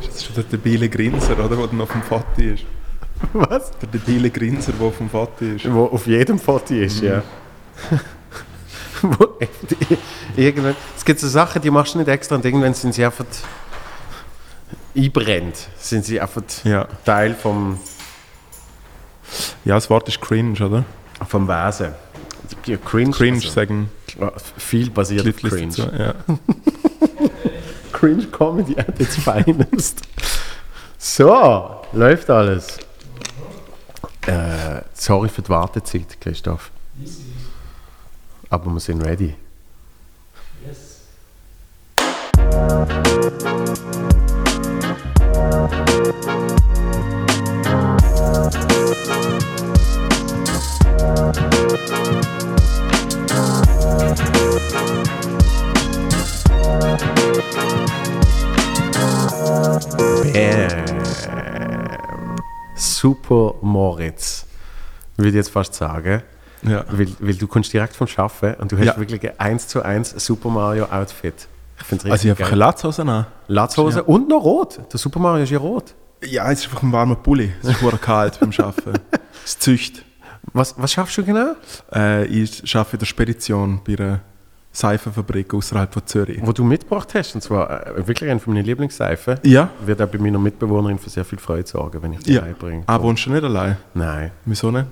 Das ist schon der debile Grinser, oder? Der dann auf dem Foto ist. Was? Der debile Grinser, der auf dem Foto ist. Wo auf jedem Foto ist, ja. Wo echt- irgendwann, es gibt so Sachen, die machst du nicht extra und irgendwann sind sie einfach einbrennt. Sind sie einfach Ja. Teil vom, Ja, das Wort ist cringe, oder? vom Wesen. Ja, Cringe. Cringe also, sagen ja, viel basiert auf Cringe. dazu. Ja. Cringe Comedy at its finest. So, läuft alles. Äh, sorry für die Wartezeit, Christoph. Aber wir sind ready. Bam. Super Moritz, würde ich jetzt fast sagen. ja. Weil, weil du kommst direkt vom Schaffen und du hast Ja. wirklich ein 1 zu 1 Super Mario Outfit. Ich finde es Also ich richtig habe eine Latzhose an. Latzhose Ja. und noch rot. Der Super Mario ist ja rot. Ja, es ist einfach ein warmer Pulli. Es ist kalt beim Arbeiten. Es zücht. Was, was schaffst du genau? Äh, ich arbeite in der Spedition bei einer Seifenfabrik außerhalb von Zürich. Wo du mitgebracht hast, und zwar äh, wirklich eine von meinen Lieblingsseifen. Ja. Wird auch bei meiner Mitbewohnerin für sehr viel Freude sorgen, wenn ich die Ja. beibringe. Ah, wohnst du nicht allein? Nein. Wieso nicht?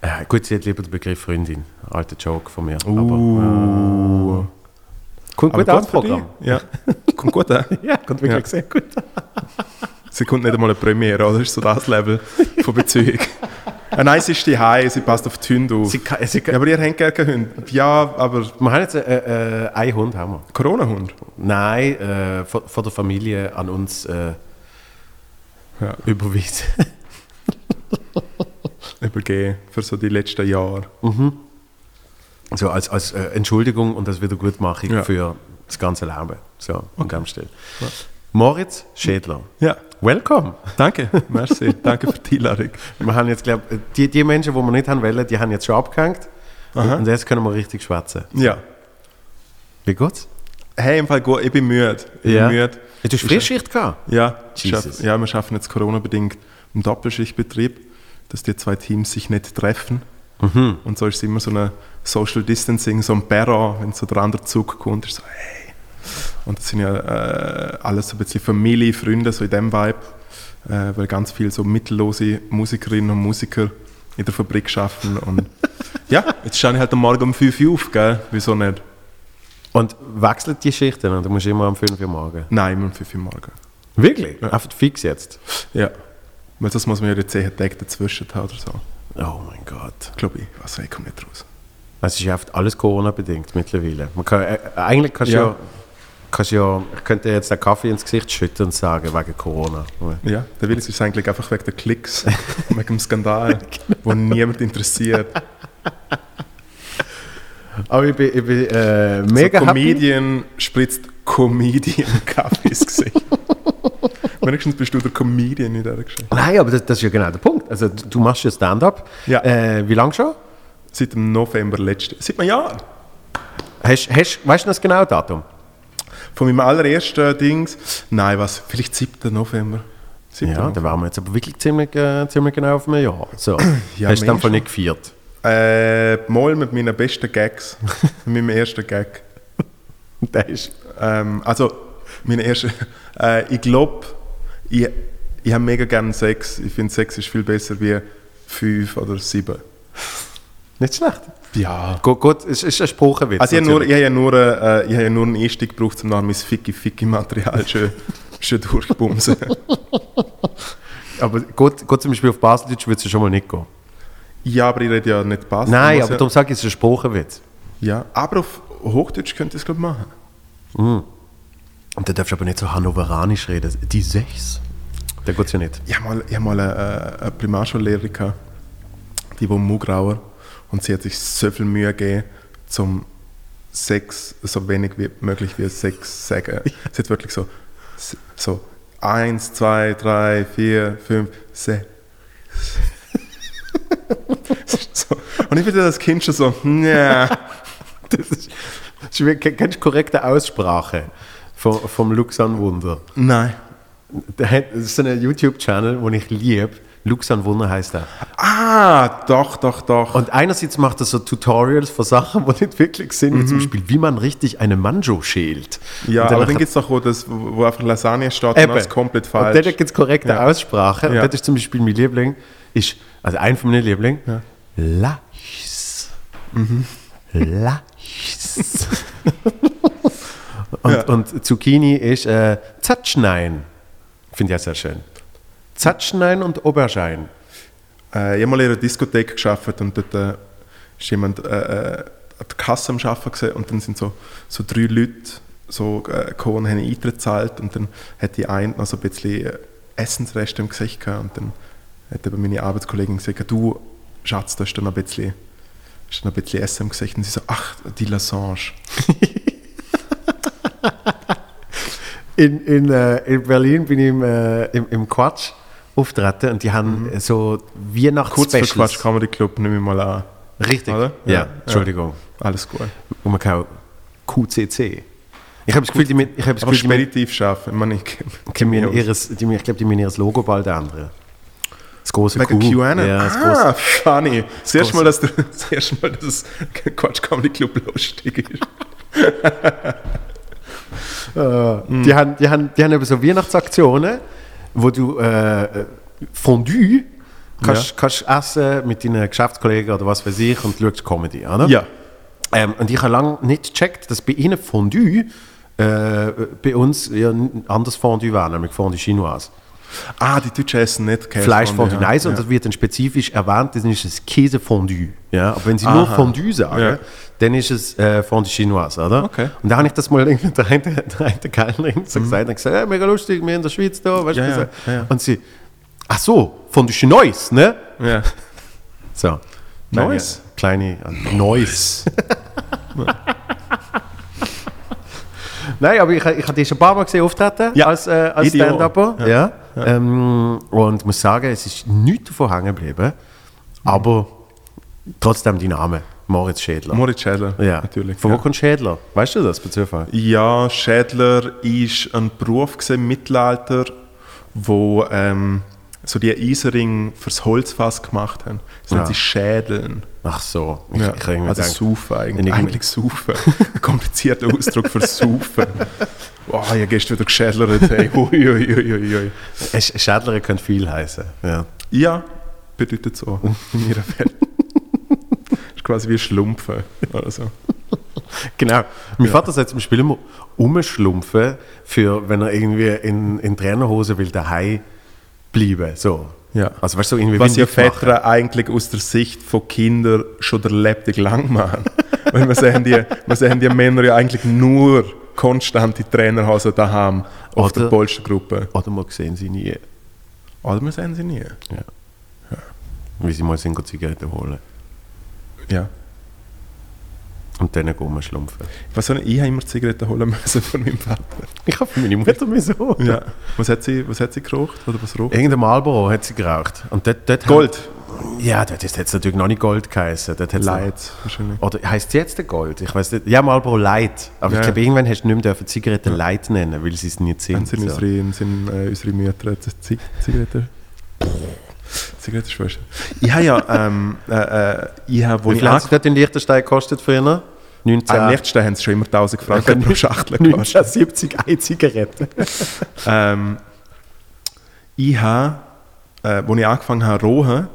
Äh, gut, sie hat lieber den Begriff Freundin. Alter Joke von mir. Uh. Aber, äh, kommt Aber gut an. Programm. Ja. Kommt gut an. Ja, kommt wirklich Ja. sehr gut an. Sie kommt nicht einmal eine Premiere, oder? Das ist so das Level von Beziehung. Ah, nein, sie ist die Hause, sie passt auf die Hunde auf. Sie kann, sie kann, ja, aber ihr habt gerne keinen Hund. Ja, aber wir haben jetzt äh, äh, einen Hund, haben wir. Corona-Hund. Nein, äh, von, von der Familie an uns äh, Ja. überwiesen. Übergeben für so die letzten Jahre. so als, als äh, Entschuldigung und als Wiedergutmachung Ja. für das ganze Leben. So, an dem Stelle. Moritz Schädler, Ja, welcome. danke. Merci. danke für die Einladung. Wir haben jetzt, glaub, die, die Menschen, die wir nicht haben wollen, die haben jetzt schon abgehängt. Aha. Und jetzt können wir richtig schwätzen. Ja. Wie geht's? Hey, im Fall gut, ich bin müde. Ich Ja. bin müde. Ja, du hast Frühschicht gehabt? Ja, Jesus. ja, wir schaffen jetzt Corona-bedingt einen Doppelschichtbetrieb, dass die zwei Teams sich nicht treffen. Mhm. Und so ist es immer so ein Social Distancing, so ein Perron, wenn so der andere Zug kommt, ist so, hey. Und das sind ja äh, alles so ein bisschen Familie, Freunde, so in dem Vibe, äh, weil ganz viele so mittellose Musikerinnen und Musiker in der Fabrik arbeiten. Und ja, jetzt stehe ich halt am Morgen um 5 Uhr auf, gell? Wieso nicht? Und wechselt die Schichten? Oder musst du immer um 5 Uhr morgen? Nein, immer um 5 Uhr morgen. Wirklich? Einfach fix jetzt? Ja. Weil das muss man ja die 10 Tage dazwischen haben oder so. Oh mein Gott. Glaube ich. Was, ich komme nicht raus. Es ist ja oft alles Corona-bedingt mittlerweile. Man kann, äh, eigentlich kannst du ja. Ja. Kannst ja, ich könnte jetzt den Kaffee ins Gesicht schütten und sagen, wegen Corona. Ja, der Will ist eigentlich einfach wegen der Klicks, wegen dem Skandal, wo niemand interessiert. Aber ich bin, ich bin äh, mega so happy. Comedian spritzt Comedian Kaffee ins Gesicht. Wenigstens bist du der Comedian in dieser Geschichte. Nein, aber das, das ist ja genau der Punkt. Also du du machst ja Stand-up. Ja. Äh, wie lange schon? Seit dem November letzten, seit einem Jahr. Hast, hast, weißt du das genaue Datum? Von meinem allerersten Dings, nein, was, vielleicht 7. November. 7. Ja, da waren wir jetzt aber wirklich ziemlich, äh, ziemlich genau auf einem Jahr. So. Ja, hast du dann von nicht gefeiert? Äh, mal mit meinen besten Gags, mit meinem ersten Gag. Das ist Ähm, also, meine erste, äh, ich glaube, ich, ich habe mega gerne Sex. Ich finde, Sex ist viel besser wie fünf oder sieben. nicht schlecht. Ja. Gut, gut es ist ein Spruchenwitz. Also, ich habe, nur, ich, habe ja nur, äh, ich habe nur einen Einstieg gebraucht, um nach mein Ficky-Ficky-Material schön, schön durchbumsen. aber gut, gut, zum Beispiel auf Baseldeutsch würde es schon mal nicht gehen. ja, aber ich rede ja nicht Basel. Nein, muss aber ja, darum sage ich, es ist ein Spruchenwitz. ja, aber auf Hochdeutsch könnte ich es, glaube ich, machen. Und da darfst du aber nicht so hannoveranisch reden. Die sechs. Da geht es ja nicht. Ich habe mal, ich habe mal eine, eine Primarschullehrerin gehabt, die war Mugrauer und sie hat sich so viel Mühe gegeben, zum Sex so wenig wie möglich wie Sex sagen. Sie hat wirklich so, so eins, zwei, drei, vier, fünf, sechs. so. Und ich bin das Kind schon so, ja. Das ist, das ist, du korrekte Aussprache vom, vom Luxan Wunder? Nein. Das ist so ein YouTube-Channel, den ich liebe. Luxan Wunder heißt er. Ah, doch, doch, doch. Und einerseits macht er so Tutorials für Sachen, die nicht wirklich sind, wie zum Beispiel, wie man richtig eine Manjo schält. ja, Und aber dann dann gibt es doch, wo, das, wo einfach Lasagne steht Eben. und das ist komplett Und falsch. dort gibt es korrekte Ja. Aussprache. Und Ja. das ist zum Beispiel mein Liebling, ist, also ein von meinen Lieblingen, Lachs. Mhm. Lachs. und, Ja. und Zucchini ist äh, Zatschnein. Finde ich auch sehr schön. Zatschnein und Aubergine. Äh, ich habe mal in einer Diskothek gearbeitet und dort äh, ist jemand äh, äh, an der Kasse am Arbeiten und dann sind so, so drei Leute so äh, gekommen und haben Eintritt gezahlt und dann hat die eine noch so ein bisschen äh, Essensreste im Gesicht gehabt und dann hat eben meine Arbeitskollegin gesagt, du Schatz, da ist da noch ein bisschen, ist noch ein bisschen Essen im Gesicht und sie so, ach, die Lasange. In, in, äh, in Berlin bin ich im, äh, im, im Quatsch auftreten und die haben äh, so Mhm. Kurz Weihnachtsspecials. Quatsch Comedy Club, nehme ich mal an. Richtig. Oder? Ja, Ja, ja. Entschuldigung. Alles gut. Und man kann auch QCC. Ich habe das Gefühl, die, mit- ich habe das Gefühl, speditiv schaffen, ich meine, ich die, müssen ihres, die, ich glaube, die müssen ihres Logo bald ändern. Das große Wegen Q. QAnon? Ja, das ah, große, funny. Das erste Mal, dass, der, das erste Mal, dass Quatsch Comedy Club lustig ist. die, haben, die, haben, die haben eben so Weihnachtsaktionen, wo du äh, äh, Fondue kannst, Ja. kannst essen mit deinen Geschäftskollegen oder was weiß ich und schaust Comedy, oder? Ja. Ähm, und ich habe lange nicht gecheckt, dass bei ihnen Fondue äh, bei uns ja ein anderes Fondue war, nämlich Fondue Chinoise. Ah, die Deutschen essen nicht Käse. Fleischfondue, ja. und ja. das wird dann spezifisch erwähnt, das ist das Käsefondue. Ja, aber wenn sie nur Aha. Fondue sagen, Ja. dann ist es äh, Fondue Chinoise, oder? Okay. Mhm. Und da habe ich das mal irgendwie der eine, der eine Kellnerin so gesagt, und gesagt, hey, mega lustig, wir in der Schweiz da, weißt du, Ja, ja, ja, ja. und sie, ach so, Fondue Chinoise, ne? Ja. So. Neues? Kleine, äh, Neues. Nein, aber ich, ich habe dich schon ein paar Mal gesehen auftreten Ja. als, äh, als. Stand-Upper. Ja. Ähm, und muss sagen, es ist nichts davon hängen geblieben. Aber trotzdem die Name, Moritz Schädler. Moritz Schädler, ja. natürlich. Von wo ja. kommt Schädler? Weißt du das bei Zufall? ja, Schädler ist ein Beruf im Mittelalter, wo ähm, so die Eisering fürs Holzfass gemacht haben. Das Ja. nennt sich Schädeln. Ach so. Ich, Ja. ich habe irgendwie also gedacht, Saufen eigentlich. Eigentlich Saufen. Ein komplizierter Ausdruck für Saufen. Boah, ja, gehst wieder geschädlert. Hey. Ui, ui, ui, ui, ui. äh, Schädler könnte viel heißen. Ja. Ja, bedeutet so in ihrer Welt. ist quasi wie Schlumpfen oder so. Genau. Mein Vater sagt zum Beispiel immer umschlumpfen, für wenn er irgendwie in, in Trainerhose will daheim bleiben. So. Ja. Also weißt du, irgendwie Was ja Windel machen. Väter eigentlich aus der Sicht von Kindern schon der Lebtag lang machen. Weil man sehen, die, man sehen die Männer ja eigentlich nur konstant die Trainerhosen daheim auf Oder- der Polstergruppe. Oder mal sehen sie nie, Oder wir sehen sie nie. wie sie mal sind, Zigaretten holen. Ja. Und dann rumschlumpfen. Ich weiß auch nicht, ich habe immer Zigaretten holen müssen von meinem Vater. Ich habe für meine Mutter mir so. Ja. Was hat sie, was hat sie geraucht? Oder was raucht? Irgendein Marlboro hat sie geraucht. Und dort, dort Gold. Ja, dort hat es natürlich noch nicht Gold geheißen. Dort Light wahrscheinlich. Oder heißt es jetzt der Gold? Ich weiß nicht. Ja, Marlboro Light. Aber Ja. ich glaube, irgendwann hast du nicht mehr dürfen Zigaretten Light nennen, weil sie es nicht Dann sind. sind so. unsere, sind, äh, unsere Mütter jetzt Zig Zigaretten. Zigarettenschwester. Ich habe ja, ähm, äh, äh, ich habe, wo Wie ich viel hat es dort in Liechtenstein gekostet für ihn? 19, Am Lichtstein haben sie schon immer 1000 Franken pro Schachtel gekostet. 1970 eine Zigarette. ähm, ich habe, äh, als ich angefangen habe, rohen,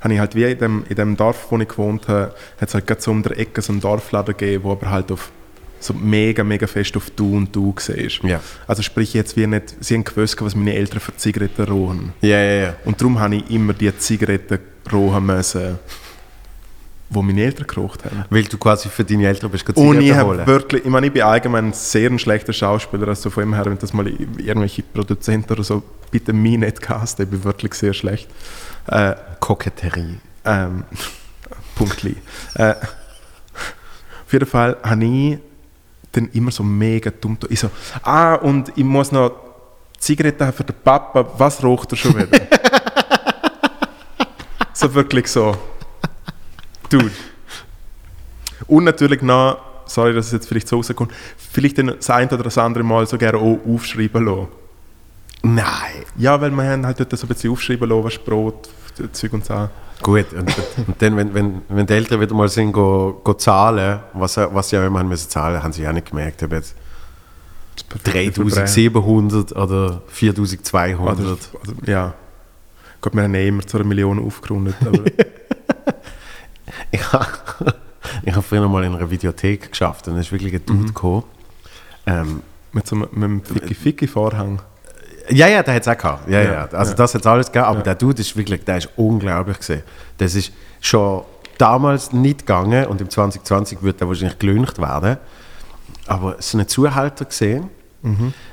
habe ich halt wie in dem, in dem Dorf, wo ich gewohnt habe, hat es halt gerade so um der Ecke so einen Dorfladen gegeben, wo aber halt auf so mega, mega fest auf Du und Du war. Ja. Also sprich jetzt wie nicht, sie haben gewusst, was meine Eltern für Zigaretten rohen. Ja, ja, ja. Und darum habe ich immer die Zigaretten rohen müssen, die meine Eltern geraucht haben. Weil du quasi für deine Eltern bist, gehen Und ich habe wirklich, ich meine, ich bin allgemein ein sehr ein schlechter Schauspieler, also von dem her, wenn das mal irgendwelche Produzenten oder so, bitte mich nicht casten, ich bin wirklich sehr schlecht. Äh, Koketterie. ähm, Punktli. Äh, auf jeden Fall habe ich dann immer so mega dumm. Ich so, ah, und ich muss noch Zigaretten haben für den Papa, was raucht er schon wieder? so wirklich so. Dude. Und natürlich noch, sorry, dass es jetzt vielleicht so rauskommt, vielleicht das ein oder das andere Mal so gerne auch aufschreiben lassen. Nein. Ja, weil wir haben halt dort so ein bisschen aufschreiben lassen, was Brot, Zeug und so. Gut, und, und dann, wenn, wenn, wenn die Eltern wieder mal sind, go, go zahlen, was, was sie auch immer haben müssen zahlen, haben sie auch nicht gemerkt, ob jetzt 3700 oder 4200. Also, also, ja. Gott, wir haben eh immer zu einer Million aufgerundet. Ich habe ich hab früher mal in einer Videothek geschafft und es ist wirklich ein Dude gekommen. Ähm, mit so einem, mit einem Ficky-Ficky-Vorhang. ja, ja, der hat es auch gehabt. Ja, ja. Ja, Also ja. das hat es alles gegeben, aber Ja. der Dude ist wirklich, der ist unglaublich gesehen. Das ist schon damals nicht gegangen und im 2020 wird er wahrscheinlich gelüncht werden. Aber so einen Zuhälter gesehen,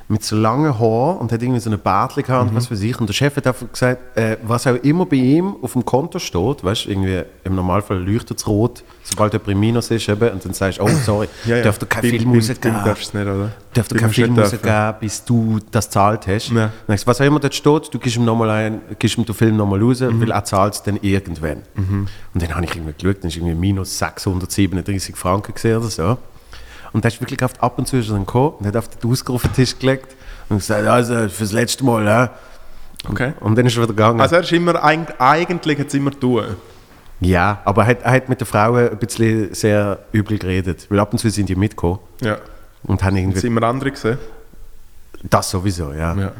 mit so langen Haaren und hat irgendwie so eine Bartli gehabt und was weiß ich. Und der Chef hat einfach gesagt, äh, was auch immer bei ihm auf dem Konto steht, weißt du, irgendwie im Normalfall leuchtet es rot, sobald jemand im Minus ist eben, und dann sagst du, oh sorry, darf dir kein Film rausgeben. darfst nicht, oder? Darf dir kein Film rausgeben, bis du das gezahlt hast. Ja. Dann sagst was auch immer dort steht, du gibst ihm, noch mal ein, gibst ihm den Film nochmal raus, Mhm. weil er zahlt es dann irgendwann. Und dann habe ich irgendwie geschaut, dann ist irgendwie minus 637 Franken gesehen oder so. Und der ist wirklich oft ab und zu ist dann gekommen und hat auf den Ausgerufentisch gelegt und gesagt, also fürs letzte Mal, ja. Okay. Und dann ist er wieder gegangen. Also er ist immer, eig- eigentlich hat es immer tun. ja, aber er hat, er hat mit der Frau ein bisschen sehr übel geredet, weil ab und zu sind die mitgekommen Ja. und haben irgendwie, sind immer andere gesehen. das sowieso, ja. Ja.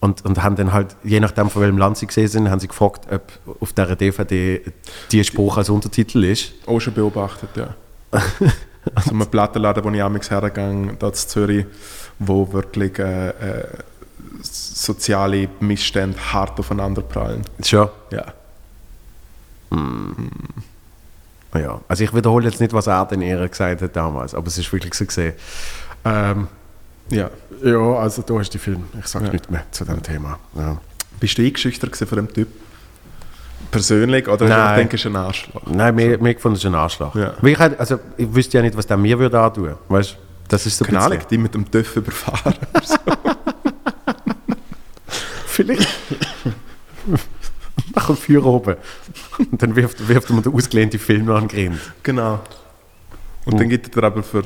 Und, und haben dann halt, je nachdem von welchem Land sie gesehen sind, haben sie gefragt, ob auf dieser DVD die Spruch als Untertitel ist. Auch schon beobachtet, ja. also ein Plattenladen, wo ich amigs hergegangen da in Zürich, wo wirklich äh, äh, soziale Missstände hart aufeinander prallen. Schon. Ja. Ja. Also ich wiederhole jetzt nicht, was er denn eher gesagt hat damals, aber es ist wirklich so gesehen. Ähm, ja. ja, also da ist die Film. Ich sage Ja. nicht mehr zu dem Thema. Ja. Bist du eingeschüchtert gewesen von dem Typ? Persönlich? Oder Nein. du gedacht, er ist ein Arschloch? Nein, mir, mir gefunden, es ist ein Arschloch. Ja. Weil ich, halt- also, ich wüsste ja nicht, was der mir würde antun. Weißt du? Das ist so ein bisschen- die mit dem Töff überfahren. Vielleicht. Nach dem Feuer oben. Und dann wirft, wirft man den ausgelehnten Film an den Grind. genau. Und Oh. dann gibt er aber für.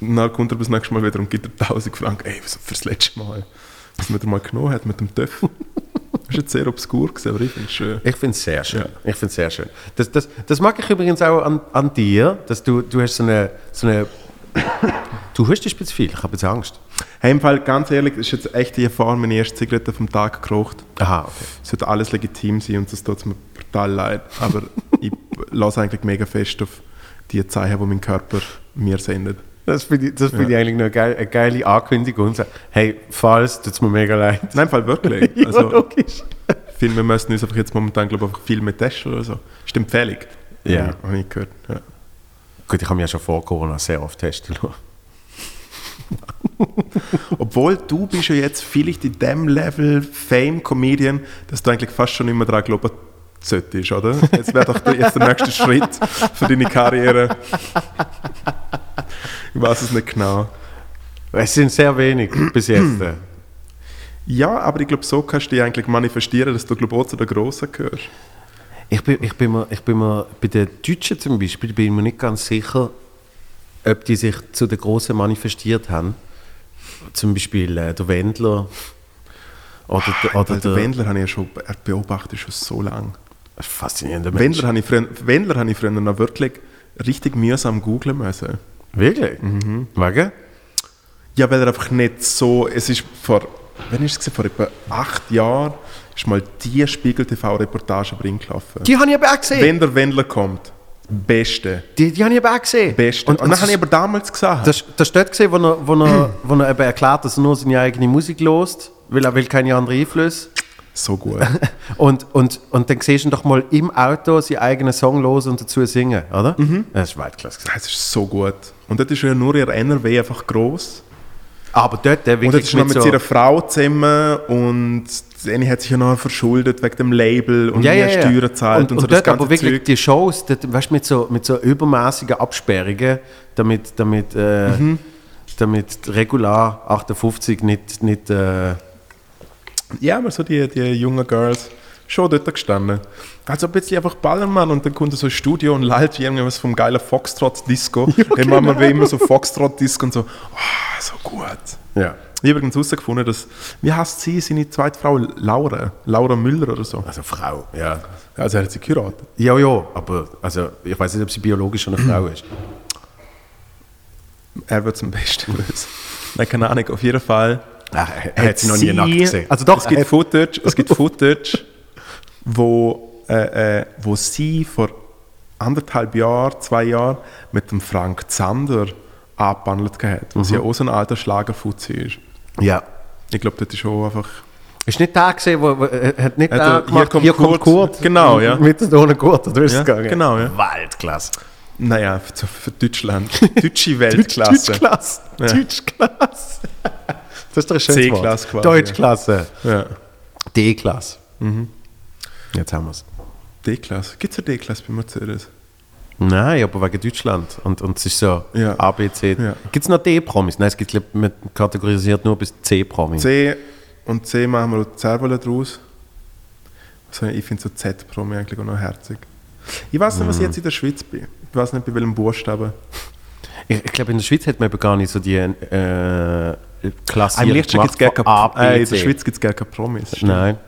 Dann kommt er bis nächstes Mal wieder und gibt er 1000 Franken. Ey, was fürs letzte Mal. Was man dir mal genommen hat mit dem Töff. Das ist jetzt sehr obskur, gewesen, aber ich finde es schön. Ich finde es sehr schön. Ja. Ich finde sehr schön. Das, das, das mag ich übrigens auch an, an dir, dass du, du hast so eine, so eine Du hustest ein bisschen viel, ich habe jetzt Angst. Hey, im Fall, ganz ehrlich, das ist jetzt echt die Erfahrung, meine erste Zigarette vom Tag geraucht. Aha, okay. Es sollte alles legitim sein und das tut mir brutal leid. Aber ich lasse eigentlich mega fest auf die Zeichen, die mein Körper mir sendet. Das finde ich, das finde ich eigentlich eine geile, eine geile Ankündigung. Hey, falls, tut es mir mega leid. Nein, Fall wirklich. ja, Also, logisch. wir müssen uns einfach jetzt momentan glaube ich, mehr testen oder so. Ist die Empfehlung. Ja. Habe ich gehört. Ja. Gut, ich habe mich ja schon vor Corona sehr oft testen. Obwohl du bist ja jetzt vielleicht in dem Level Fame-Comedian, dass du eigentlich fast schon immer daran glauben solltest, oder? Jetzt wäre doch der, jetzt der nächste Schritt für deine Karriere. Ich weiß es nicht genau. Es sind sehr wenig bis jetzt. Ja, aber ich glaube, so kannst du dich eigentlich manifestieren, dass du glaube auch zu den Grossen gehörst. Ich bin, ich, bin mir, ich bin mir bei den Deutschen zum Beispiel bin ich mir nicht ganz sicher, ob die sich zu den Großen manifestiert haben. Zum Beispiel äh, der Wendler oder, der, oder Weil der, den Wendler habe ich ja schon er beobachtet schon so lange. Das ist ein faszinierender Mensch. Wendler habe ich früher, Wendler habe ich früher noch wirklich richtig mühsam googeln müssen. Wirklich? Mhm. Wegen? Ja, weil er einfach nicht so. Es ist vor. Wann ist es? Vor etwa acht Jahren ist mal die Spiegel TV-Reportage über ihn gelaufen. Die habe ich aber auch gesehen. Wenn der Wendler kommt, beste. Die, die habe ich aber auch gesehen. Beste. Und, Und, dann das, habe ich aber damals gesagt. das, das ist dort gesehen, wo er, wo, er, wo er eben erklärt, dass er nur seine eigene Musik lost, weil er will keine anderen Einflüsse. So gut. Und, und, und dann siehst du doch mal im Auto seinen eigenen Song los und dazu singen, oder? Mhm. Das ist Weltklasse. Das ist so gut. Und dort ist ja nur ihr NRW einfach groß. Aber dort der Und wirklich ist noch mit mit so... ihrer Frau zusammen und Annie hat sich ja noch verschuldet wegen dem Label und ja, ja, ja. Steuern zahlt und, und, und, so dort das aber ganze wirklich Zeug. die Shows, dort, weißt, du, mit, so, mit so übermäßigen Absperrungen, damit, damit, äh, Mhm. damit regular 58 nicht... nicht äh, Ja, aber so die, die jungen Girls schon dort gestanden. Also ein bisschen einfach Ballermann und dann kommt so ein Studio und lallt wie irgendwas vom geilen Foxtrot-Disco. Ja, Immer mal wie immer so Foxtrot-Disco und so, oh, so gut. Ja. Ich habe übrigens herausgefunden, dass, wie heißt sie, seine zweite Frau, Laura? Laura Müller oder so. Also Frau, ja. Also er hat sie geheiratet. Ja, ja, aber also, ich weiß nicht, ob sie biologisch eine Frau ist. Er wird es am besten lösen. Nein, keine Ahnung, auf jeden Fall. Ach, er hat sie noch nie nackt gesehen. Also doch, es gibt Footage, es gibt Footage wo, äh, äh, wo sie vor anderthalb Jahren, zwei Jahren mit dem Frank Zander abgewandelt hat, wo sie auch so ein alter Schlagerfuzzi ist. Ja. Ich glaube, das ist schon einfach... Ist nicht der gesehen, wo, wo äh, hat nicht Hat der er- gemacht, hier kommt Kurt. Genau, ja. Mit der Donner Kurt, oder ist Ja, es gegangen? genau, ja. Weltklasse. Naja, für, für Deutschland. Deutsche Weltklasse. Deutschklasse. Ja. Deutschklasse. Das ist doch ein schönes. C-Klasse quasi, Deutschklasse. Ja. D-Klasse. Jetzt haben wir es. D-Klasse. Gibt es eine D-Klasse bei Mercedes? Nein, aber wegen Deutschland. Und, und es ist so Ja. A, B, C. Ja. Gibt es noch D-Promis? Nein, es gibt, glaub, man kategorisiert nur bis C-Promis. C und C machen wir auch Zerwelle draus. Also ich finde so Z-Promi eigentlich auch noch herzig. Ich weiß nicht, was ich jetzt in der Schweiz bin. Ich weiß nicht, bei welchem Buchstaben. Ich, ich glaube, in der Schweiz hat man eben gar nicht so die äh, Klasse. Im Lichtsten gibt es gar keine äh, In der. Schweiz gibt es gar keine Promis. Nein.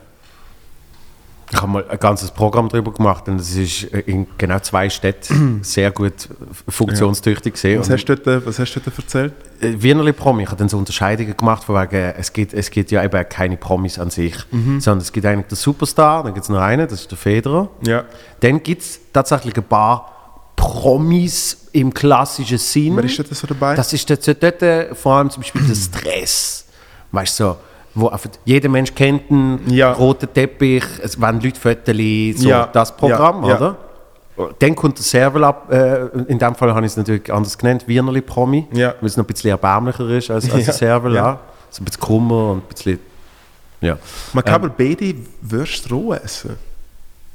Ich habe mal ein ganzes Programm darüber gemacht und es ist äh, in genau zwei Städten sehr gut äh, funktionstüchtig gesehen. Was hast, du dort, was hast du dort erzählt? äh, Wienerli Promi, ich habe dann so Unterscheidungen gemacht, von wegen, es gibt, es gibt ja eben keine Promis an sich, Mhm. sondern es gibt eigentlich den Superstar, dann gibt es noch einen, das ist der Federer. Ja. Dann gibt es tatsächlich ein paar Promis im klassischen Sinn. Wer ist dort so dabei? Das ist dort, dort vor allem zum Beispiel der Stress. Weißt du, so, wo einfach jeder Mensch kennt einen Ja. roten Teppich, es werden Leute Fotos, so Ja. das Programm, Ja. Oder? Dann kommt der Serval ab, äh, in dem Fall habe ich es natürlich anders genannt, Wienerli Promi, weil es noch ein bisschen erbärmlicher ist als, als Ja. der Serval. Ja. So ein bisschen krummer und ein bisschen. Ja. Man kann aber beide Würste roh essen.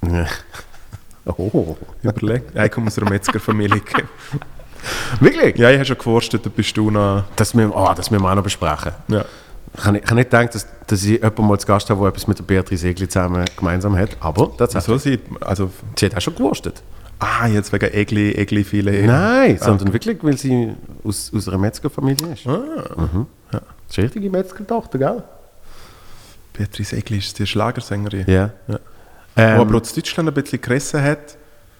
Oh. Überleg. ich komme aus einer Metzgerfamilie. Wirklich? ja, ich habe schon gewurstet, da bist du noch... Das müssen, oh, das müssen wir auch noch besprechen. Ja. Ich habe nicht, nicht gedacht, dass, dass ich jemanden mal zu Gast habe, der etwas mit der Beatrice Egli zusammen gemeinsam hat, aber tatsächlich. So sieht also Sie hat auch schon gewurstet. Ah, jetzt wegen Egli, Egli viele. Nein, Ah, sondern wirklich, weil sie aus, aus einer Metzgerfamilie ist. Ah. Mhm. Ja. Das ist eine richtige Metzgertochter, gell? Beatrice Egli ist die Schlagersängerin. Ja. Ja. Ähm, Wo aber auch Deutschland ein bisschen gerissen hat.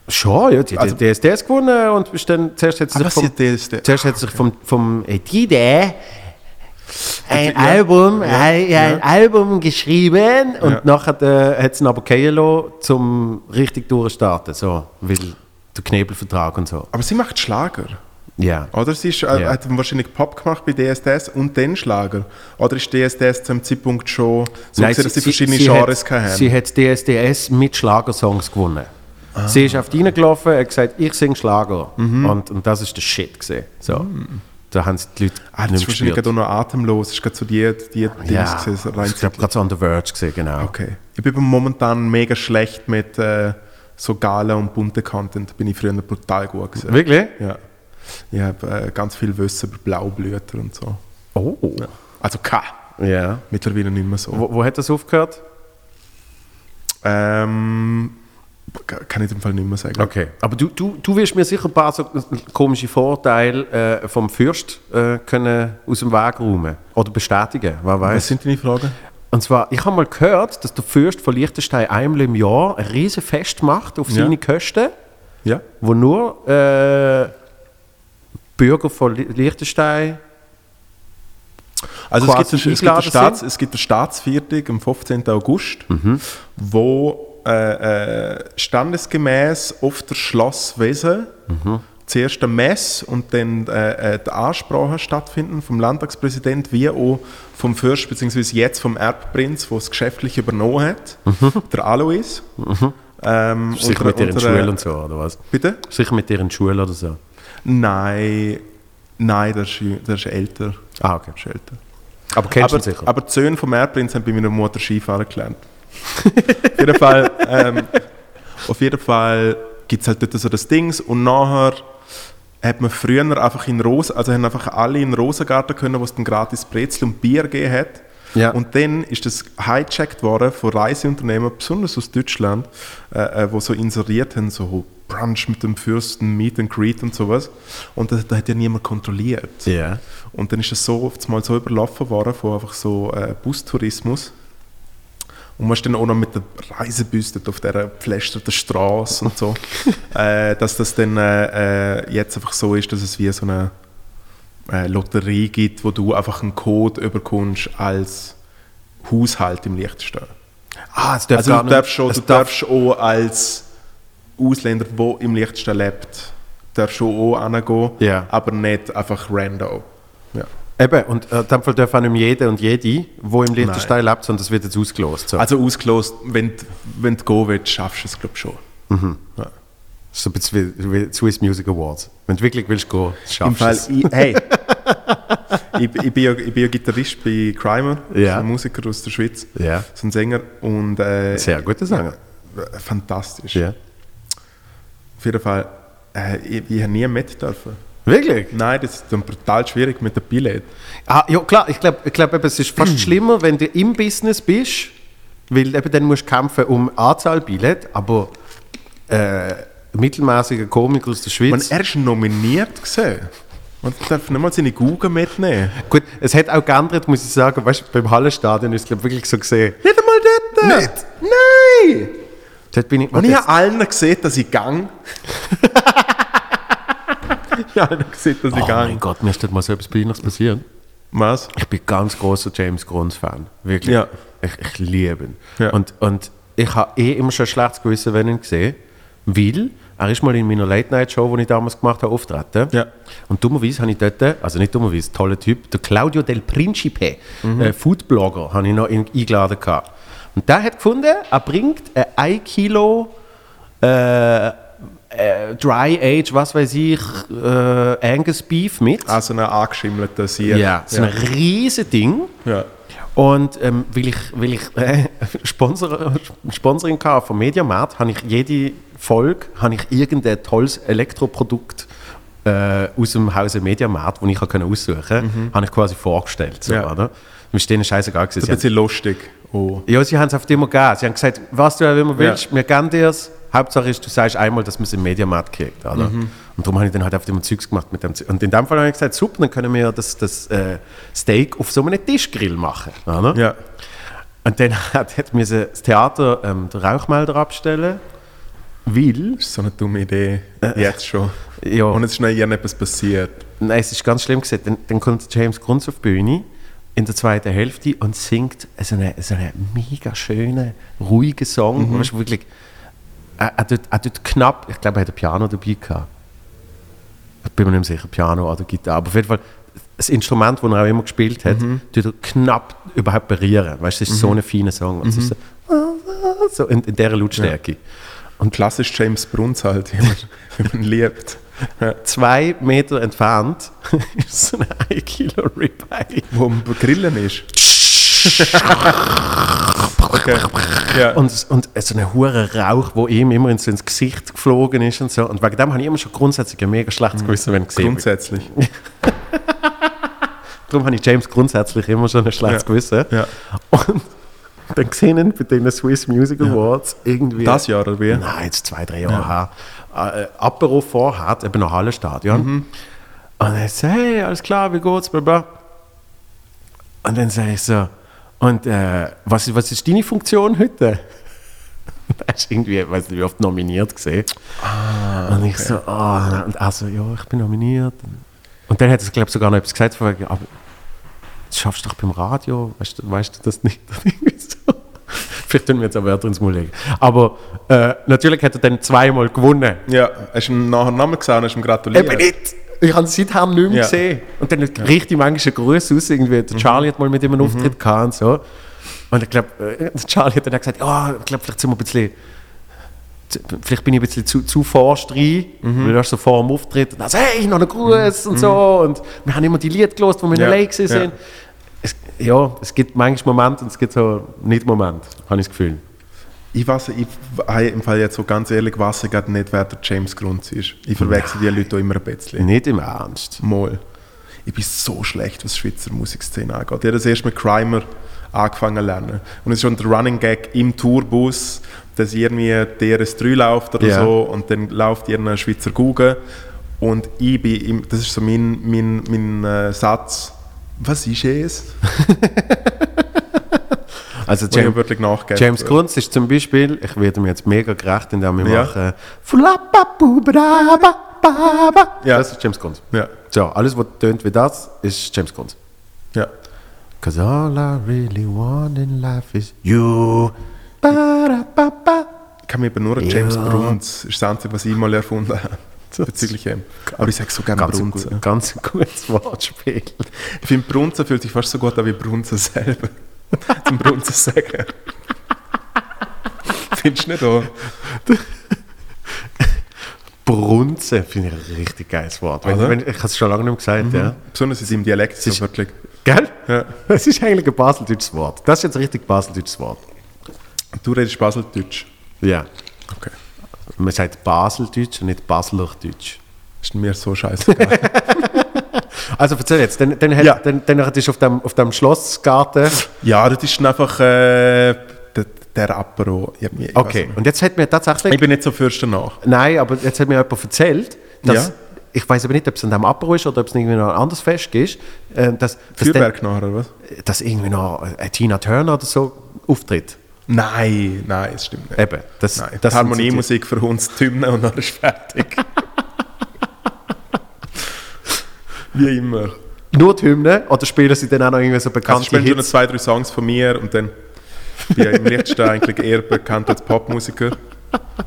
schon, ja. Die hat Also- die DSDS gewonnen und ist dann, zuerst hat sie Ah, sich vom, zuerst hat sich vom, vom äh, Dide ein Ja. Album, Ja. ein, Ja. ein Album geschrieben und Ja. nachher äh, hat sie ihn aber gehen zum richtig durchstarten, so, weil der Knebelvertrag und so. Aber sie macht Schlager. Ja. Oder sie ist, äh, Ja. hat wahrscheinlich Pop gemacht bei DSDS und dann Schlager. Oder ist DSDS zu einem Zeitpunkt schon so, Nein, gewesen, dass sie, verschiedene Genres hat, hatten? sie hat DSDS mit Schlagersongs gewonnen. Ah. Sie ist auf die reingelaufen, hat gesagt, ich singe Schlager. Mhm. Und, und das ist der Shit gesehen. So. Da haben sie die Leute ah, das ist wahrscheinlich gerade noch atemlos. Ist gerade so die, die Dings Ja, gewesen, so rein ich glaube gerade so on the verge gesehen, genau. Okay. Ich bin momentan mega schlecht mit äh, so galen und bunten Content. Bin ich früher brutal gut gewesen. Wirklich? Ja. Ich habe äh, ganz viel Wissen über Blaublüter und so. Oh. Also K. Ja. Mittlerweile nicht mehr so. Wo, wo hat das aufgehört? Ähm, kann ich im Fall nicht mehr sagen. Okay. Aber du, du, du wirst mir sicher ein paar so komische Vorteile äh, vom Fürst äh, können aus dem Weg räumen oder bestätigen, wer weiß. Was sind deine Fragen? Und zwar, ich habe mal gehört, dass der Fürst von Liechtenstein einmal im Jahr ein riesen Fest macht auf Ja. seine Kosten, Ja? wo nur äh, Bürger von Li- Liechtenstein Also es gibt, es, gibt Staats, es gibt eine Staatsviertig am 15. August, wo äh, äh, standesgemäß auf der Schlosswesen zuerst eine Messe und dann äh, äh, die Ansprache stattfinden vom Landtagspräsident wie auch vom Fürst beziehungsweise jetzt vom Erbprinz, der das geschäftlich übernommen hat, der Alois. Ähm, sicher unter- mit dir in unter, Schule äh, und so, oder was? Bitte? Sicher mit dir in Schule oder so. Nein, nein, der ist, der ist älter. Ah, okay. Der ist älter. Aber kennst aber, du ihn sicher? aber die Söhne vom Erbprinz haben bei meiner Mutter Skifahren gelernt. auf jeden Fall, ähm, auf jeden Fall gibt es halt dort so das Dings und nachher hat man früher einfach in Rosen, also haben einfach alle in den Rosengarten können, wo es dann gratis Brezel und Bier gegeben hat. Ja. Und dann ist das hijacked worden von Reiseunternehmen, besonders aus Deutschland, äh, äh, wo so inseriert haben, so Brunch mit dem Fürsten, Meet and Greet und sowas. Und da, da hat ja niemand kontrolliert. Ja. Und dann ist es so oft mal so überlaufen worden von einfach so äh, Bustourismus. Und man ist dann auch noch mit der Reisebüste auf dieser gepflasterten Straße und so. äh, dass das dann äh, äh, jetzt einfach so ist, dass es wie so eine äh, Lotterie gibt, wo du einfach einen Code überkommst als Haushalt im Liechtenstein. Ah, es darf Also du darfst, schon, du darf- darfst auch als Ausländer, der im Liechtenstein lebt, darfst schon auch hingehen, Ja. aber nicht einfach random. Ja. Eben, und äh, in dem Fall darf auch nicht jeder und jede, wo im Liechtenstein lebt, sondern das wird jetzt ausgelost. So. Also ausgelost, wenn, du- wenn du gehen willst, schaffst du es glaube ich schon. Mhm. Ja. so ein bisschen wie, wie Swiss Music Awards. Wenn du wirklich willst gehen, schaffst du es. ich, hey, ich, ich, bin ja, ich bin ja Gitarrist bei Crimer, so ein Musiker aus der Schweiz, Ja. so ein Sänger und äh, Sehr guter Sänger. fantastisch. Ja. Auf jeden Fall, äh, ich, ich habe nie mit dürfen. Wirklich? Nein, das ist dann brutal schwierig mit dem Billett. Ah, ja, klar, ich glaube, ich glaub, eben, es ist fast schlimmer, wenn du im Business bist, weil eben dann musst du kämpfen um Anzahl Billett, aber äh, mittelmäßiger Komiker aus der Man, Schweiz. er ist nominiert gesehen. Und darf nicht mal seine Google mitnehmen. Gut, es hat auch geändert, muss ich sagen, weißt du, beim Hallenstadion ist es glaub, wirklich so gesehen. Nicht einmal dort! Nicht? Nein! Dort bin ich, Und ich habe allen gesehen, dass ich gang. ja, allen gesehen, dass ich oh mein gang. Gott, mir ist dort mal so etwas Peinliches passiert. Was? Ich bin ganz großer James Grons-Fan. Wirklich. Ja. Ich, ich liebe ihn. Ja. Und, und ich habe eh immer schon ein schlechtes Gewissen, wenn ich ihn sehe, weil er ist mal in meiner Late-Night-Show, die ich damals gemacht habe, auftreten. Ja. Und dummerweise habe ich dort, also nicht dummerweise, toller Typ, der Claudio Del Principe, Mhm. äh, Foodblogger, habe ich noch in, eingeladen gehabt. Und der hat gefunden, er bringt ein 1 Kilo äh, äh, Dry Age, was weiß ich, äh, Angus Beef mit. Also ein angeschimmelter Sier. Ja, so ein riesen Ding. ja. Und ähm, weil ich, weil ich äh, Sponsor, Sponsoring hatte vom Mediamarkt, habe ich jede Folge habe ich irgendein tolles Elektroprodukt äh, aus dem Hause Mediamarkt, das ich aussuchen konnte, habe ich quasi vorgestellt. So, Ja. oder? Mir ist denen scheißegal gewesen. Das ist ein bisschen lustig. Oh. ja, sie haben es auf immer gegeben. Sie haben gesagt, was du auch immer willst, Ja. wir geben dir es. Hauptsache ist, du sagst einmal, dass man es im Mediamarkt kriegt. Oder? Mhm. Und darum habe ich dann halt auf immer Zeugs gemacht mit dem Zeug. Und in dem Fall habe ich gesagt, super, dann können wir das, das äh, Steak auf so einem Tischgrill machen. Oder? Ja. Und dann hat, hat mir das Theater ähm, den Rauchmelder abstellen, weil, Das ist so eine dumme Idee. Jetzt schon. ja, Und es ist noch irgendetwas passiert. nein, es ist ganz schlimm gesagt, dann, dann kommt James Grunz auf die Bühne in der zweiten Hälfte und singt so einen, so einen mega schönen, ruhigen Song, weißt du, wirklich, er, er, tut, er tut knapp, ich glaube, er hat ein Piano dabei gehabt. Ich bin mir nicht sicher, Piano oder Gitarre, aber auf jeden Fall, das Instrument, das er auch immer gespielt hat, tut er knapp überhaupt berühren. Weißt du, es ist so ein feiner Song. Ist so, so in, in dieser Lautstärke. Und klassisch James Bruns halt, wie man, wie man liebt. Zwei Meter entfernt ist so ein 1 Kilo Ribeye. Wo am Grillen ist. okay. Ja. Und, und so ein hoher Rauch, der ihm immer ins, ins Gesicht geflogen ist und so. Und wegen dem habe ich immer schon grundsätzlich ein mega schlechtes Gewissen, wenn ich gesehen. Grundsätzlich. Darum habe ich James grundsätzlich immer schon ein schlechtes Ja. Gewissen. Ja. Und dann gesehen bei den Swiss Music Awards irgendwie. Das Jahr, oder wie? Nein, jetzt zwei, drei Jahre her. Äh, Apero vorhat, eben noch Hallenstadion. Mhm. Und er sagt, hey, alles klar, wie geht's, bla bla. Und dann sage ich so, und äh, was, was ist deine Funktion heute? Er ist irgendwie, ich weiß nicht, wie oft nominiert gesehen. Ah, und ich so, oh, und er so, ja, ich bin nominiert. Und dann hat er, glaube ich, sogar noch etwas gesagt, von wegen, aber das schaffst du doch beim Radio, weißt weißt du das nicht? Vielleicht können wir jetzt auch Wörter ins Mund legen. Aber äh, natürlich hat er dann zweimal gewonnen. Ja, hast du ihm nachher Namen gesagt und hast ihm gratuliert? Eben nicht! Ich habe ihn seither nicht mehr Ja. gesehen. Und dann richtig manchmal Grüße aus. Irgendwie. Der Charlie hat mal mit ihm einen Auftritt gehabt und so. Und ich glaube, äh, Charlie hat dann auch gesagt, ja, ich glaube, vielleicht sind wir ein bisschen vielleicht bin ich ein bisschen zu, zu forst rein, weil du hast so vor dem Auftritt und dann so, hey, noch einen Gruß und so. Und wir haben immer die Lieder gelost, wo wir in Ja, der Lake sind. ja. Es, ja, es gibt manchmal Momente und es gibt so nicht Momente, habe ich das Gefühl. Ich weiß, ich habe im Fall jetzt so ganz ehrlich, weiß ich gerade nicht, wer der James Grunz ist. Ich verwechsel die Leute immer ein bisschen. Nicht im Ernst. Mal. Ich bin so schlecht, was Schweizer Musikszene angeht. Ich habe das erst mit Crimer angefangen zu lernen. Und es ist schon der Running Gag im Tourbus, dass irgendwie DRS3 läuft oder Ja. so und dann läuft irgendein Schweizer Google und ich bin, im, das ist so mein, mein, mein äh, Satz, was ist es? Also James. James Grunz ist zum Beispiel, ich werde mir jetzt mega gerecht, indem wir Ja. machen. Ja. Das ist James Grunz. Ja, So, alles, was tönt wie das, ist James Grunz. ja. Cause all I really want in life is you. Ba-da-ba-ba. Ich kann mir eben nur James Ja. Bruns, ist das Einzige, was ich mal erfunden habe. Bezüglich ihm. Aber ich sage so gerne Ganz, Brunzen. gut, ganz ein gutes Wortspiel. Ich finde, Brunzen fühlt sich fast so gut an wie Brunzen selber. Zum Brunzen sagen. Findest du nicht auch? Brunzen finde ich ein richtig geiles Wort. Wenn, Oder? wenn, ich habe es schon lange nicht mehr gesagt, ja. Besonders in seinem Dialekt ist- so wirklich. Gell? Ja. Das ist eigentlich ein baseldeutsches Wort. Das ist jetzt ein richtig baseldeutsches Wort. Du redest Baseldeutsch. Ja. Okay. Man sagt Baseldeutsch und nicht Baslerdeutsch. Ist mir so scheißegal. Also erzähl jetzt, dann, dann, Ja. dann, dann es auf dem, auf dem Schlossgarten. ja, das ist einfach äh, der, Apero. Okay, und jetzt hat mir tatsächlich. Ich bin nicht so fürster nach. Nein, aber jetzt hat mir jemand erzählt, dass. Ja. Ich weiß aber nicht, ob es an dem Apero ist oder ob es irgendwie noch ein anderes Fest ist. Äh, dass, dass, Feuerwerk nachher, oder was? dass irgendwie noch eine Tina Turner oder so auftritt. Nein, nein, das stimmt nicht. Eben. Das, Nein, das die- Harmoniemusik für uns Hymne und dann ist fertig. Wie immer. Nur die Hymne oder spielen sie dann auch noch irgendwie so Also bekannte spielen schon noch Hits? zwei, drei Songs von mir und dann bin ich im Lichtstein eigentlich eher bekannt als Popmusiker.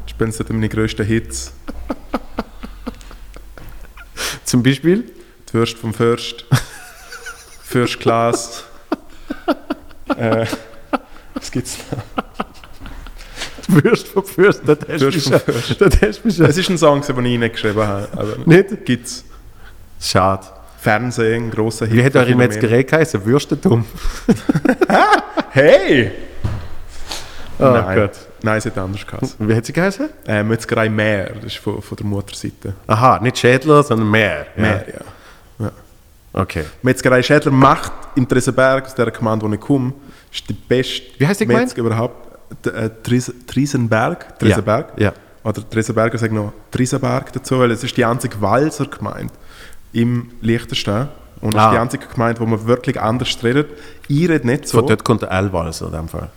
Spielen sie dann meine grössten Hits. Zum Beispiel? Die Würst vom Fürst. First Class. äh, noch? Fürst vom Fürst, das hast schon. vom Fürst. Das hast. Es ist ein Song, den ich nicht geschrieben habe. Aber Nicht? Gibt's. Schade. Fernsehen, grosser Hit. Wie hat eure. Metzgerei geheißen? Würstentum? Hey! Oh Nein. Gott. Nein, es hat anders geheißen. Wie hat sie geheißen? Äh, Metzgerei Meer, das ist von, von der Mutterseite. Aha, nicht Schädler, sondern Meer. Meer, ja. Okay. Metzgerei Schädler macht Tresenberg, aus der Gemeinde, wo ich komme, ist die beste Wie heisst die Gemeinde? Metzger überhaupt. D- Äh, Tries- Triesenberg? Tresenberg? Ja. Oder Tresenberger sagen noch Triesenberg dazu, weil es ist die einzige Walser Gemeinde im Liechtenstein. Und es Ah. ist die einzige Gemeinde, wo man wirklich anders redet. Ich rede nicht so. Von dort kommt der L-Walser in dem Fall.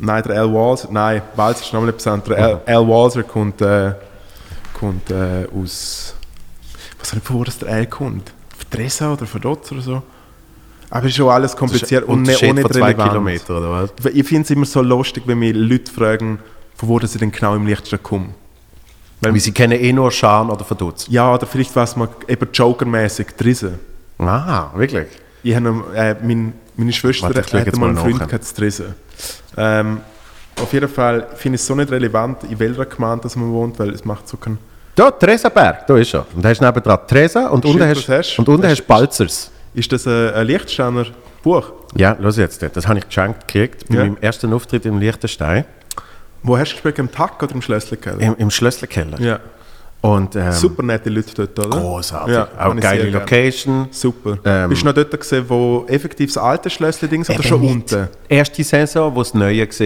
Nein, der L. Walser, nein, Walser ist nochmal etwas anderes. Der L. L. Walser kommt, äh, kommt äh, aus. Ich weiß nicht, von wo das der L kommt. Von Dressa oder von dort oder so. Aber es ist schon alles kompliziert und nicht von zwei. Kilometer, oder was? Ich finde es immer so lustig, wenn mich Leute fragen, von wo sie denn genau im Lichtstein kommen. Weil sie kennen eh nur Schan oder Verdutz. Ja, oder vielleicht weiß man eben Joker-mäßig Drisse. Ah, wirklich? Ich habe äh, mein, meine Schwester Warte, ich hatte mal einen Freund gehabt, zu Drisse. Ähm, auf jeden Fall finde ich es so nicht relevant, in welcher Gemeinde dass man wohnt, weil es macht so keinen... Da, Tresaberg, da ist er. Und da hast du nebendran Tresa und unten hast, was hast und unten hast ist- Balzers. Ist das ein, ein Lichtsteiner Buch? Ja, los jetzt. Das habe ich geschenkt gekriegt bei Ja. meinem ersten Auftritt im Liechtenstein, Wo hast du gespielt? Im Tack oder im Schlösschen? im, im Schlösselkeller. Ja. Und, ähm, Super nette Leute dort, oder? Großartig. Ja, Auch geile. Location. Super. Ähm, Bist du noch dort gesehen, wo effektiv das alte Schlösschen-Ding ist oder schon nicht. unten? Erste Saison, wo das Neue ist.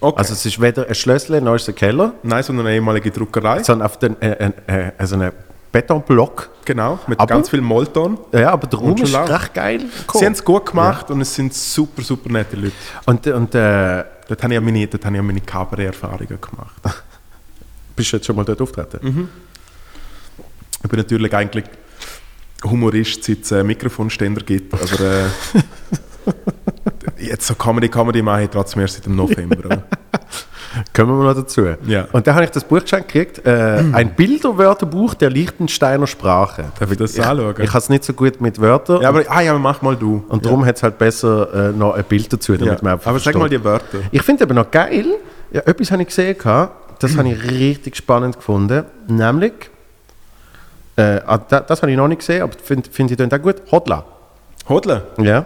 Okay. Also es ist weder ein Schlössle noch ist ein Keller, Nein, sondern eine ehemalige Druckerei. sondern auf den, äh, äh, äh, also einen Betonblock. Genau, mit Aber- ganz viel Molton. Ja, aber der Raum ist recht geil. Sie haben es gut gemacht und es sind super, super nette Leute. Und, und äh, Dort habe ich ja meine, dort habe ich ja meine Kabarett-Erfahrungen gemacht. bist du jetzt schon mal dort auftreten? Mhm. Ich bin natürlich eigentlich Humorist, seit es äh, Mikrofonständer gibt, aber äh, jetzt so Comedy, Comedy mache ich trotzdem erst seit dem November. Kommen wir noch dazu. Ja. Und da habe ich das Buch geschenkt gekriegt, äh, ein Bilderwörterbuch der Liechtensteiner Sprache. Darf ich das anschauen? Ich habe es nicht so gut mit Wörtern ja, aber, ah ja, mach mal du. und darum hat es halt besser äh, noch ein Bild dazu, damit ja. man einfach Aber sag versteht. mal die Wörter. Ich finde aber noch geil, ja, etwas habe ich gesehen, gehabt, das habe ich richtig spannend gefunden, nämlich, äh, ah, da- das habe ich noch nicht gesehen, aber finde find ich dann auch gut, Hodla. Hodle. Ja,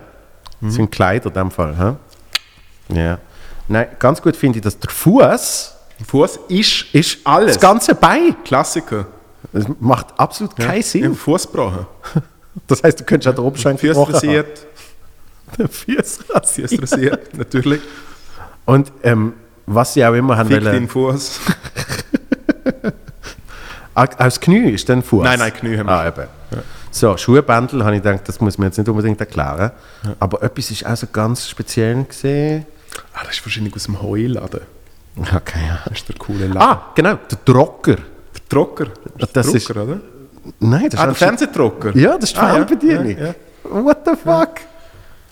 Mhm. das sind Kleider in dem Fall. hä? Ja. Nein, ganz gut finde ich, dass der Fuß Fuß ist, ist alles. das ganze Bein. Klassiker. Das macht absolut keinen Im Sinn. Fuß gebrochen. Das heißt, du könntest auch den Oberschenkel Füße rasiert. Der Füße rasiert. Füße rasiert, natürlich. Und ähm, was sie auch immer haben Fick wollen- deinen Fuß. Ah, Aus Knie ist dann Fuß? Nein, nein, Knie haben wir. Ah, eben. So, Schuhbändel habe ich gedacht, das muss man jetzt nicht unbedingt erklären. Aber etwas ist auch so ganz speziell gesehen. Ah, das ist wahrscheinlich aus dem Heuladen. Okay, ja. Das ist der coole Laden. Ah, genau, der Drucker. der Drucker. das der ist- Drucker, oder? Nein, das ist Ah, der anscheinend- Fernsehdrucker. Ja, das ist die Ah, ja, Fernbedienung. ja, ja. What the fuck?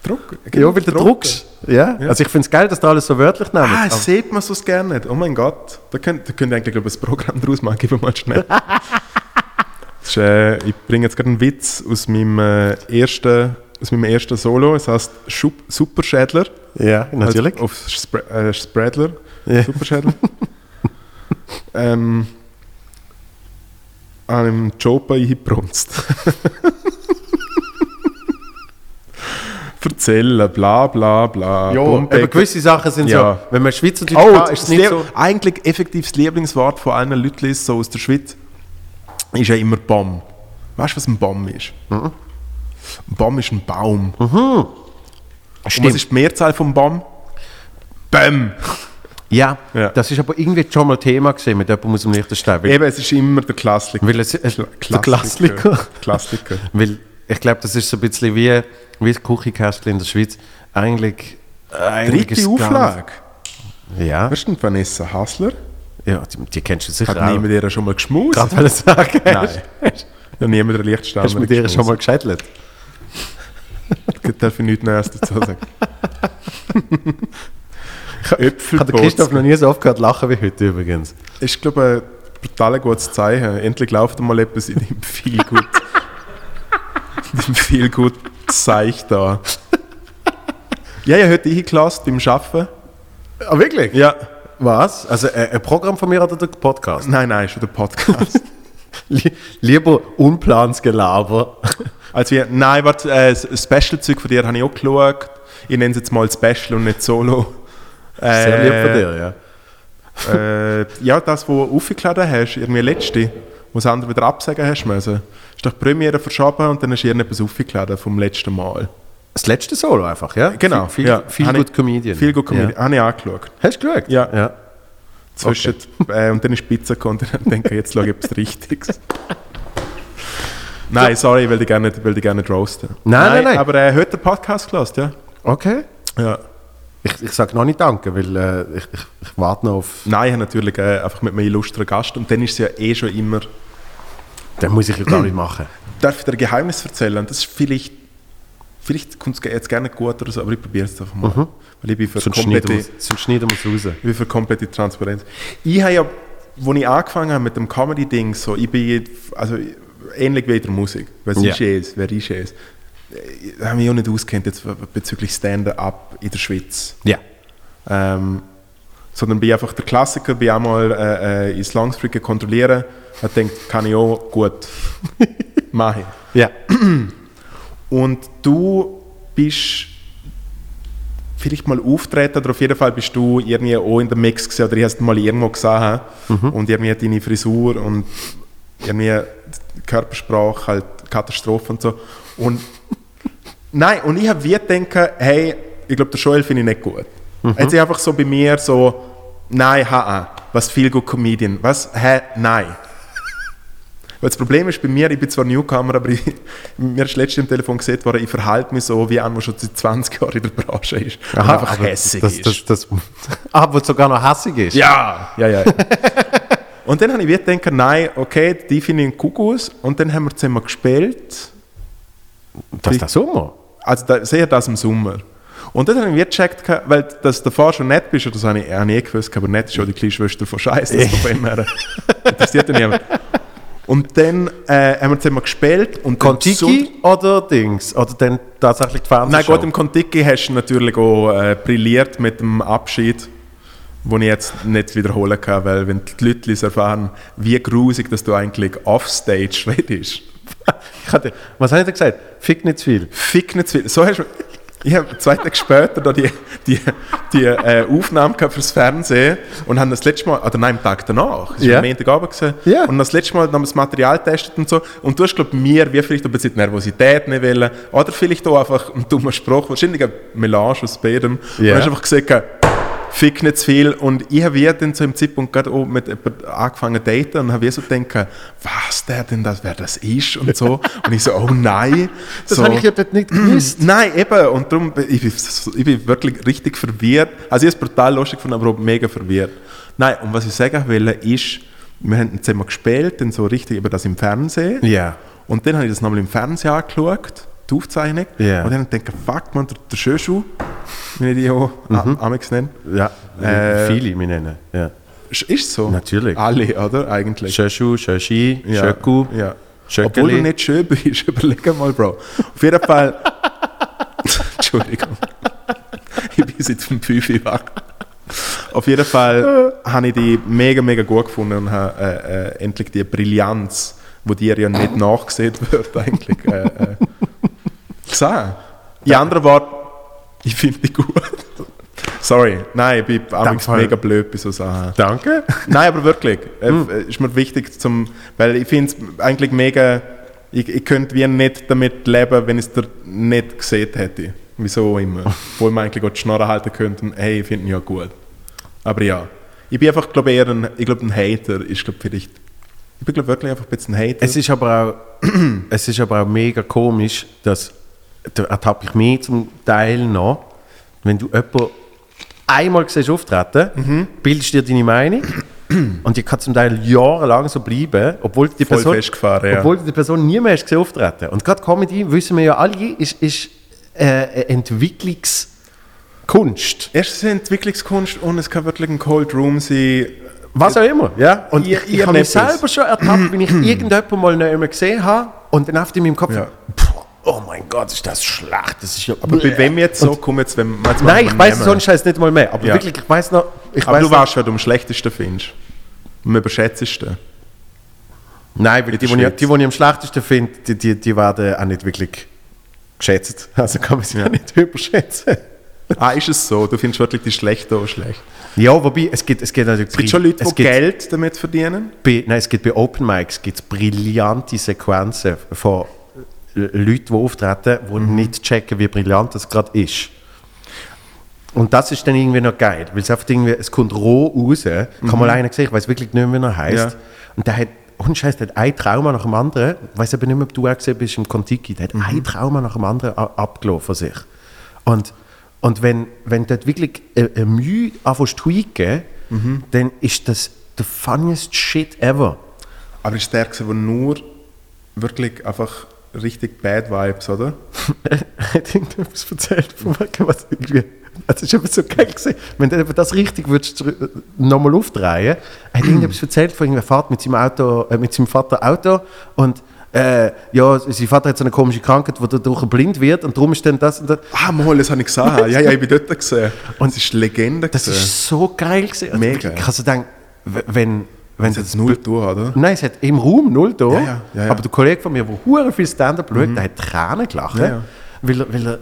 Drucker. Ja, weil du druckst. Ja. Ja. also ich finde es geil, dass du alles so wörtlich nimmst. Ah, aber- das sieht man so gerne nicht. Oh mein Gott. Da könnt, da könnt ihr eigentlich glaub, ein Programm draus machen. Gib mir mal schnell. das ist, äh, ich bringe jetzt gerade einen Witz aus meinem, äh, ersten, aus meinem ersten Solo. Es heißt Schub, Superschädler. ja, natürlich. Also auf Spre äh, Spreadler. Ja. Superschädler. ähm, an einem Job eingebrunst. Erzählen, bla bla bla. ja, aber gewisse Sachen sind Ja. so, wenn man Schweizerdeutsch Oh, kann, ist es nicht so... eigentlich effektiv das Lieblingswort von allen Leuten ist, so aus der Schweiz, ist ja immer Baum. Weißt du, was ein Baum ist? Mhm. Ein Baum ist ein Baum. Und Stimmt. was ist die Mehrzahl vom Baum? Bäm! Ja, Ja. das ist aber irgendwie schon mal Thema gesehen mit jemandem aus dem Liechtenstein. Weil, Eben, es ist immer der Klassiker. weil es, es, der Klassiker. Klassiker. Klassiker. Weil ich glaube, das ist so ein bisschen wie, wie das Küchenkästchen in der Schweiz. Eigentlich... äh, eigentlich Dritte Auflage. Ja, Weißt du, Vanessa Hassler? ja die, die kennst du sicher Hat auch. niemand ihr schon mal geschmust? Gerade sagen. Nein. Ja, niemand der Lichtstein. Hast du mit ihr schon mal geschädelt? Darf ich nichts Näheres dazu sagen. ich habe Ich Christoph noch nie so oft gehört lachen wie heute übrigens. ist, glaube ich, ein total gutes Zeichen. Endlich läuft mal etwas in dem viel gut. in viel gut Zeich da. Ja, ich habe heute eingelassen beim Arbeiten. Ah, wirklich? Ja. Was? Also äh, ein Programm von mir oder der Podcast? Nein, nein, schon der Podcast. Lie- Lieber Unplansgelaber. Also, wir- nein, warte, äh, Special-Zeug von dir habe ich auch geschaut. Ich nenne es jetzt mal Special und nicht Solo. Sehr lieb von dir, ja. Äh, ja, das, was du aufgeladen hast, irgendwie letzte, wo das andere wieder absagen hast müssen. Ist doch die Premiere verschoben und dann hast du irgendetwas aufgeladen vom letzten Mal. Das letzte Solo einfach, ja? Genau. Viel, ja. viel gut ich- Comedian. Viel gut Comedian. Ja. Habe ich angeschaut. Hast du geschaut? Ja. ja. Zwischen, äh, und dann ist Pizza gekommen und dann denke ich, jetzt schaue ich etwas Richtiges. Nein, sorry, ich will dich gerne, will dich gerne nicht roasten. Nein, nein, nein. Aber äh, heute den Podcast gelassen, ja? Okay. Ja. Ich, ich sage noch nicht Danke, weil äh, ich, ich, ich warte noch auf... Nein, ich habe natürlich äh, einfach mit einem illustren Gast und dann ist es ja eh schon immer... Den muss ich ja gar nicht machen. Darf ich dir ein Geheimnis erzählen? Das ist vielleicht... Vielleicht kommt es jetzt gerne nicht gut oder so, aber ich probiere es einfach mal. Weil ich bin für Sonst schneiden komplette... wir sonst schneiden wir raus. Ich bin für komplette Transparenz. Ich habe ja, als ich angefangen habe mit dem Comedy-Ding, so, ich bin also, ähnlich wie in der Musik. Was Ja. ist es? Wer ist es? Ich habe mich auch nicht auskennt jetzt bezüglich Stand-up in der Schweiz. Ja. Ähm, sondern bin einfach der Klassiker, bin auch mal äh, äh, ins Langsfreaken kontrollieren, habe gedacht, kann ich auch gut machen. Ja. Und du bist vielleicht mal auftreten. Oder auf jeden Fall bist du irgendwie auch in der Mix gesehen oder ich hast mal irgendwo gesehen. Und irgendwie deine Frisur und irgendwie Körpersprache halt Katastrophe und so. Und nein und ich habe wie gedacht hey ich glaube der Joel finde ich nicht gut. Er hat sich einfach so bei mir so nein ha was viel gut Comedian? Was hä nein weil das Problem ist bei mir, ich bin zwar Newcomer, aber ich, mir ist letztens im Telefon gesehen worden, ich verhalte mich so wie einer, der schon seit 20 Jahren in der Branche ist und einfach hässig das, ist. das, das, Aber sogar noch hässig ist. ja, ja, ja. und dann habe ich wieder gedacht, nein, okay, die finde ich einen Kuckuck. Und dann haben wir zusammen gespielt, Das ist der Sommer. also da, sehr das im Sommer. Und dann habe ich gecheckt, weil dass du davor schon nett bist, oder das habe ich, ich eh gewusst, aber nett ist schon die kleine Schwester von Scheiße, das von dem her interessiert ja niemand. Und dann äh, haben wir zusammen gespielt. Und Kontiki oder Dings? Oder dann tatsächlich die Nein, Fernsehshow? gut, im Kontiki hast du natürlich auch äh, brilliert mit dem Abschied, den ich jetzt nicht wiederholen kann, weil wenn die Leute erfahren, wie grusig, dass du eigentlich offstage redest. Ich hatte, was habe ich da gesagt? Fick nicht zu viel. Fick nicht zu viel. So hast du, ich habe zwei Tage später da die, die, die äh, Aufnahme gehabt fürs Fernsehen und haben das letzte Mal, oder nein, am Tag danach, es Ja. war am Montagabend, gewesen, Ja. und das letzte Mal haben wir das Material getestet und so. Und du hast, glaube mir, wie vielleicht ein bisschen Nervosität nicht wollen, oder vielleicht auch einfach ein dummer Spruch, wahrscheinlich ein Melange aus beidem. Und Ja. hast einfach gesagt, fick nicht zu viel. Und ich habe wie dann so im Zeitpunkt gerade auch mit jemandem angefangen zu daten und habe wie so gedacht, was der denn das, wer das ist und so. und ich so, oh nein. Das so. habe ich ja dort nicht gewusst. Nein, eben. Und darum, ich bin, ich bin wirklich richtig verwirrt. Also ich habe es brutal lustig gefunden, aber auch mega verwirrt. Nein, und was ich sagen will, ist, wir haben zusammen gespielt, dann so richtig über das im Fernsehen. Ja. Und dann habe ich das nochmal im Fernsehen angeschaut, die Aufzeichnung. Ja. Und dann habe ich fuck man, der, der Schöschuh, wie ich die auch mhm. Amix nenne. Ja, Äh, viele mich nennen. Ja. Ist so? Natürlich. Alle, oder? Eigentlich. Schöschu, Schöschi, Ja, Schöku, Ja. Schöckeli. Obwohl du nicht schön bist, überleg mal, Bro. Auf jeden Fall. Entschuldigung. ich bin seit 5 Uhr wach. Auf jeden Fall habe ich die mega, mega gut gefunden und habe äh, äh, endlich die Brillanz, wo dir ja nicht nachgesehen wird, eigentlich äh, äh, gesehen. In anderen Worten, ich finde die gut. Sorry, nein, ich bin Fall. mega blöd bei so Sachen. Danke. Nein, aber wirklich. Äh, Ist mir wichtig, zum, weil ich finde es eigentlich mega. Ich, ich könnte wie nicht damit leben, wenn ich es nicht gesehen hätte. Wieso auch immer. Obwohl man eigentlich auch die Schnorre halten könnte und hey, ich finde ihn ja gut. Aber ja. Ich bin einfach, glaube eher ein, ich glaube, ein Hater ist, glaube vielleicht. Ich bin, glaube wirklich einfach ein bisschen ein Hater. Es ist aber auch, es ist aber auch mega komisch, dass, da ertappe ich mich zum Teil noch, wenn du jemanden einmal siehst auftreten, Mhm. bildest dir deine Meinung und die kann zum Teil jahrelang so bleiben, obwohl du die Voll Person, ja. obwohl du die Person nie mehr hast gesehen auftreten. Und gerade Comedy, wissen wir ja alle, ist, ist äh, eine Entwicklungskunst. Erstens Entwicklungskunst und es kann wirklich ein Cold Room sein. Was auch immer, ja. Und ich, ich ihr habe mich selber schon ertappt, wenn ich irgendjemanden mal nicht mehr gesehen habe und dann auf in meinem Kopf, Ja. "Puh, oh mein Gott, ist das schlecht, das ist ja... Aber bei wem jetzt so, komm jetzt, wenn machen Nein, ich weiß so einen Scheiß nicht mal mehr, aber Ja. wirklich, ich weiß noch... Ich Aber weiss du noch, weißt, wer du am schlechtesten findest. Am überschätztesten. Nein, weil die, die, die, die ich am schlechtesten finde, die, die, die werden auch nicht wirklich geschätzt. Also kann man sie Ja. auch nicht überschätzen. Ah, ist es so? Du findest wirklich die schlechten auch schlecht? Ja, wobei, es gibt, es gibt natürlich... Es gibt schon Leute, die Geld damit verdienen. bei, nein, es gibt bei Open Mics gibt's brillante Sequenzen von L- Leuten, die auftreten, die Mhm. nicht checken, wie brillant das gerade ist. Und das ist dann irgendwie noch geil, weil es einfach irgendwie, es kommt roh raus. Kann mal einer sehen, ich weiß wirklich nicht mehr, wie er heißt. Mhm. Ja. Und der hat, ohne Scheiß, der hat ein Trauma nach dem anderen. Ich weiß aber nicht mehr, ob du auch gesehen bist im Kontiki. Der hat Mhm. ein Trauma nach dem anderen abgelaufen von sich. Und, und wenn, wenn dort wirklich eine, eine Mühe anfängst zu Mhm. dann ist das der funniest shit ever. Aber ist der, der nur wirklich einfach richtig Bad Vibes, oder? er hat irgendetwas erzählt von was irgendwie. Das ist eben so geil gewesen. Wenn du das richtig würdest nochmal aufdrehen, hat irgendetwas erzählt von irgendeiner Fahrt mit seinem Auto, äh, mit seinem Vater Auto und äh, ja, sein Vater hat so eine komische Krankheit, wo dadurch blind wird und darum ist dann das und das. Ah, mal, das habe ich gesehen. Ja, ja, ich bin dort gesehen. Und es ist Legende. Das gewesen. ist so geil gewesen. Also Mega. Ich also denken, wenn, wenn das hat null durch, oder? Nein, es hat im Raum null da. Ja, ja, ja, Mhm. ja. Aber der Kollege von mir, der hure viel Stand-up schaut, der hat Tränen gelacht. Ja, ja. Weil er, weil er,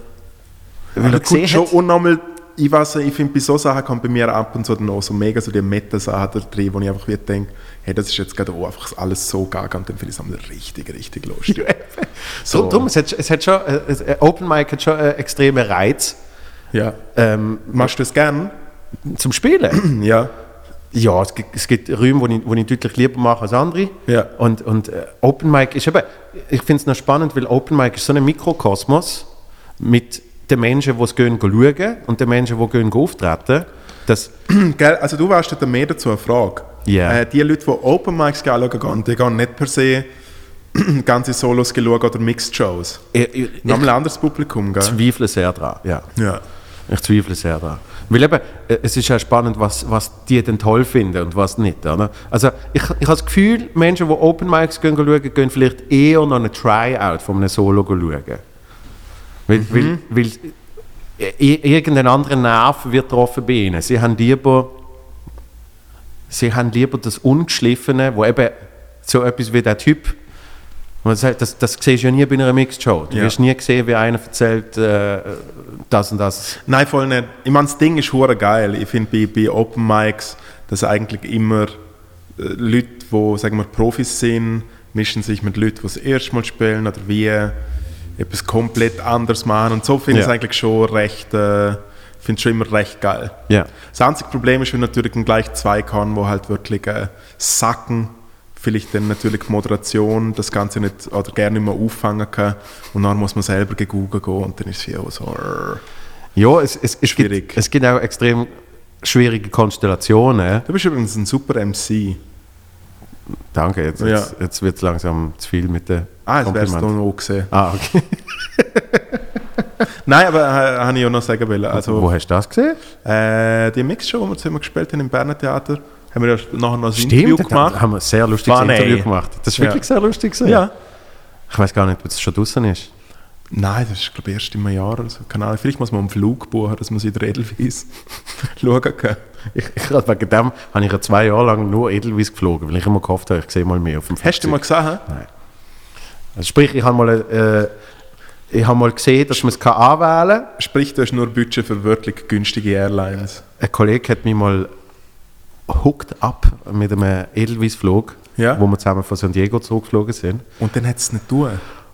weil Aber er gesehen schon hat. und nochmal, ich weiß ich finde, bei so Sachen kommt bei mir ab und zu dann auch so mega so die Meta-Sachen da drin, wo ich einfach wieder denke, hey, das ist jetzt gerade auch einfach alles so gaga und dann finde ich es richtig, richtig lustig. So. Drum, es, hat, es hat schon, es- äh, Open Mic hat schon äh, extreme Reiz ja. ähm, Machst du das gern? zum Spielen. Ja. Ja, es gibt, es gibt Räume, wo ich, wo ich deutlich lieber mache als andere. Ja. Und, und äh, Open Mic ist eben, ich finde es noch spannend, weil Open Mic ist so ein Mikrokosmos mit den Menschen, die es gehen schauen und den Menschen, die gehen auftreten. Das, Gell, also du warst da mehr dazu eine Frage. Ja. Äh, die Leute, die Open Mics anschauen gehen, die gehen nicht per se ganze Solos schauen oder Mixed Shows. ich, ich, Nochmal ein anderes Publikum, gell? zweifle sehr daran. Ja. Ja. Ich zweifle sehr daran. Weil eben, äh, es ist ja spannend, was, was die denn toll finden und was nicht. Oder? Also ich, ich habe das Gefühl, Menschen, die Open Mics gehen, schauen, gehen vielleicht eher noch ein Tryout von einem Solo schauen. Weil, weil, weil äh, irgendein anderer Nerv wird getroffen bei ihnen. Sie haben lieber, sie haben lieber das Ungeschliffene, wo eben so etwas wie der Typ Man sagt, das, das siehst du ja nie bei einer Mixed Show. Du Ja. wirst nie sehen, wie einer erzählt, äh, das und das. Nein, voll nicht. Ich meine, das Ding ist hure geil. Ich finde bei, bei Open Mics, dass eigentlich immer äh, Leute, die sagen wir, Profis sind, mischen sich mit Leuten, die das erste Mal spielen oder wie etwas komplett anderes machen. Und so finde ich es Ja. eigentlich schon recht, äh, finde schon immer recht geil. Ja. Das einzige Problem ist, wenn natürlich gleich zwei kann, wo halt wirklich äh, sacken, vielleicht dann natürlich die Moderation das Ganze nicht oder gerne nicht mehr auffangen kann und dann muss man selber gegoogelt gehen und dann ist es ja auch so. äh. Ja, es, es, es, Schwierig. gibt, es gibt auch extrem schwierige Konstellationen. Du bist übrigens ein super MC. Danke, jetzt, Ja. jetzt, jetzt wird es langsam zu viel mit den Ah, das wärst du noch gesehen. Ah, okay. Nein, aber äh, habe ich auch noch sagen wollen. Also, Wo hast du das gesehen? äh, die Mixshow, die wir zusammen gespielt haben im Berner Theater, haben wir ja nachher noch ein Interview Stimmt, da gemacht. haben wir ein sehr lustiges Funny. Interview gemacht. Das ist Ja. wirklich sehr lustig gewesen. Ja. Ich weiß gar nicht, ob es schon draußen ist. Nein, das ist glaube ich erst einem Jahr oder so. Keine Ahnung. Vielleicht muss man einen Flug buchen, dass man sie in der Edelweiss schauen kann. Ich, ich, wegen dem habe ich ja zwei Jahre lang nur Edelweiss geflogen, weil ich immer gehofft habe, ich sehe mal mehr auf dem Hast du mal gesehen? hä? Also sprich, ich habe mal, äh, ich habe mal gesehen, dass man es anwählen kann. Sprich, du hast nur Budget für wirklich günstige Airlines. Ein Kollege hat mich mal hooked up mit einem Edelweiss-Flug, Ja. wo wir zusammen von San Diego zurückgeflogen sind. Und dann hat es nicht tun.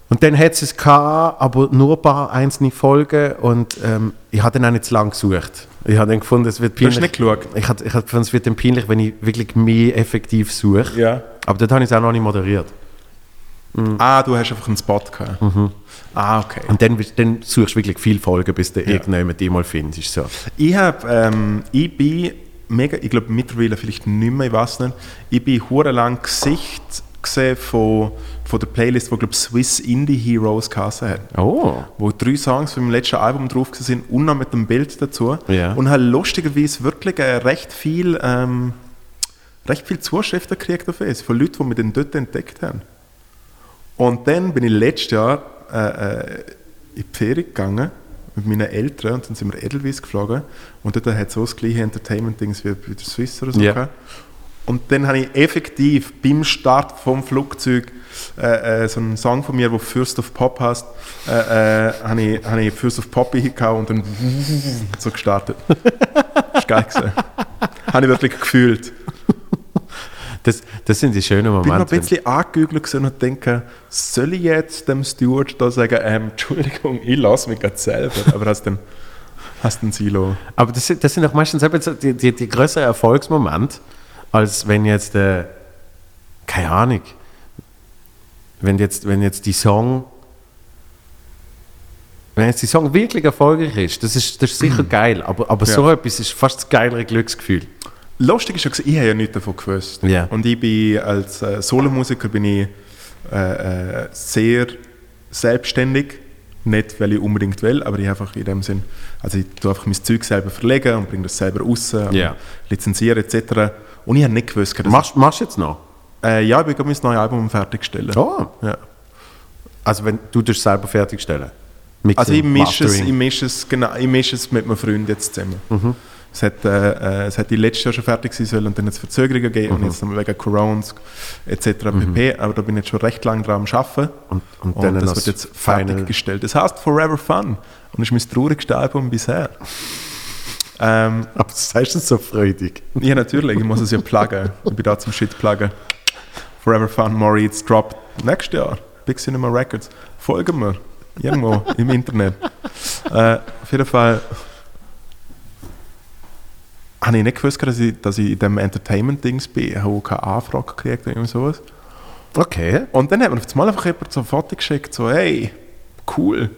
Und dann hat es gehabt, aber nur ein paar einzelne Folgen und ähm, ich habe dann auch nicht zu lange gesucht. Ich habe dann gefunden, es wird Du hast peinlich. nicht geschaut? Ich habe ich gefunden, es wird dann peinlich, wenn ich wirklich mehr effektiv suche. Ja. Aber dort habe ich es auch noch nicht moderiert. Ah, du hast einfach einen Spot gehabt. Ah, okay. Und dann, dann suchst du wirklich viele Folgen, bis du irgendjemand die mal findest. So. Ich habe, ähm, ich bin mega, ich glaube mittlerweile vielleicht nicht mehr, ich weiß nicht, ich bin hure lang Gesicht gesehen von, von der Playlist, wo glaube Swiss Indie Heroes geheißen hat. Oh. Wo drei Songs von meinem letzten Album drauf sind und noch mit dem Bild dazu. Ja. Und habe lustigerweise wirklich äh, recht viel, ähm, recht viel Zuschriften gekriegt auf es, von Leuten, die mich dann dort entdeckt haben. Und dann bin ich letztes Jahr äh, äh, in die Ferien gegangen mit meinen Eltern und dann sind wir Edelweiss geflogen und dort hat es so das gleiche Entertainment-Dings wie bei der Swiss oder so. Gehabt. Und dann habe ich effektiv beim Start vom Flugzeug äh, äh, so einen Song von mir, wo Fürst of Pop heißt, äh, äh, habe ich, habe ich Fürst of Pop hingehauen und dann so gestartet. Das ist geil habe ich wirklich gefühlt. Das, das sind die schönen Ich bin noch ein Momente. bisschen angegügelt und denke, soll ich jetzt dem Steward da sagen, ähm, Entschuldigung, ich lasse mich gerade selber. Aber hast dann, hast dann Silo. Aber das sind, das sind auch meistens die, die, die größeren Erfolgsmomente, als wenn jetzt, äh, keine Ahnung, wenn jetzt, wenn jetzt die Song, wenn jetzt die Song wirklich erfolgreich ist, das ist, das ist sicher geil, aber, aber Ja. so etwas ist fast das geilere Glücksgefühl. Lustig ist ja, ich habe ja nichts davon gewusst. Ja. Und ich bin als äh, Solomusiker bin ich äh, äh, sehr selbstständig. Nicht, weil ich unbedingt will, aber ich einfach in dem Sinn, also ich tue einfach mein Zeug selber verlegen und bringe das selber raus, und Ja. lizenziere etc. Und ich habe nicht gewusst, dass Machst du jetzt noch? äh, ja, ich bin gerade mein neues Album fertigstellen. Oh. Ja. Also wenn du das selber fertigstellen? Mixing, Also ich mische es, ich mische es, genau, ich mische es mit meinem Freund jetzt zusammen. Es hat, äh, äh, es hätte letztes Jahr schon fertig sein sollen und dann hat es Verzögerungen gegeben und jetzt wegen Coronas etc. pp. Aber da bin ich jetzt schon recht lange dran am Arbeiten. Und- und und das noch wird jetzt das fertiggestellt. Das heißt Forever Fun und ist mein traurigste Album bisher. ähm, Aber das heißt es so freudig. ja, natürlich, ich muss es ja pluggen. Ich bin da zum Shit pluggen. Forever Fun, Moritz droppt nächstes Jahr. Big Cinema Records. Folgen wir. Irgendwo im Internet. Äh, auf jeden Fall habe ich nicht gewusst, dass ich, dass ich in dem Entertainment-Dings bin. Ich habe keine Anfrage gekriegt oder irgend sowas. Okay. Und dann hat mir auf einmal einfach jemand so ein Foto geschickt, so hey, cool.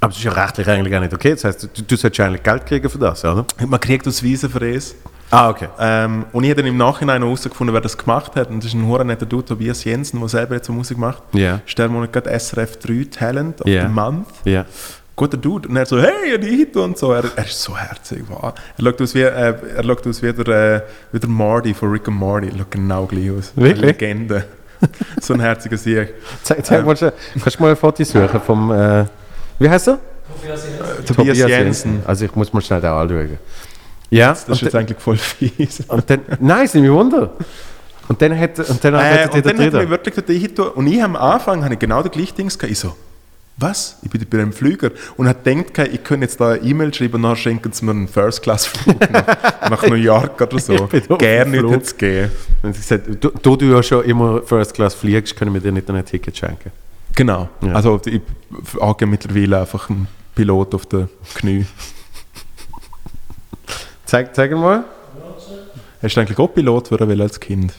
Aber das ist ja rechtlich eigentlich auch nicht okay. Das heißt, du, du solltest eigentlich Geld kriegen für das, oder? Man kriegt Ausweise für es. Ah, okay. Ähm, und ich habe dann im Nachhinein herausgefunden, wer das gemacht hat. Und das ist ein hure netter Dude, Tobias Jensen, der selber jetzt so Musik macht. Ja. Ist der Monat gerade SRF 3 Talent of Ja. the Month. Ja. Guter Dude. Und er so, hey, die Hit und so. Er, er ist so herzig. Wow. Er schaut aus wie, äh, er schaut aus wie, der, äh, wie der Marty von Rick and Morty. Er schaut genau gleich aus. Wirklich? Eine Legende. so ein herziger Sieg. Zeig, zeig mal schon. Kannst du mal ein Foto suchen vom. Äh, wie heißt er? Tobias, Jensen. Also ich muss mal schnell da anschauen. Ja, Das ist und, jetzt dann, eigentlich voll fies. und dann. Nein, ist nicht mehr Wunder. Und dann hat, und dann Äh, arbeitet und ihr dann da hat mich drin. wirklich dort hingetan. Und ich am Anfang habe ich genau das gleiche Ding gehabt. Ich so, was? Ich bin bei einem Flüger. Und habe gedacht, ich könnte jetzt da eine E-Mail schreiben und dann schenken sie mir einen First-Class-Flug nach, nach New York oder so. Gerne Flug. hätte es gegeben. Und sie gesagt, du, da du ja schon immer First Class fliegst, können wir dir nicht ein Ticket schenken. Genau. Ja. Also ich habe mittlerweile einfach einen Pilot auf den Knie. Zeig, zeig mal. Hast du eigentlich auch Pilot werden als Kind?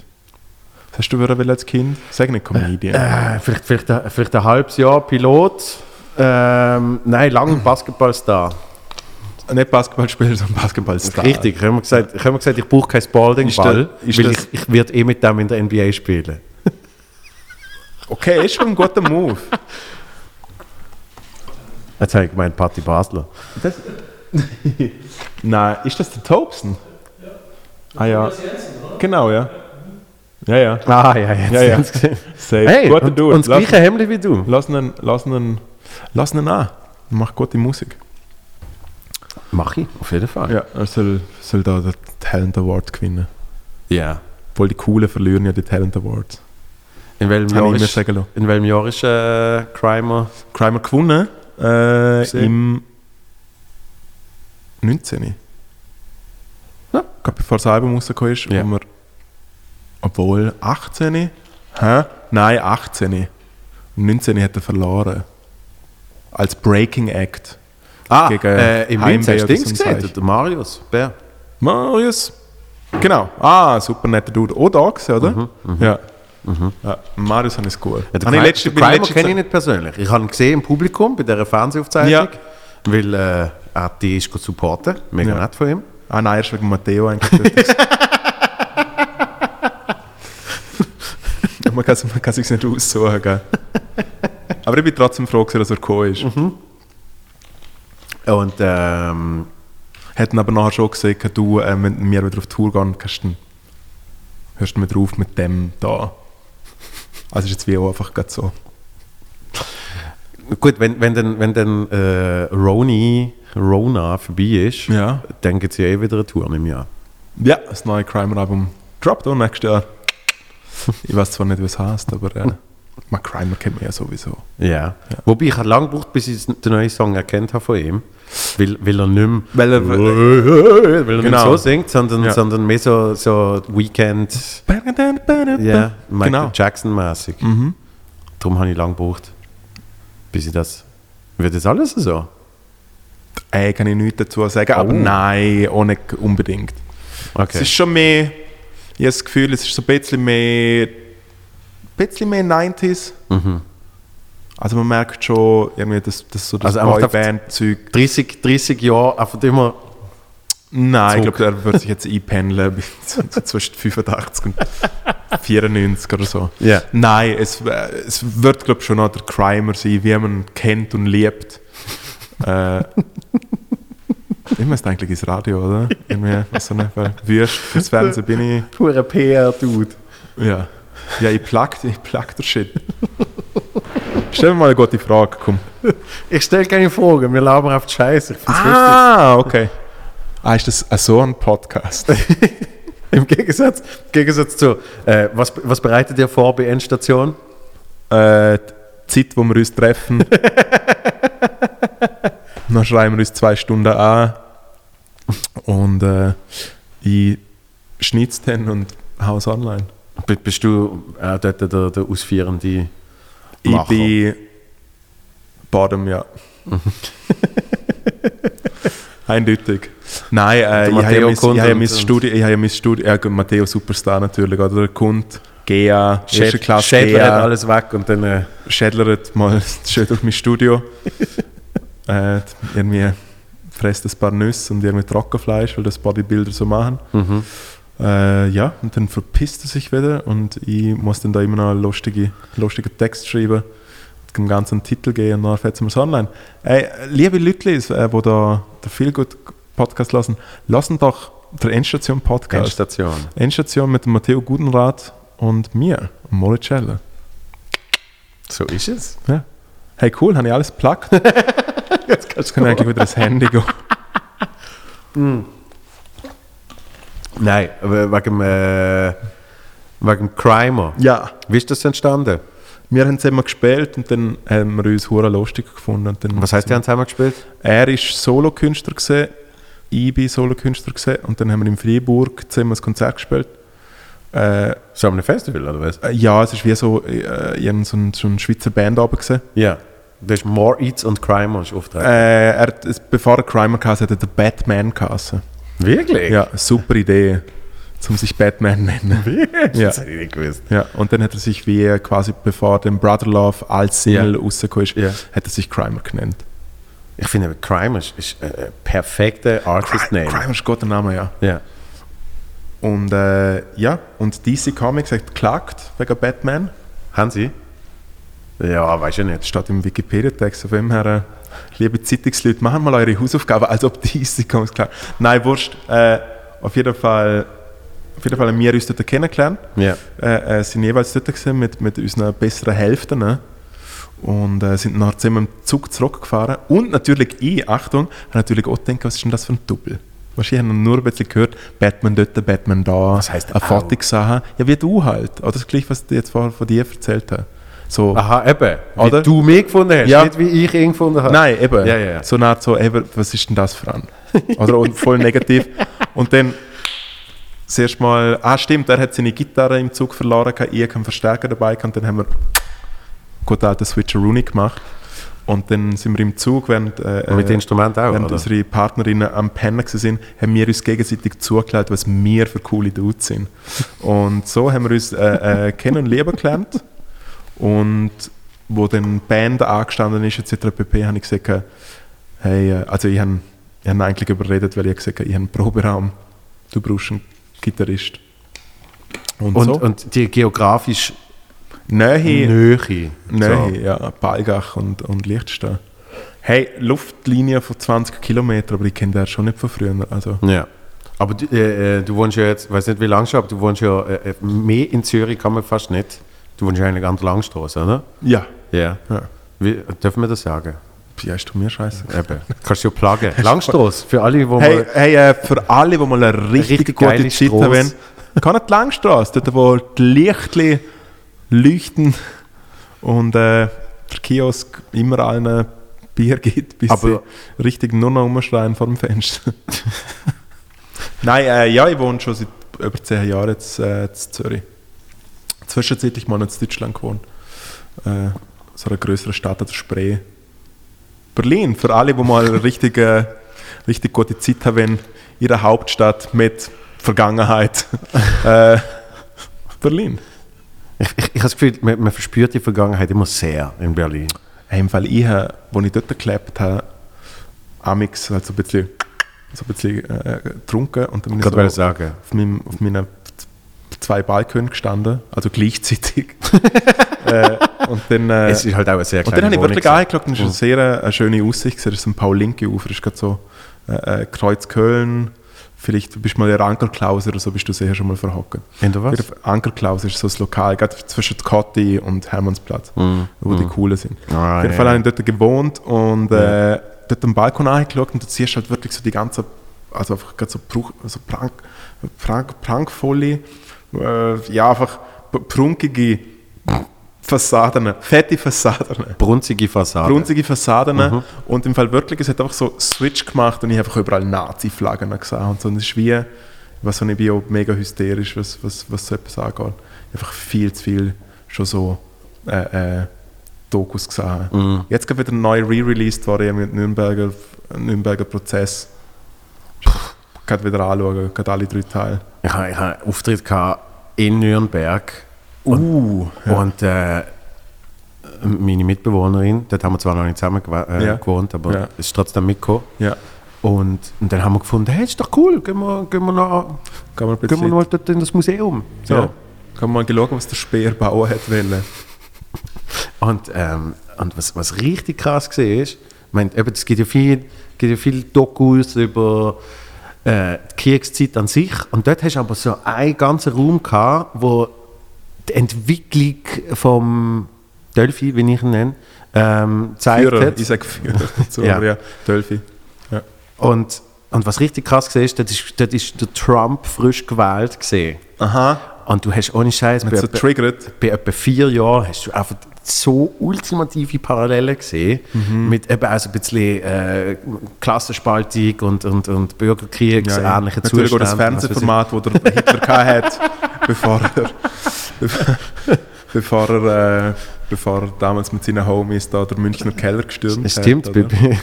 Hast du wollen als Kind? Sag nicht Comedian. Äh, vielleicht, vielleicht, ein- vielleicht ein halbes Jahr Pilot. Ähm, nein, lang Basketballstar. Nicht Basketballspieler, sondern Basketballstar. Richtig, ich habe mir gesagt, ich, gesagt, ich brauche keinen Spalding-Ball, weil das- ich, ich werde eh mit dem in der NBA spielen. Okay, ist schon ein guter Move. Jetzt habe ich gemeint, Patti Basler. Das, Nein, ist das der Thompson? Ah ja. Genau, ja. Ja, ja. Ah, ja, jetzt Ja, ja. Safe. Hey, Guter und, und das gleiche Hemd wie du. Lass ihn, lass ihn, lass ihn an. Macht gute Musik. Mach ich, auf jeden Fall. Ja, er soll, soll da den Talent Award gewinnen. Ja. Obwohl die Coolen verlieren ja die Talent Awards. In welchem Jahr mir ist, in welchem Jahr ist äh, Crimer? Crimer gewonnen äh, im 19. Ja. Gerade bevor das Album rausgekommen ist, Ja. wo wir, obwohl 18. Hä? Nein, 18. Und 19 hat er verloren. Als Breaking Act. Ah, Gegen äh, im Winter hast du Dings gesehen, der Marius Bär. Marius. Genau. Ah, super netter Dude. Auch da gewesen, oder? Ja. ja. Marius habe ich es gut. Ja, Cri- letzte, letzte kenne ich nicht persönlich. Ich habe ihn gesehen im Publikum bei dieser Fernsehaufzeichnung, Ja. weil äh, er die ist gut supporten. Mega Ja. nett von ihm. Ah nein, erst wegen Matteo eigentlich. dort gewesen. Man kann es man kann sich's nicht aussuchen? Aber ich bin trotzdem froh, dass er gekommen ist. Und ähm, Hätten aber nachher schon gesagt, du, äh, wenn wir wieder auf Tour gehen, kannst du, hörst du mir drauf mit dem da. Also ist jetzt wie auch einfach gerade so. gut, wenn, wenn dann, wenn dann äh, Roni, Rona vorbei ist, Ja. dann gibt es ja eh wieder eine Tour im Jahr. Ja, das neue Crimer-Album droppt auch nächstes Jahr. Ich weiß zwar nicht, wie es heißt, aber äh, Crimer kennt man ja sowieso. Ja. Wobei ich lange gebraucht, bis ich den neuen Song erkannt habe von ihm. Weil, weil er nicht mehr, Weil er- weil er nicht mehr Genau. so singt, sondern, Ja. sondern mehr so, so Weekend, ja, Michael Genau. Jackson-mäßig. Darum habe ich lange gebraucht, bis ich das... Wird das alles so? Ey, kann ich nichts dazu sagen, aber Oh. nein, auch nicht unbedingt. Okay. Es ist schon mehr, ich habe das Gefühl, es ist so ein bisschen mehr, ein bisschen mehr 90s. Mhm. Also man merkt schon, irgendwie, dass, dass so das Also Boyband-Zeug... 30, 30 Jahre einfach immer... Nein, ich Zug. glaube, er wird sich jetzt einpendeln zwischen 85 und 94 oder so. Ja. Nein, es, äh, es wird, glaube ich, schon noch der Crimer sein, wie man kennt und liebt. äh, ich müsste eigentlich ins Radio, oder? Irgendwie, was so eine, Wüst fürs Fernsehen bin ich. Pure PR-Dude. Ja. Ja, ich plug, ich plug der Shit. Stell mir mal eine gute Frage, komm. Ich stelle keine Fragen, wir labern auf die Scheiße. Ah, okay. Ah, ist das äh, so ein Podcast? wichtig. Im Gegensatz, im Gegensatz zu... Äh, was, was bereitet ihr vor bei Endstation? äh, die Zeit, wo wir uns treffen. Dann schreiben wir uns zwei Stunden an. Und äh, ich schneide dann und haue es online. Bist du auch dort der, der ausführende Ich Macher? bin Bottom, ja. Eindeutig. Nein, äh, ich habe ja mein, kommt ich habe mein Studio, ich habe ja mein Studio, ja, Matteo Superstar natürlich, oder der GA, erste Klasse Schädler GA, alles weg und dann... Äh, schädlert mal schön durch mein Studio. äh, irgendwie fresst ein paar Nüsse und irgendwie Trockenfleisch, weil das Bodybuilder so machen. mhm. Äh, ja, und dann verpisst er sich wieder und ich muss dann da immer noch einen lustigen, lustigen Text schreiben, dem ganzen Titel geben und dann fährt es online. Ey, liebe Leute, äh, die da den Feelgood Podcast lassen, lassen doch der Endstation Podcast. Endstation. Endstation mit Matteo Gudenrath und mir, Moritz Scheller. So ist es. Ja. Hey, cool, habe ich alles geplagt. Jetzt kann ich eigentlich wieder das Handy gehen. Nein, aber wegen, äh, Wegen Crimer. Ja. Wie ist das entstanden? Wir haben zusammen gespielt und dann haben wir uns hure lustig gefunden. Und dann Was heißt, die haben zusammen gespielt? Er war Solokünstler, gewesen, ich bin Solokünstler gewesen, und dann haben wir in Freiburg zusammen ein Konzert gespielt. Äh, So einem Festival, oder was? äh, ja, es war wie so, äh, so, ein, so eine Schweizer Band oben gesehen. Ja. Das ist More Eats und Crimer ist auftreten. Äh, er, hat- bevor er Crimer hatte, hat er den Batman geheißen. Wirklich? Ja, super Idee, um sich Batman nennen. Wirklich? Ja. Das hätte ich nicht gewusst. Ja, und dann hat er sich wie quasi bevor dem Brother Love als Single Ja. rausgekommen ist, Ja. hat er sich Crimer genannt. Ich finde, aber Crimer ist, ist ein ein perfekter Artist-Name. Crimer ist Gott der Name, ja. Ja. Und äh, ja, und DC Comics hat geklagt wegen Batman. Haben Sie? Ja, weiß ich nicht. steht im Wikipedia-Text. Von dem her, äh, liebe Zeitungsleute, machen mal eure Hausaufgaben, als ob DC Comics klar. Nein, wurscht. Äh, auf jeden Fall, auf jeden Fall haben wir uns dort kennengelernt. Ja. Äh, äh, sind jeweils dort gewesen mit, mit unseren besseren Hälften. Ne? Und äh, sind nachher zusammen im Zug zurückgefahren. Und natürlich ich, Achtung, habe natürlich auch gedacht, was ist denn das für ein Double? Wahrscheinlich haben nur ein bisschen gehört, Batman dort, Batman da, Was heisst eine? Foto gesehen. Ja, wie du halt. Oder das gleiche, was ich jetzt vorher von dir erzählt habe. So, Aha, eben. Wie Oder? du mich gefunden hast, Ja. nicht wie ich ihn gefunden habe. Nein, eben. Ja, ja. So eine Art so, eben, was ist denn das für ein? Oder und voll negativ. Und dann zuerst mal, ah stimmt, er hat seine Gitarre im Zug verloren, ich habe einen Verstärker dabei gehabt, und dann haben wir gut alten Switcheroonie gemacht. Und dann sind wir im Zug, während, äh, mit äh, Instrument auch, während oder? unsere Partnerinnen am Pennen sind, haben wir uns gegenseitig zugelassen, was wir für coole Dudes sind. Und so haben wir uns äh, äh, kennen und lieben gelernt. Und wo dann Band angestanden ist, etc. pp., habe ich gesagt, hey, äh, also ich habe ich ihn eigentlich überredet, weil ich gesagt habe, ich habe einen Proberaum, du brauchst einen Gitarrist. Und, Und, so. und die geografisch Nähe, Nähe. Nähe ja, Balgach und, und Liechtenstein. Hey, Luftlinie von 20 Kilometern, aber ich kenne den schon nicht von früher. Also, So. Ja. Aber du, äh, äh, du wohnst ja jetzt, weiß nicht wie lange schon, aber du wohnst ja äh, äh, mehr in Zürich kann man fast nicht. Du wohnst eigentlich an der Langstrasse, oder? ja. Ja. ja. Wie, dürfen wir das sagen? Ja, ist doch mir scheiße. Eben. Kannst du ja pluggen. Langstrasse, für alle, wo Hey, mal... hey äh, für alle, die mal eine richtig, richtig gute Zeit haben, kann nicht die Langstrasse, dort wo die Lichtli leuchten und äh, der Kiosk immer allen Bier gibt, bis Aber- sie richtig nur noch rumschreien vor dem Fenster. Nein, äh, ja, ich wohne schon seit über zehn Jahren jetzt äh, in Zürich. Zwischenzeitlich mal in Deutschland gewohnt. Äh, so eine größere Stadt als Spree. Berlin, für alle, die mal richtig, äh, richtig gute Zeit haben, ihre Hauptstadt mit Vergangenheit. äh, Berlin. Ich, ich, ich habe das Gefühl, man, man verspürt die Vergangenheit immer sehr in Berlin. Hey, Im Fall ich, als ich dort gelebt habe, amix halt so ein bisschen, so ein bisschen äh, getrunken und dann bin Ich so sagen. auf, meinem, auf meinen zwei Balkonen gestanden, also gleichzeitig. äh, und dann, äh, Es ist halt auch eine sehr und kleine dann habe ich wirklich angeschaut und es ist eine sehr äh, eine schöne Aussicht. Das ist ein Paul-Linke-Ufer, das ist gerade so äh, äh, Kreuz Köln. Vielleicht bist du mal in der Ankerklaus oder so, bist du sicher schon mal verhocken. In der was? Ankerklaus ist so das Lokal, gerade zwischen Kotti und Hermannsplatz, wo die coolen sind. Mhm. Ah, Auf jeden ja. Fall habe ich dort gewohnt und äh, dort am Balkon angeschaut und du siehst halt wirklich so die ganze, also einfach gerade so, Bruch, so prank, prank, prankvolle, äh, ja einfach prunkige Fassaden, fette Fassaden. Brunzige Fassade. Brunzige Fassaden Mhm. und im Fall wirklich, es hat einfach so Switch gemacht und ich habe einfach überall Nazi-Flaggen gesehen und so. Und das ist wie, weiß nicht, ich bin auch mega hysterisch, was, was, was so etwas angeht. Einfach viel zu viel schon so äh, äh, Dokus gesehen. Mhm. Jetzt gerade wieder neu re-released worden mit Nürnberger, Nürnberger Prozess. Gerade wieder anschauen, gerade alle drei Teile. Ich hatte einen Auftritt in Nürnberg. Uh, Und äh, meine Mitbewohnerin, dort haben wir zwar noch nicht zusammen äh, Ja. gewohnt, aber Ja. es ist trotzdem mitgekommen. ja. Und, und dann haben wir gefunden, hey, ist doch cool, gehen wir, gehen wir, noch, gehen wir dort in das Museum. So. ja. Kann man mal schauen, was der Speer bauen hat wollen. Und, ähm, und was, was richtig krass war, ist, ich meine, eben, es gibt ja viel, gibt ja viel Dokus über äh, die Kriegszeit an sich. Und dort hast du aber so einen ganzen Raum gehabt, wo die Entwicklung vom Delphi, wie ich ihn nenne, ähm, gezeigt Führer, hat. ich sage Führer dazu, Ja. ja, Delphi. Ja. Und, und was richtig krass war, ist, dort ist, der Trump frisch gewählt gesehen. Aha. Und du hast ohne Scheiß bei, Nicht so etwa- bei etwa vier Jahren hast du einfach so ultimative Parallelen gesehen Mhm. mit eben auch so ein bisschen äh, Klassenspaltung und, und, und Bürgerkriegs Ja, ja. Natürlich auch das Zuständen, was weiß ich. Fernsehformat, das der Hitler hatte, bevor er, bevor er, äh, bevor er damals mit seinen Homies da der Münchner Keller gestürmt Es stimmt, hat. oder? bei,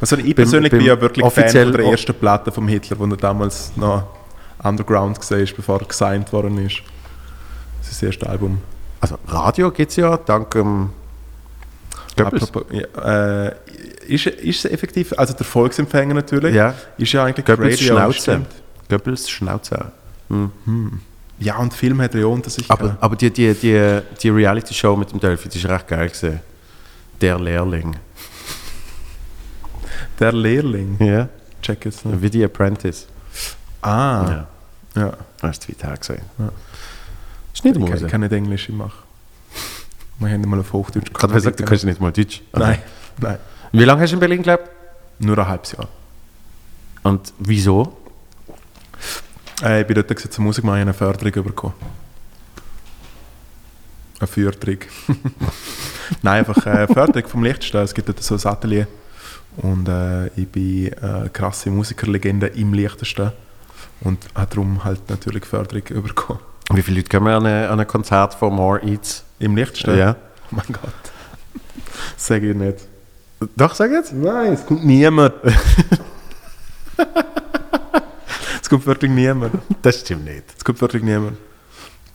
Also ich persönlich bin ja wirklich Fan der ersten Platte vom Hitler, wo er damals noch Underground gesehen ist, bevor er gesigned worden ist. Das ist das erste Album. Also Radio gibt es ja dank ähm, Goebbels. Ja, äh, ist, ist es effektiv, also der Volksempfänger natürlich, Ja. ist ja eigentlich Goebbels Radio, Schnauze. Goebbels Schnauze. Ja, und Film hat ja unter sich Aber, aber die, die, die, die Reality-Show mit dem Delphi, die ist recht geil gesehen. Der Lehrling. Der Lehrling, Ja. check nicht. Wie die Apprentice. Ah, Ja. ja. Das ist zwei Tage gesehen. Ja. Nicht Ich kann, Mose. ich kann nicht Englisch, ich mache. Wir haben mal auf Hochdeutsch Ich habe gesagt, du kannst nicht mal Deutsch. Nein, nein. Wie lange hast du in Berlin gelebt? Nur ein halbes Jahr. Und wieso? Äh, ich bin dort gewesen, zur Musik machen, ich eine Förderung bekommen. Eine Förderung. Nein, einfach eine Förderung vom Liechtenstein. Es gibt dort so ein Atelier. Und äh, ich bin eine krasse Musikerlegende im Liechtenstein. Und habe darum halt natürlich Förderung bekommen. Wie viele Leute kommen an ein, an ein Konzert von More Eats? Im Liechtenstein? Ja. Oh mein Gott. Sage ich nicht. Doch, sag jetzt. Nein, es kommt niemand. es kommt wirklich niemand. Das stimmt nicht. Es kommt wirklich niemand.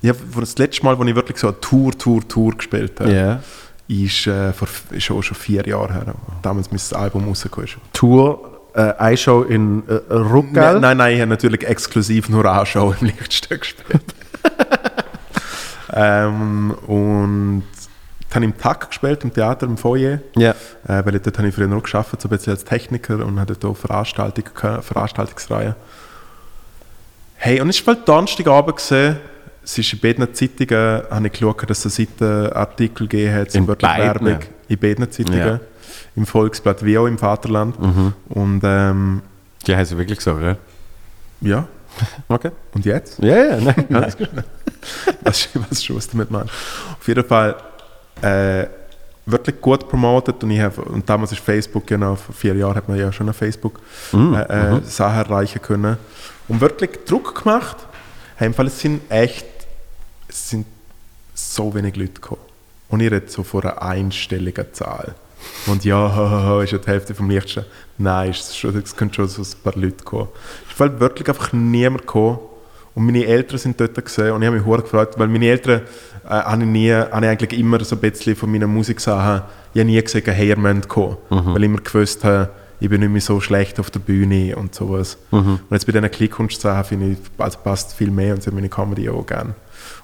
Ich das letzte Mal, als ich wirklich so eine Tour, Tour, Tour gespielt habe, Ja. ist, äh, vor, ist schon, schon vier Jahre her. Damals, bis das Album rausgekommen. Tour, äh, eine Show in äh, Ruckgall. Nein, nein, nein, ich habe natürlich exklusiv nur eine Show im Lichtstück gespielt. ähm, und dann im TAC gespielt, im Theater, im Foyer. Ja. Äh, weil ich dort habe ich früher noch gearbeitet, so ein bisschen als Techniker und hatte dort gehabt, Veranstaltungsreihen. Hey, und es war bald Donnerstagabend gesehen. Es ist in beiden Zeitungen, habe ich geschaut, dass es Seitenartikel gegeben hat, wirklich beiden? Werbung. In beiden Zeitungen. Ja. Im Volksblatt wie auch im Vaterland. Und ähm, Die heißen wirklich so, oder? ja, Okay. und jetzt? Ja, ja, nein. Nein. was, was schon was du damit meinst. Auf jeden Fall äh, wirklich gut promotet und, ich hab, und damals ist Facebook, genau, vor vier Jahren hat man ja schon auf Facebook Mm, äh, äh, Sachen erreichen können. Und wirklich Druck gemacht. Hey, im Fall, es sind echt es sind so wenig Leute gekommen. Und ich rede so von einer einstelligen Zahl. Und ja, ist ja die Hälfte vom Lichtsten. Nein, es, schon, es können schon so ein paar Leute kommen. Ist halt wirklich einfach niemand gekommen. Und meine Eltern sind dort gesehen und ich habe mich sehr gefreut, weil meine Eltern äh, habe ich, nie, habe ich eigentlich immer so ein bisschen von meinen Musiksachen, ich habe nie gesagt, hey, ihr müsst kommen. Weil ich immer gewusst habe, ich bin nicht mehr so schlecht auf der Bühne und sowas. Und jetzt bei diesen Klickkunstsachen finde ich, also passt viel mehr und sie haben meine Comedy auch gerne.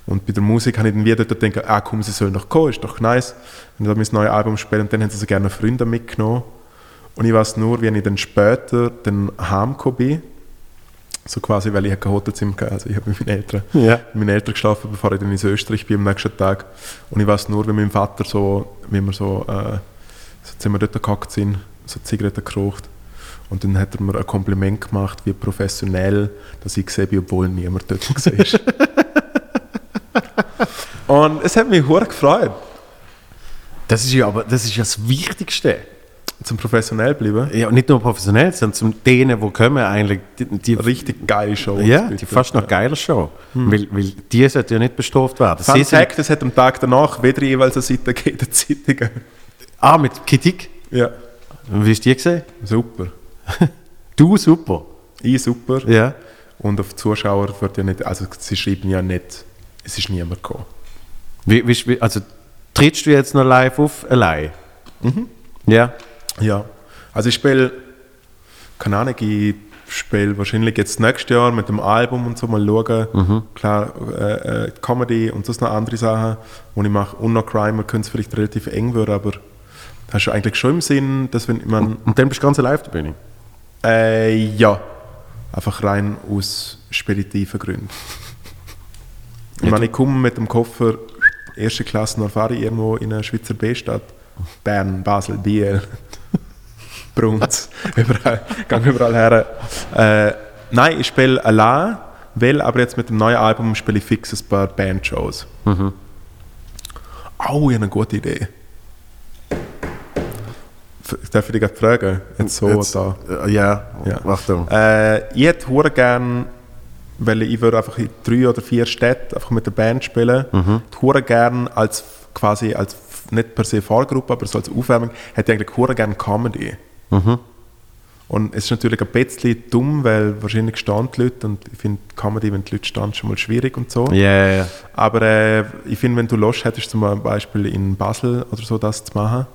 Und bei der Musik habe ich dann wieder gedacht, ah komm, sie sollen doch kommen, ist doch nice. Und dann mein neues Album spielen und dann haben sie so gerne Freunde mitgenommen. Und ich weiß nur, wie ich dann später dann heimgekommen bin, so quasi, weil ich kein Hotelzimmer hatte, also ich habe mit meinen Eltern, Ja. mit meinen Eltern geschlafen, bevor ich dann in Österreich bin am nächsten Tag. Und ich weiß nur, wie mein Vater so, wie wir so, äh, so wir dort gehockt sind, so Zigaretten geraucht. Und dann hat er mir ein Kompliment gemacht, wie professionell, dass ich gesehen bin, obwohl niemand dort war. Und es hat mich sehr gefreut, Das ist ja aber das ist ja das Wichtigste. zum professionell bleiben. Ja, und nicht nur professionell, sondern zum denen, die kommen, eigentlich die, die Richtig geile Show. ja, die fast noch geiler Show. Weil, weil die sollten ja nicht bestraft werden. Fun Sie Fact, es hat am Tag danach wieder jeweils eine Seite gegeben in den Zeitungen. ah, mit Kritik. Ja, Wie hast du die gesehen? super. Du, super. Ich super. Ja. Und auf die Zuschauer wird ja nicht, also sie schreiben ja nicht, es ist niemand gekommen. Wie, wie, also, trittst du jetzt noch live auf allein? Ja. Ja, also ich spiele, keine Ahnung, ich spiele wahrscheinlich jetzt nächstes Jahr mit dem Album und so mal schauen. Klar, äh, äh, Comedy und sonst noch andere Sachen, die ich mache. Und noch Crime, könnte es vielleicht relativ eng werden, aber hast du eigentlich schon im Sinn, dass wenn man, Und dann bist du ganz live auf der Bühne. äh, ja, einfach rein aus speditiven Gründen. Ich meine, ich komme mit dem Koffer erste Klasse nach fahre ich irgendwo in eine Schweizer B-Stadt. Bern, Basel, Biel, Bruns, überall, gehe überall her. Äh, nein, ich spiele allein weil aber jetzt mit dem neuen Album spiele ich fix ein paar Bandshows. Mhm. Oh, ich habe eine gute Idee. Darf ich dich gerade fragen? Jetzt so Jetzt, da. äh, ja. Achtung. Äh, ich hätte hure gern, weil ich würde einfach in drei oder vier Städten einfach mit der Band spielen, Mhm. Ich hure gern als quasi als nicht per se Fahrgruppe, aber so als Aufwärmung, hätte ich eigentlich hure gern Comedy. Mhm. Und es ist natürlich ein bisschen dumm, weil wahrscheinlich stehen die Leute und ich finde Comedy, wenn die Leute stehen, schon mal schwierig und so. Ja, ja, ja. Aber äh, ich finde, wenn du Lust hättest, zum Beispiel in Basel oder so das zu machen,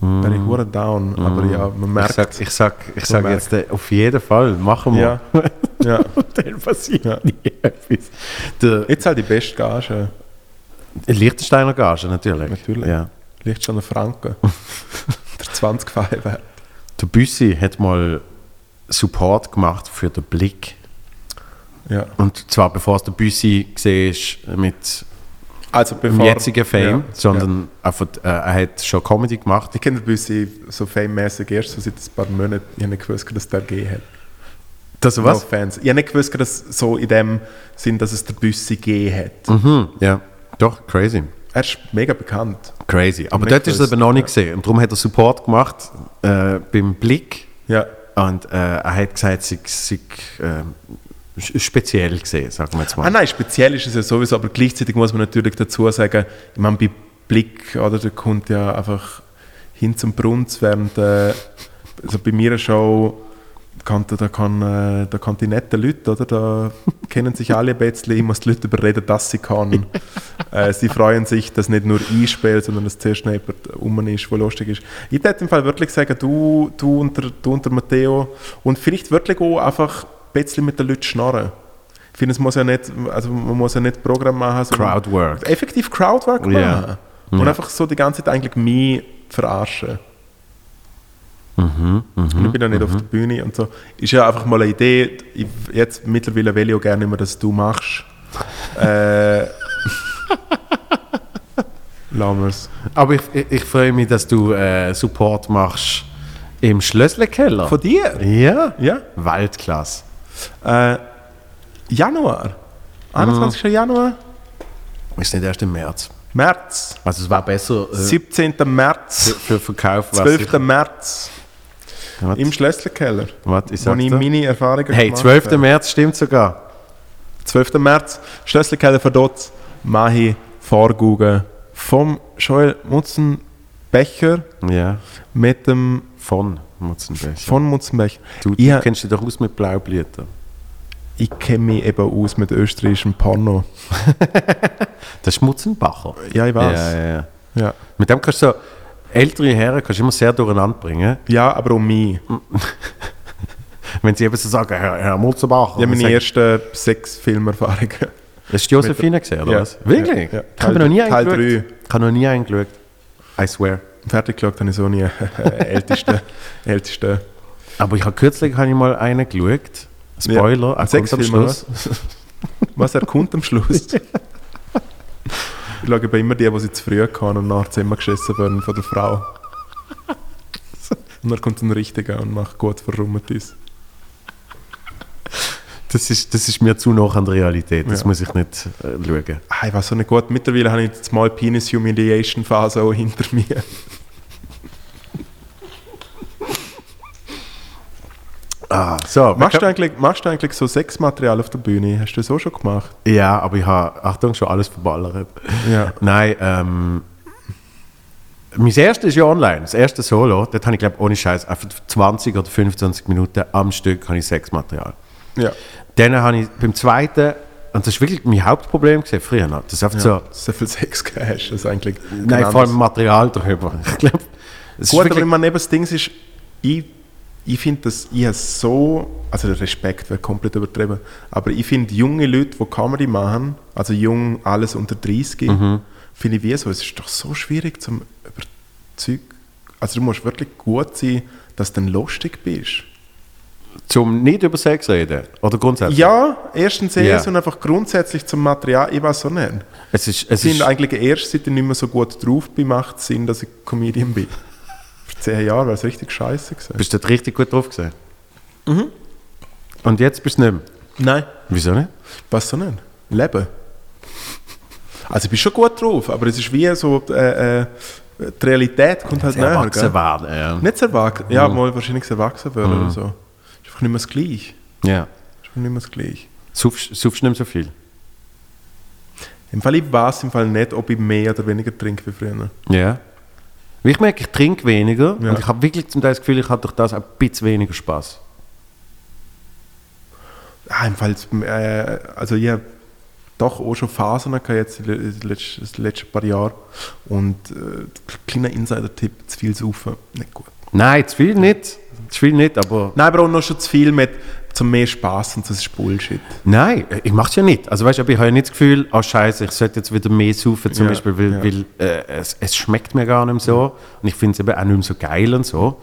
wäre ich hure down. Aber ja, man Ich merkt... sag, ich sag, ich sag merkt. jetzt äh, auf jeden Fall, machen wir. ja, ja. Dann passiert Ja. nie etwas. Der Jetzt halt die beste Gage. Liechtensteiner Gage, natürlich. Natürlich. Ja. Ein Franken. Der 20 wert. Der Büssi hat mal Support gemacht für den Blick. Ja. Und zwar bevor es der Büssi ist mit Also bevor... jetzigen Fame, Ja, sondern einfach, äh, er hat schon Comedy gemacht. Ich kenne den Büssi so fame-mäßig erst so seit ein paar Monaten. Ich habe nicht gewusst, dass der gegeben hat. Das No Fans. Ich habe nicht gewusst, dass so in dem Sinn, dass es der Büssi gegeben hat. Mhm, ja, doch, crazy. Er ist mega bekannt. Crazy. Aber dort ist er aber noch nicht ja. gesehen. Und darum hat er Support gemacht äh, beim Blick. Ja. Und äh, er hat gesagt, es sei, sei äh, speziell gesehen, sagen wir jetzt Ah mal. nein, speziell ist es ja sowieso, aber gleichzeitig muss man natürlich dazu sagen, ich meine, bei Blick, oder, der kommt ja einfach hin zum Brunz, während äh, also bei mir Show kann, da, kann, äh, da kann die netten Leute, oder, da kennen sich alle ein bisschen, ich muss die Leute überreden, dass sie kann. äh, sie freuen sich, dass nicht nur ich spiele, sondern dass zuerst jemand um ist, der lustig ist. Ich würde im Fall wirklich sagen, du, du, und der, du und der Matteo und vielleicht wirklich auch einfach ein bisschen mit den Leuten schnarren. Ich finde, es muss ja nicht, also man muss ja nicht Programm machen, sondern Crowdwork. effektiv Crowdwork machen. Ja. Und Ja. einfach so die ganze Zeit eigentlich mich verarschen. Mhm, Und ich bin ja nicht auf der Bühne und so. Ist ja einfach mal eine Idee. Ich, jetzt mittlerweile will ich auch gerne immer, dass du machst. äh, lassen wir's. Aber ich, ich, ich freue mich, dass du äh, Support machst im Schlössle-Keller. Von dir? Ja? Ja. Weltklasse. Äh, Januar. 21. Januar? Ist nicht erst im März. März. Also es war besser äh, 17. März. für Verkauf. was 12. ich- März. Warte, Im Schlösslerkeller. warte, ich Wo ich meine Erfahrungen Hey, gemacht 12. habe. März stimmt sogar. 12. März, Schlösserkeller von dort, Mahi, Vorgugen, vom Joel Mutzenbecher Ja, mit dem von Mutzenbecher. von Mutzenbecher. Du, Ich, du kennst dich doch aus mit Blaublüten. ich kenne mich eben aus mit österreichischem Porno. Das ist Mutzenbacher. Ja, ich weiß. Ja, ja, ja. Ja, Mit dem kannst du so ältere Herren kannst du immer sehr durcheinander bringen. ja aber um mich. Wenn sie eben so sagen, Herr, Herr Mutzenbacher. Habe meine dann ersten sechs Filmerfahrungen. sag- Das ist Josephine gesehen, oder Ja. was? Wirklich? Ja, ja. Ich habe noch nie Teil- Teil eingeschaut. Ich habe noch nie eingeschaut. I swear. Fertig geschaut habe ich so nie. älteste, älteste. Aber ich habe kürzlich habe ich mal einen geschaut. Spoiler, Ja. er Sechs am Schluss. Was, er kommt am Schluss? ich schaue aber immer die, die sie zu früh hatten und nachher Zimmer geschissen werden von der Frau. Und dann kommt ein Richtiger und macht gut verrummelt uns. Das ist, das ist mir zu nah an der Realität. Das Ja. muss ich nicht äh, schauen. Ah, ich weiß auch nicht gut. Mittlerweile habe ich die Small Penis Humiliation Phase auch hinter mir. Ah, so, Machst du, eigentlich, machst du eigentlich so Sexmaterial auf der Bühne? Hast du das auch schon gemacht? Ja, aber ich habe, Achtung, schon alles verballert. Ja. Nein, ähm, mein erstes ist ja online, das erste Solo. Dort habe ich, glaube ohne Scheiß, einfach 20 oder 25 Minuten am Stück habe ich Sexmaterial. Ja. Dann habe ich beim zweiten, und das ist wirklich mein Hauptproblem gesehen früher noch, das ist einfach so, So viel Sex hast, das ist eigentlich. nein, kein vor allem. Material darüber. Ich glaube, es ist Gut, aber wirklich, ich meine, eben das Ding ist, ich, ich finde das, ich habe so, also der Respekt wäre komplett übertrieben, aber ich finde junge Leute, die Comedy machen, also jung, alles unter 30, Mhm. finde ich wie so, es ist doch so schwierig zum Überzeug, also du musst wirklich gut sein, dass du dann lustig bist. Zum nicht über Sex reden, oder grundsätzlich. Ja, erstens Ja. es und einfach grundsätzlich zum Material, ich weiß auch nicht. Es ist, es bin eigentlich erst, seit ich nicht mehr so gut drauf bin, macht es Sinn, dass ich Comedian bin. Vor zehn Jahren war es richtig scheiße gewesen. bist du dort richtig gut drauf gesehen. Mhm. Und jetzt bist du nicht mehr. Nein, Wieso nicht? was so nicht. Leben. Also ich bin schon gut drauf, aber es ist wie so, äh, äh, die Realität kommt halt näher. Erwachsen werden, ja. Nicht erwachsen, ja, mal wahrscheinlich erwachsen werden oder so. Einfach nicht mehr das Gleiche. Ja. Ist einfach nicht mehr das Gleiche. Saufst saufst du nicht mehr so viel? Im Fall, ich weiß im Fall nicht, ob ich mehr oder weniger trinke wie früher. Ja. Weil Ich merke, ich trinke weniger Ja. und ich habe wirklich zum Teil das Gefühl, ich habe durch das ein bisschen weniger Spaß. Ah, im Fall, äh, also ich habe doch auch schon Phasen gehabt, jetzt le- die letzten, die letzten paar Jahre. Und äh, kleiner Insider-Tipp, zu viel saufen, nicht gut. Nein, zu viel nicht. Zu viel nicht, aber Nein, aber auch noch schon zu viel mit zum mehr Spaß und das ist Bullshit. Nein, ich mache es ja nicht. Also weißt, du, aber ich habe ja nicht das Gefühl, oh Scheiße, ich sollte jetzt wieder mehr saufen, zum Ja, Beispiel, weil, ja. weil äh, es, es schmeckt mir gar nicht mehr so und ich finde es eben auch nicht mehr so geil und so.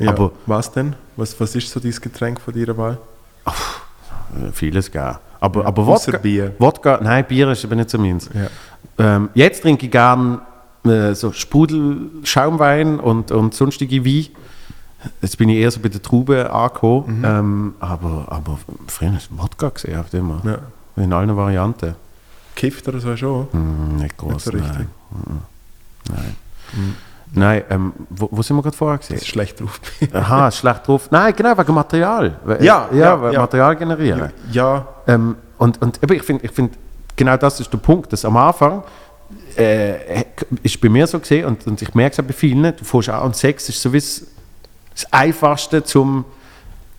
Ja, Aber was denn? Was, was ist so dein Getränk von deiner Wahl? äh, vieles gar. Aber, aber Ausser Wodka, Bier. Wodka, nein, Bier ist aber nicht so meins. Ja. Ähm, jetzt trinke ich gern äh, so Sprudel, Schaumwein und, und sonstige Wein. Jetzt bin ich eher so bei der Traube angekommen. Mhm. Ähm, aber, aber früher ist Wodka gesehen, auf dem Ja. In allen Varianten. Kifft oder so schon? Hm, nicht groß, Nicht so richtig. nein. Mhm. Nein. Nein, ähm, wo, wo sind wir gerade vorher gesehen? ist schlecht drauf. Aha, schlecht drauf. Nein, genau, wegen Material. Ja, ja, ja, weil ja. Material generieren. ja, Ähm, und, und ich finde, ich find, genau das ist der Punkt, dass am Anfang äh, ist bei mir so gesehen und, und ich merke es auch bei vielen, du fährst an und Sex ist so wie das Einfachste zum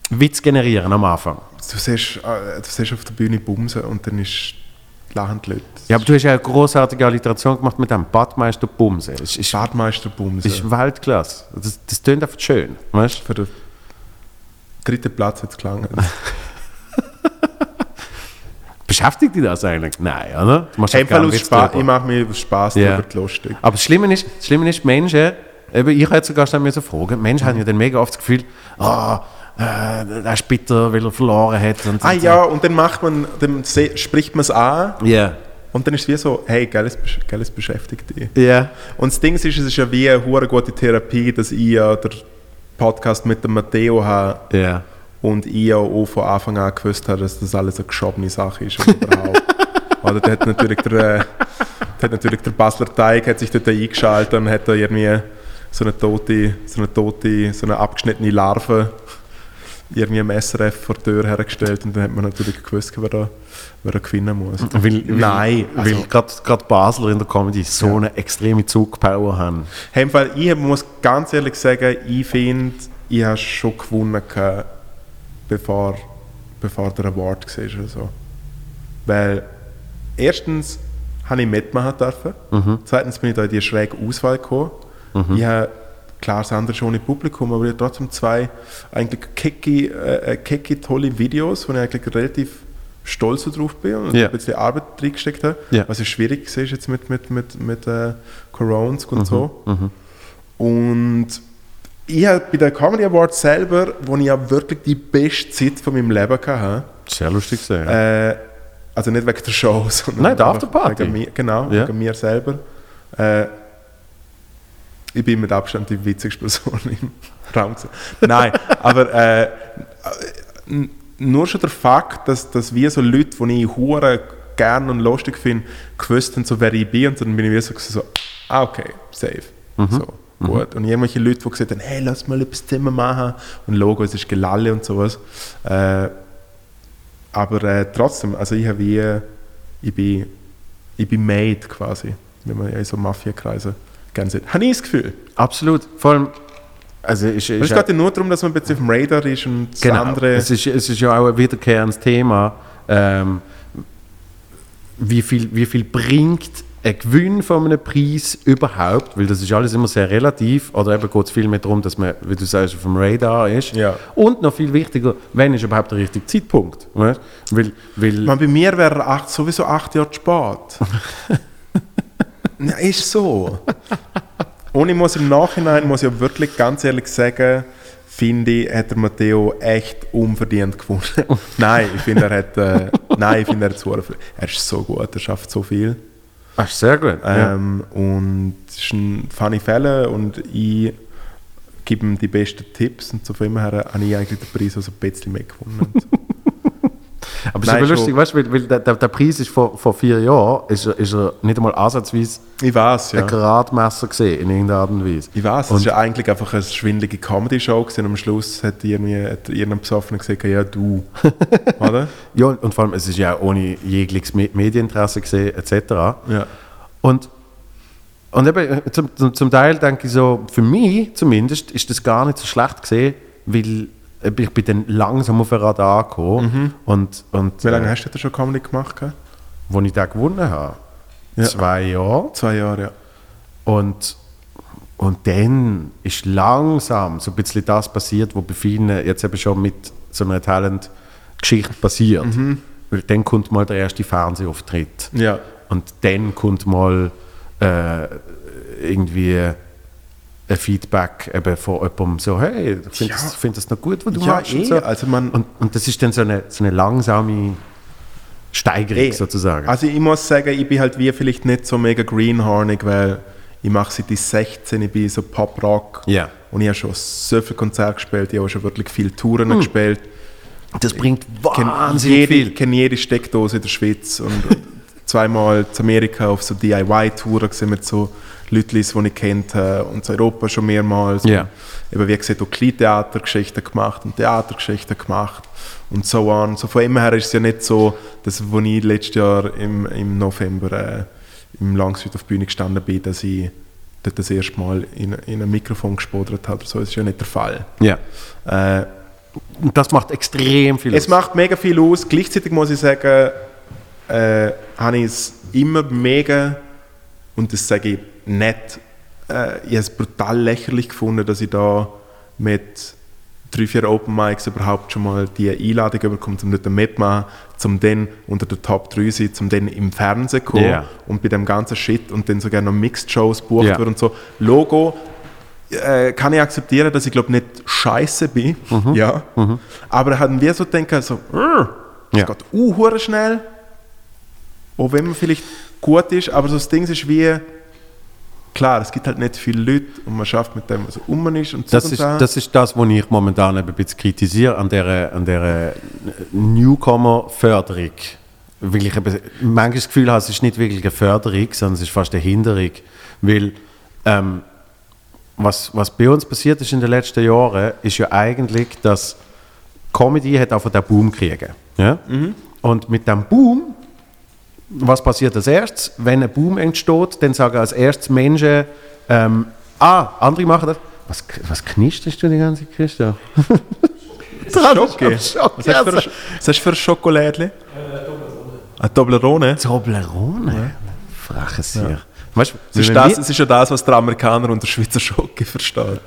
Witz generieren am Anfang. du siehst, äh, du siehst auf der Bühne Bumsen und dann ist lachen die Leute. Ja, aber du hast ja eine großartige Alliteration gemacht mit dem Badmeister Bumse. Es ist, Badmeister Bumsen. ist Weltklasse. Das, das tönt einfach schön. Weißt? Für den dritten Platz hat es gelangt. Beschäftigt dich das eigentlich? Nein, oder? Du machst Hey, Spaß, ich mache mir Spaß Ja. darüber lustig. Aber das Schlimme ist, das Schlimme ist Menschen, eben, ich hätte sogar schon mir so fragen, Menschen haben ja dann mega oft das Gefühl, ah, äh, der ist bitter, weil er verloren hat. Und, Ah und, ja, und dann macht man, dann spricht man es an Ja. und dann ist es wie so, hey, geiles, geiles beschäftigt dich. Ja. Und das Ding ist, es ist ja wie eine hure gute Therapie, dass ich ja den Podcast mit dem Matteo habe Ja. und ich ja auch von Anfang an gewusst habe, dass das alles eine geschobene Sache ist. Und überhaupt. Oder da hat natürlich der, äh, da hat natürlich der Basler Teig hat sich dort eingeschaltet und hat da irgendwie so eine tote, so eine tote, so eine abgeschnittene Larve irgendwie im SRF vor der Tür hergestellt und dann hat man natürlich gewusst, wer da, wer da gewinnen muss. Weil, Nein, weil also- gerade Basler in der Comedy so eine extreme Zugpower haben. Hey, im Fall, ich muss ganz ehrlich sagen, ich finde, ich habe schon gewonnen, gehabt, bevor, bevor der Award war oder so. Weil erstens habe ich mitmachen dürfen, zweitens bin ich da in die schräge Auswahl gekommen. Ich habe, klar, das andere schon ohne Publikum, aber ich habe trotzdem zwei eigentlich kecki, äh, äh, kecki tolle Videos, wo ich eigentlich relativ stolz drauf bin und Ja. ein bisschen Arbeit reingesteckt habe. Ja. Was ja schwierig war jetzt mit, mit, mit, mit äh, Corons und so. Und ich habe bei der Comedy Awards selber, wo ich ja wirklich die beste Zeit von meinem Leben hatte, Sehr lustig gesehen. äh, also nicht wegen der Show, sondern Nein, der Afterparty. Wegen mir, genau, Ja. wegen mir selber. Äh, ich bin mit Abstand die witzigste Person im Raum. gewesen. Nein, aber äh, nur schon der Fakt, dass, dass wir so Leute, die ich hure gern und lustig finde, gewusst haben, so wer ich bin, und dann bin ich wie so, so ah, okay, safe. So, gut. Und irgendwelche Leute, die gesagt haben, hey, lass mal etwas Zimmer machen, und Logo, es ist Gelalle und sowas. Äh, aber äh, trotzdem, also ich habe wie, ich bin, ich bin made quasi, wenn man ja in so Mafia-Kreisen gerne sieht. Habe ich das Gefühl. Absolut. Vor allem, also ist, Es ist geht ja nur darum, dass man ein bisschen auf dem Radar ist und das Genau. andere... Es ist, es ist ja auch ein wiederkehrendes Thema. Ähm, wie, viel, wie viel bringt ein Gewinn von einem Preis überhaupt? Weil das ist alles immer sehr relativ. Oder eben geht es viel mehr darum, dass man, wie du sagst, auf dem Radar ist. Ja. Und noch viel wichtiger, wann ist überhaupt der richtige Zeitpunkt? Weißt? Weil, weil, Man, bei mir wäre acht, sowieso acht Jahre spät. ja, ist so. Und ich muss im Nachhinein, muss ich ja wirklich ganz ehrlich sagen, finde ich, hat der Matteo echt unverdient gewonnen. nein, ich finde, er hat, äh, nein, ich finde, er hat zu. Er ist so gut, er schafft so viel. Ach, Ah, sehr gut. ja. Ähm, Und es ist ein funny Fälle und ich gebe ihm die besten Tipps und so von immer her habe ich eigentlich den Preis also ein bisschen mehr gewonnen. Aber es ist aber lustig, weißt du, weil, der, der, Preis ist vor, vor vier Jahren, ist, ist er nicht einmal ansatzweise Ich weiß, ja. ein Gradmesser gesehen, in irgendeiner Art und Weise. Ich weiß, es ist ja eigentlich einfach eine schwindelige Comedy-Show und am Schluss hat irgendein Besoffener gesagt, ja du, oder? Ja, und vor allem, es ist ja auch ohne jegliches Me- Medieninteresse gesehen, etc. Ja. Und, und eben, äh, zum, zum, zum Teil denke ich so, für mich zumindest ist das gar nicht so schlecht gesehen, weil ich bin dann langsam auf ein Radar gekommen und, und Wie lange äh, hast du denn schon Comedy gemacht? wo ich den gewonnen habe. Ja. Zwei Jahre. Zwei Jahre, ja. Und, und dann ist langsam so ein bisschen das passiert, was bei vielen jetzt eben schon mit so einer Talent-Geschichte passiert. Weil dann kommt mal der erste Fernsehauftritt. Ja. Und dann kommt mal äh, irgendwie ein Feedback eben von jemandem so, hey, ich finde Ja. das, find das noch gut, was du Ja, machst. eh, und, so. also man- und, und das ist dann so eine, so eine langsame Steigerung Eh. sozusagen. Also ich muss sagen, ich bin halt wie vielleicht nicht so mega greenhornig, weil ich mache seit ich 16, ich bin so Pop-Rock Ja. und ich habe schon so viele Konzerte gespielt, ich habe schon wirklich viele Touren Hm. gespielt. das bringt kenne wahnsinnig jede, viel. kenn jede Steckdose in der Schweiz und zweimal zu Amerika auf so DIY-Touren gesehen mit so Leuten, die ich kennt habe und zu Europa schon mehrmals. Und eben, wie gesagt, auch Kleintheatergeschichten gemacht und Theatergeschichten gemacht und so on. So von immer her ist es ja nicht so, dass wo ich letztes Jahr im, im November äh, im Langsüd auf der Bühne gestanden bin, dass ich dort das erste Mal in, in ein Mikrofon gespodert habe. So das ist ja nicht der Fall. Ja. Äh, Und das macht extrem viel es aus. macht mega viel aus. Gleichzeitig muss ich sagen, äh, habe ich es immer mega, und das sage ich nicht, äh, ich habe es brutal lächerlich gefunden, dass ich da mit drei, vier Open Mics überhaupt schon mal die Einladung bekomme, um dort mitzumachen, um dann unter der Top 3 zu sein, um dann im Fernsehen zu kommen Ja. und bei dem ganzen Shit und dann sogar noch Mixed-Shows bucht Ja. wird und so. Logo äh, kann ich akzeptieren, dass ich glaube nicht scheiße bin, Mhm. ja. Aber haben wir so denken, so, "Rrr, es Ja. geht uh, schnell, auch wenn man vielleicht gut ist, aber so das Ding ist wie, klar, es gibt halt nicht viele Leute und man schafft mit dem, was um ist und so Das und ist, so. das ist das, was ich momentan ein bisschen kritisiere an dieser, an dieser Newcomer-Förderung. Weil ich eben manchmal das Gefühl habe, es ist nicht wirklich eine Förderung, sondern es ist fast eine Hinderung. Weil ähm, was, was bei uns passiert ist in den letzten Jahren, ist ja eigentlich, dass Comedy hat einfach den Boom kriegen. Ja? Und mit dem Boom was passiert als erstes? Wenn ein Boom entsteht, dann sagen als erstes Menschen, ähm, ah, andere machen das. Was, was knisterst du die ganze? Schocke. Das ist Schock, Was hast du für, ein- was hast du für ein Schokolädchen? Eine Toblerone? Toblerone? Freches hier. Weißt, du, Es ist, das, es ist ja das, was der Amerikaner unter Schweizer Schocke versteht.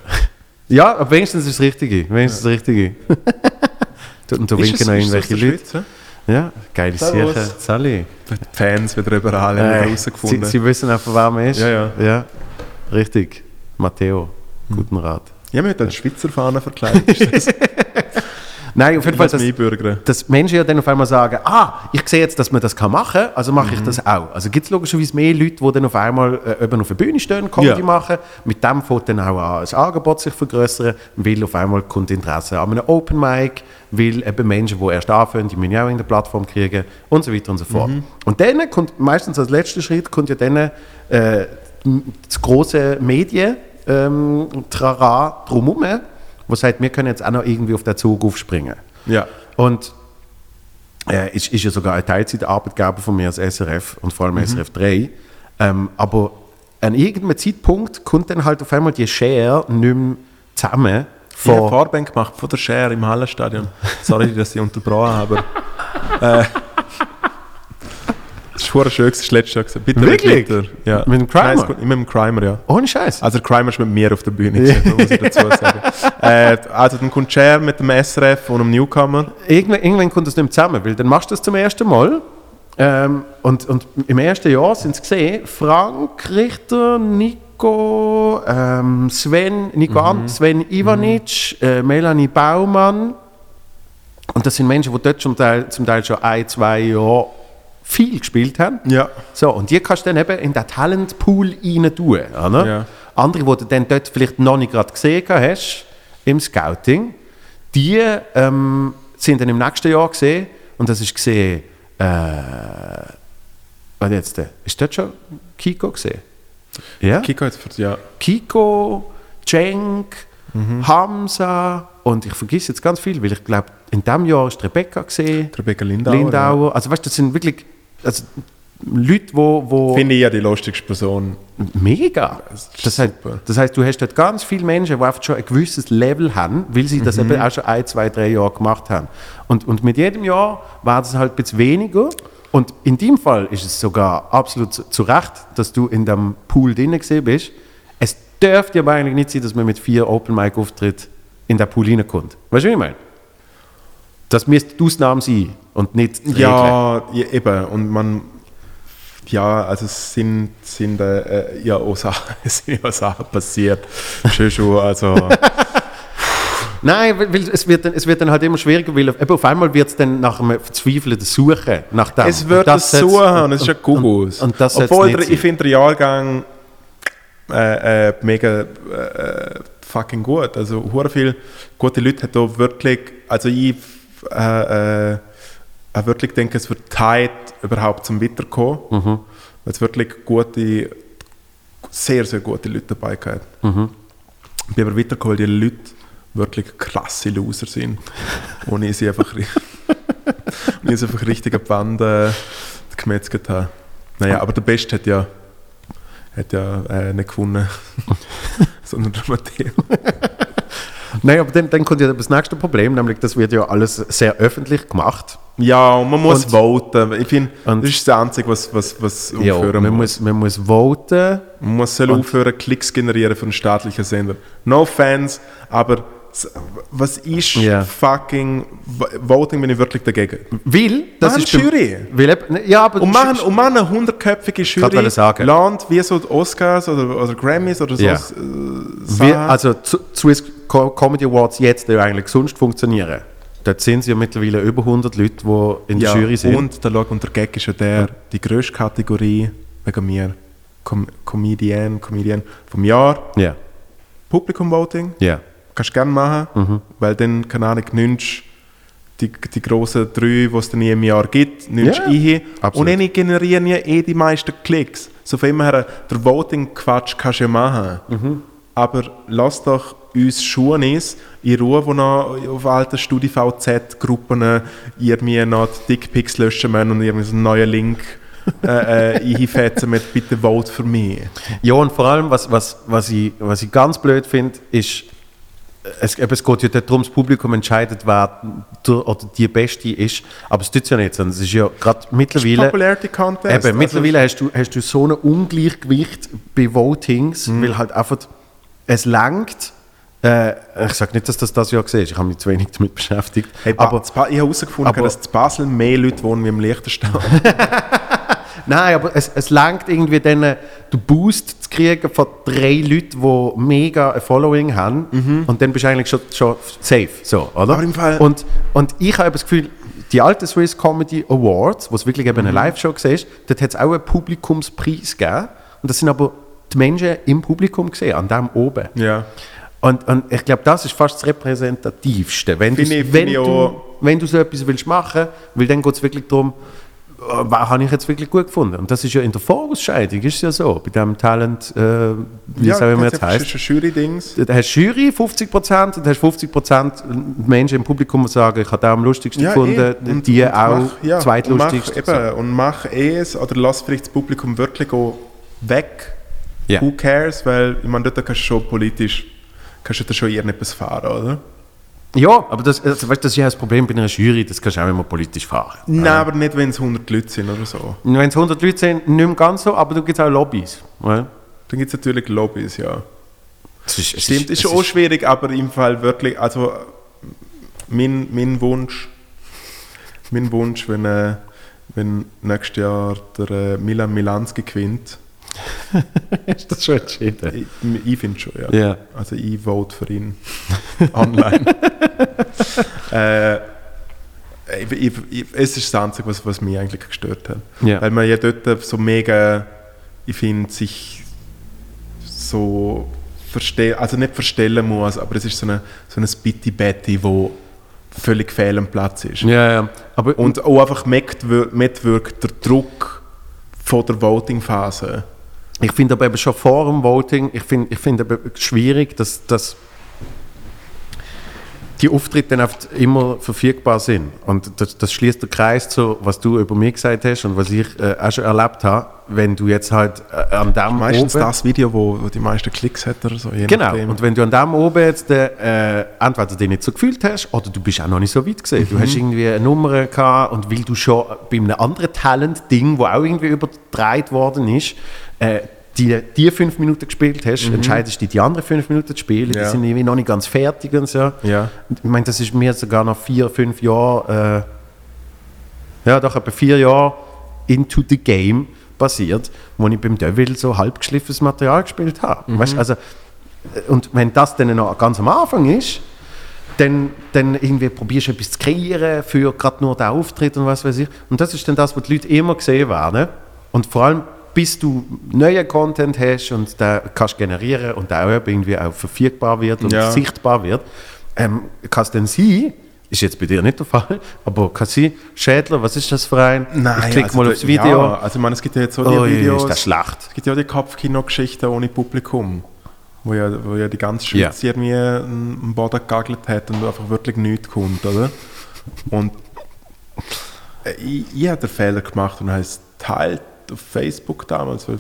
ja, aber wenigstens ist das Richtige. Wenigstens das Richtige. Du- Und da winken noch irgendwelche Leute. Schweiz, ja? Geile Servus. Sache. Sally. Die Fans wieder überall haben Äh, wieder sie, herausgefunden. sie wissen einfach, wer man ist. Ja, ja. ja. Richtig. Matteo. Guten Rat. Ja, wir haben den Schweizer Fahne verkleidet. Nein, auf jeden Fall, was das, mich einbürgern. dass Menschen ja dann auf einmal sagen, ah, ich sehe jetzt, dass man das kann machen kann, also mache ich das auch. Also gibt es logischerweise mehr Leute, die dann auf einmal äh, eben auf der Bühne stehen, Comedy Ja. machen. Mit dem fängt dann auch an, das Angebot sich vergrößern, weil auf einmal kommt Interesse an einem Open Mic, weil eben Menschen, die erst anfangen, die müssen ja auch in der Plattform kriegen und so weiter und so fort. Und dann kommt, meistens als letzter Schritt, kommt ja dann äh, das große Medien ähm, Trara drumherum, wo sagt, wir können jetzt auch noch irgendwie auf den Zug aufspringen. Ja. Und äh, ist, ist ja sogar ein Teilzeitarbeitgeber von mir als SRF und vor allem SRF 3. Ähm, aber an irgendeinem Zeitpunkt kommt dann halt auf einmal die Share nicht mehr zusammen. Ich habe Von, Fahrband gemacht von der Share im Hallenstadion. Sorry, dass ich unterbrochen habe. Äh, verdammt schön, das letzte Jahr. gewesen. Bitte Wirklich? weiter. Ja. Mit dem Crimer? Nein, ist mit dem Crimer, ja. ohne Scheiß. Also der Crimer ist mit mir auf der Bühne, gewesen, muss ich dazu sagen. äh, also dann kommt Share mit dem SRF und dem Newcomer. irgendwann, irgendwann kommt das nicht zusammen, weil dann machst du das zum ersten Mal. Ähm, und, und im ersten Jahr sind es gesehen, Frank Richter, Nico, ähm, Sven, Nico Ant, Sven Ivanic, äh, Melanie Baumann. Und das sind Menschen, die dort zum Teil, zum Teil schon ein, zwei Jahre viel gespielt haben. Ja. So, und die kannst du dann eben in den Talentpool rein tun. Oder? Ja. Andere, die du dann dort vielleicht noch nicht gerade gesehen hast, im Scouting, die ähm, sind dann im nächsten Jahr gesehen und das ist gesehen, äh, was jetzt, der? ist das schon Kiko gesehen? Ja? Kiko jetzt für, ja. Kiko, Cenk, Hamza und ich vergesse jetzt ganz viel, weil ich glaube, in diesem Jahr ist Rebecca gesehen, Rebecca Lindauer. Lindauer. Also weißt du, das sind wirklich also, Leute, wo, wo Finde ich ja die lustigste Person. mega. Das Das heißt, super. das heißt, du hast dort ganz viele Menschen, die einfach schon ein gewisses Level haben, weil sie das Mhm. eben auch schon ein, zwei, drei Jahre gemacht haben. Und, und mit jedem Jahr war es halt ein bisschen weniger. Und in dem Fall ist es sogar absolut zu, zu Recht, dass du in dem Pool drin gesehen bist. Es dürfte aber eigentlich nicht sein, dass man mit vier Open Mic Auftritt in den Pool reinkommt. Weißt du, wie ich meine? Das müsste die Ausnahme sein und nicht die. Ja, ja, eben. Und man, ja, also es sind, sind äh, ja auch Sachen, es sind ja Sachen passiert. Schon schon, also, Nein, weil, es, wird dann, es wird dann halt immer schwieriger, weil eben auf einmal wird es dann nach einem verzweifelten Suchen nach dem. es wird das setzt- suchen und es ist ja Gugus. Und, und das Obwohl, der, ich finde den Jahrgang äh, äh, mega äh, fucking gut. Also, hure viele gute Leute hat da wirklich, also ich äh, äh, auch wirklich denke, es wird Zeit überhaupt zum Weiterkommen. Mhm. Weil es wirklich gute, sehr, sehr gute Leute dabei gehabt. Mhm. Ich bin aber weitergekommen, weil die Leute wirklich krasse Loser sind. Und ich sie einfach, und ich sie einfach richtig an die Wand äh, gemetzelt habe. Naja, aber der Beste hat ja, hat ja äh, nicht gewonnen, sondern der Matteo. Nein, aber dann, dann kommt ja das nächste Problem, nämlich das wird ja alles sehr öffentlich gemacht. Ja, und man muss Und- voten. Ich finde, das ist das Einzige, was, was, was Ja, aufhören man muss. man muss voten. Man muss soll aufhören, Klicks generieren für einen staatlichen Sender. No Fans, aber was ist Ja. fucking Voting, bin ich wirklich dagegen. Weil, das Machen ist Jury. Weil, eben- ja, aber Und machen, und machen eine hundertköpfige Jury, sagen. Land wie so die Oscars oder, oder Grammys oder so. Ja. Äh, also Swiss Comedy Awards jetzt die eigentlich sonst funktionieren. Dort sind ja mittlerweile über 100 Leute, die in der ja, Jury sind. Und der, und der Gag ist ja der, die grösste Kategorie wegen mir, Com Comedian, Comedian vom Jahr, ja, Publikum-Voting. ja. Kannst du gerne machen, Mhm. weil dann, keine Ahnung, nimmst die, die grossen drei, die es dann einem Jahr gibt, nimmst Ja, du ein. absolut. Und dann generieren ja eh die meisten Klicks. So von immer her, der Voting-Quatsch kannst du ja machen. Mhm. Aber lass doch uns Schuhnis in Ruhe, wo noch auf alten StudiVZ-Gruppen ihr mir noch die Dickpics löschen müssen und irgendwie so einen neuen Link äh, äh, einfetzen mit «Bitte vote für mich». Ja, und vor allem, was, was, was, ich, was ich ganz blöd finde, ist, es, eben, es geht ja darum, das Publikum entscheidet, wer der oder die Beste ist, aber es tut ja nicht, sondern es ist ja gerade mittlerweile... Popularity Contest. Eben, also- mittlerweile hast du, hast du so ein Ungleichgewicht bei Votings, Mhm. weil halt einfach es langt. Äh, ich sage nicht, dass das das Jahr ist, ich habe mich zu wenig damit beschäftigt. Hey, aber, ich habe herausgefunden, dass in Basel mehr Leute wohnen wie im Liechtenstein. nein, aber es, es langt irgendwie dann, den Boost zu kriegen von drei Leuten, die mega ein Following haben und dann bist du eigentlich schon, schon safe. So, oder? Mhm. Aber im Fall- und, und ich habe das Gefühl, die alten Swiss Comedy Awards, wo es wirklich eben Mhm. eine Live-Show war, dort hat es auch einen Publikumspreis gegeben. Und das sind aber die Menschen im Publikum gesehen, an dem oben. ja. Und, und ich glaube, das ist fast das Repräsentativste. Wenn, ich- wenn, du, wenn du so etwas willst machen weil dann geht es wirklich darum, äh, was habe ich jetzt wirklich gut gefunden. Und das ist ja in der Vorausscheidung, ist es ja so, bei dem Talent, äh, wie es auch immer jetzt heißt. ein Jury-Dings. Hast du Jury 50% und hast 50% Menschen im Publikum, die sagen, ich habe den am lustigsten gefunden, eh. Und- die und auch mach- ja, und zweitlustigst. Mach, eben, Und mach es, oder lass vielleicht das Publikum wirklich weg. Ja. Who cares? Weil, ich meine, dort kannst du schon politisch, kannst du da schon irgendetwas fahren, oder? Ja, aber das, also, weißt, das ist ja das Problem bei einer Jury, das kannst du auch immer politisch fahren. Nein, aber nicht, wenn es 100 Leute sind oder so. Wenn es 100 Leute sind, nicht mehr ganz so, aber du gibt auch Lobbys. Oder? Dann gibt es natürlich Lobbys, ja. Es ist, es Stimmt, ist, es schon auch schwierig, aber im Fall wirklich, also mein, mein Wunsch, mein Wunsch, wenn, äh, wenn nächstes Jahr der äh, Milan Milanski gewinnt, ist das schon entschieden? ich, ich finde schon, ja. Ja. Also ich vote für ihn online. äh, ich, ich, es ist das Einzige, was, was mich eigentlich gestört hat. Ja. Weil man ja dort so mega, ich finde, sich so verstehen, also nicht verstellen muss, aber es ist so eine, so eine Spitty Betty, wo völlig fehl am Platz ist. Ja, ja. Aber Und auch einfach mitwir- mitwirkt der Druck von der Voting-Phase. Ich finde aber eben schon vor dem Voting, ich finde ich find eben schwierig, dass, dass die Auftritte dann oft immer verfügbar sind. Und das, das schließt den Kreis zu, was du über mich gesagt hast und was ich äh, auch schon erlebt habe. Wenn du jetzt halt äh, an dem Meistens oben... das Video, wo, wo die meisten Klicks hat oder so. Genau, nachdem. und wenn du an dem oben jetzt äh, entweder dich nicht so gefühlt hast oder du bist auch noch nicht so weit gesehen. Du hast irgendwie eine Nummer gehabt und weil du schon bei einem anderen Talent-Ding, wo auch irgendwie übertragen worden ist, äh, die, die fünf Minuten gespielt hast, entscheidest du die anderen fünf Minuten zu spielen. Ja. Die sind irgendwie noch nicht ganz fertig und so. Ja. Ich meine, das ist mir sogar nach vier, fünf Jahren, äh, ja doch etwa vier Jahre into the game passiert, wo ich beim Devil so halbgeschliffenes Material gespielt habe. Weißt, also, äh, und wenn das dann noch ganz am Anfang ist, dann, dann irgendwie probierst du etwas zu kreieren für gerade nur den Auftritt und was weiß ich. Und das ist dann das, was die Leute immer gesehen werden. Und vor allem, bis du neuen Content hast und den kannst generieren und der auch irgendwie auch verfügbar wird und Ja. sichtbar wird, ähm, kann es dann sein, ist jetzt bei dir nicht der Fall, aber kann sein, Schädler, was ist das für ein? ich klicke also mal aufs Video. Ja, also ich meine, es gibt ja jetzt so die Oh, Videos. ist das schlecht. Es gibt ja auch die Kopfkino-Geschichten ohne Publikum. Wo ja, wo ja die ganze Schweiz Ja. irgendwie einen Boden gegagelt hat und einfach wirklich nichts kommt, oder? Und äh, ich, ich habe den Fehler gemacht und habe es teilt auf Facebook damals, weil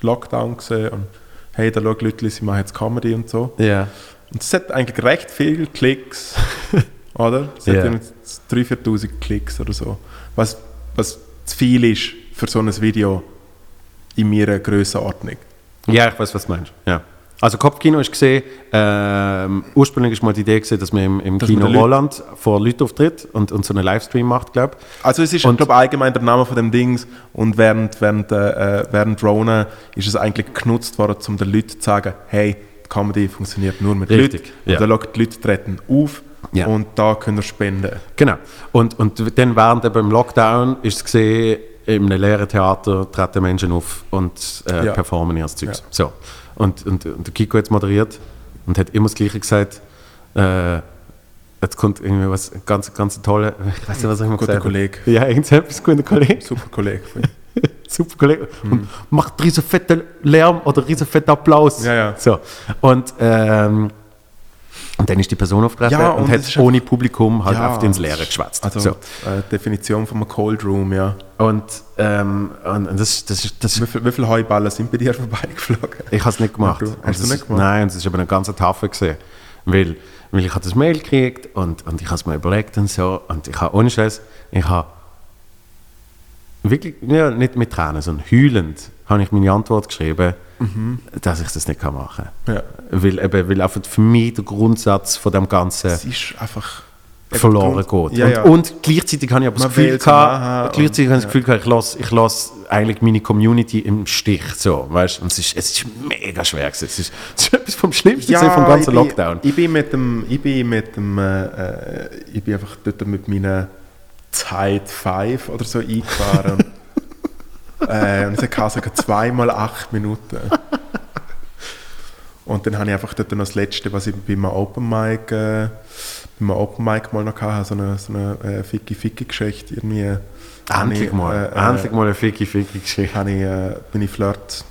Lockdown gesehen und hey, da schauen Leute, sie machen jetzt Comedy und so. Ja. Und es hat eigentlich recht viele Klicks, oder? Es Ja. hat irgendwie 3'000, 4'000 Klicks oder so. Was, was zu viel ist für so ein Video in meiner Grössenordnung. Ja, ich weiß, was du meinst. Ja. Also Kopfkino ist gesehen, ähm, ursprünglich ist mal die Idee gesehen, dass man im, im Dass Kino man den Leuten- Roland vor Leuten auftritt und, und so einen Livestream macht, glaube ich. Also es ist, Und- glaube allgemein der Name von dem Dings und während, während, äh, während Rona ist es eigentlich genutzt worden, um den Leuten zu sagen, hey, die Comedy funktioniert nur mit Richtig, Leuten. ja. Und dann schaut die Leute treten auf Ja. und da können ihr spenden. Genau. Und, und dann während eben im Lockdown ist es gesehen, in einem leeren Theater treten Menschen auf und äh, Ja. performen ihr Zeug. Ja. So. Und, und, und der Kiko hat moderiert und hat immer das Gleiche gesagt. Äh, jetzt kommt irgendwie was ganz, ganz tolle, ich weiß nicht, was ich Guter gesagt habe. Kollege. Ja, irgendetwas, guter Kollege. Super Kollege. Super Kollege. Und macht riesen fetten Lärm oder riesen fetten Applaus. Ja, ja. So. Und, ähm, und dann ist die Person aufgetreten Ja, und, und hat ohne Publikum halt Ja, oft ins Leere geschwätzt. Also so. äh, Definition von einem Cold Room, ja. Und, ähm, und und das, das, das, Wie viele wie viel Heuballen sind bei dir vorbeigeflogen? ich habe es nicht gemacht. Du- hast du das- nicht gemacht? Nein, es ist aber eine ganze Tafel gesehen. Weil, weil ich habe das Mail gekriegt und, und ich habe es mir überlegt und so. Und ich habe ohne Scheiß, ich habe wirklich, ja, nicht mit Tränen, sondern heulend, habe ich meine Antwort geschrieben, Mhm. dass ich das nicht kann machen kann. Ja. Weil, eben, weil einfach für mich der Grundsatz von dem Ganzen Es ist einfach verloren Grund- geht. Ja, und, ja. und gleichzeitig habe ich aber das Gefühl gehabt, gleichzeitig habe ich und- das Gefühl gehabt, ich lasse ich lass eigentlich meine Community im Stich. So, weißt? Und es ist, es ist mega schwer. gewesen. Es ist, es ist etwas vom Schlimmsten gewesen vom ganzen ich bin, Lockdown. Ich bin mit dem, ich bin mit dem, äh, äh, ich bin einfach dort mit meiner Zeit 5 oder so eingefahren. äh, und es hat sogar zweimal acht Minuten. Und dann habe ich einfach dort noch das Letzte, was ich bei einem Open Mic, äh, bei Open Mic mal noch hatte, so eine, so eine äh, Ficky-Ficky-Geschichte. Irgendwie, Endlich ich, mal. äh, äh, endlich mal eine Ficky Ficky Geschichte. habe ich, äh, meine Flirt,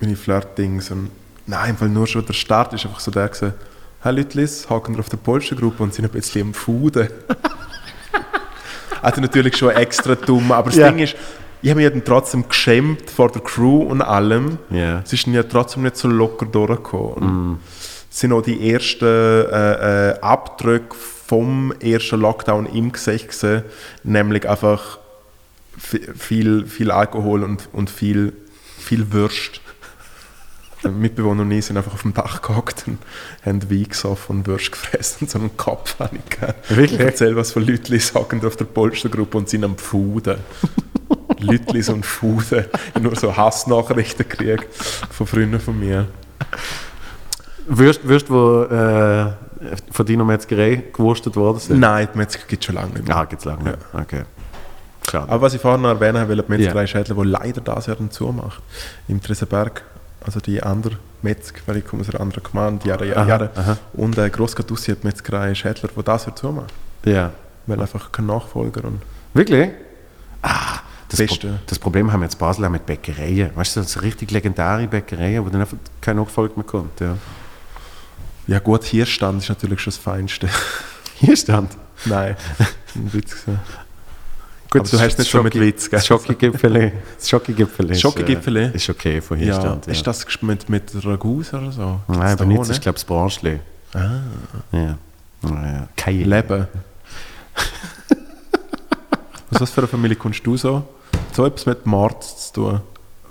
meine Flirt-Dings und nein, weil nur schon der Start ist einfach so der gewesen, hey Lütlis, haken wir auf der Polstergruppe und sind ein bisschen am Fuden. also natürlich schon extra dumm, aber das Ja. Ding ist, ich habe mich ja dann trotzdem geschämt vor der Crew und allem. Ja. Es ist dann ja trotzdem nicht so locker durchgekommen. Und Es sind auch die ersten äh, äh, Abdrücke vom ersten Lockdown im Gesicht gewesen, nämlich einfach vi- viel, viel Alkohol und, und viel, viel Würst. Die Mitbewohner und ich sind einfach auf dem Dach gehockt und haben Wein gesoffen und Würst gefressen und so einen Kopf habe. Wirklich? Ich erzähle was von Leuten sagen auf der Polstergruppe und sind am Fuden. Leute und Fuden. Ich nur so Hassnachrichten gekriegt von Freunden von mir. Würst, würst wo äh, von deiner Metzgerei gewurstet worden sind? Nein, die Metzger gibt es schon lange nicht mehr. Ah, gibt es lange nicht. Okay. Schade. Aber was ich vorhin noch erwähnen will, die Metzgerei Ja. Schädler, die leider das Jahr dann zumacht, im Tresenberg, also die andere Metzger, weil ich komme aus einer anderen Gemeinde, Jahre, Jahre, Aha, Jahre. aha. Und äh, Grossgatussi hat Metzgerei Schädler, die das Jahr zumacht. Ja. weil einfach kein Nachfolger und Wirklich? Ah, das, Beste. Pro das Problem haben wir jetzt Basel auch mit Bäckereien. Weißt du, so richtig legendäre Bäckereien, wo dann einfach kein Nachfolger mehr kommt. Ja. ja gut, hier stand ist natürlich schon das Feinste. Hier stand. Nein, ein Witz. Gut, Aber du hast nicht so mit Witz, gell? Das Schokogipfel. Das Schokogipfel ist, Schokogipfel? äh, ist okay von hier Ja, stand. Ja. ist das mit, mit Ragus oder so? Nein, Gibt's aber da nicht, das ist glaube ich das Branchli. Ah, Ja. Ja. Kein Leben. Aus was für eine Familie kommst du so? So etwas mit Mord zu tun?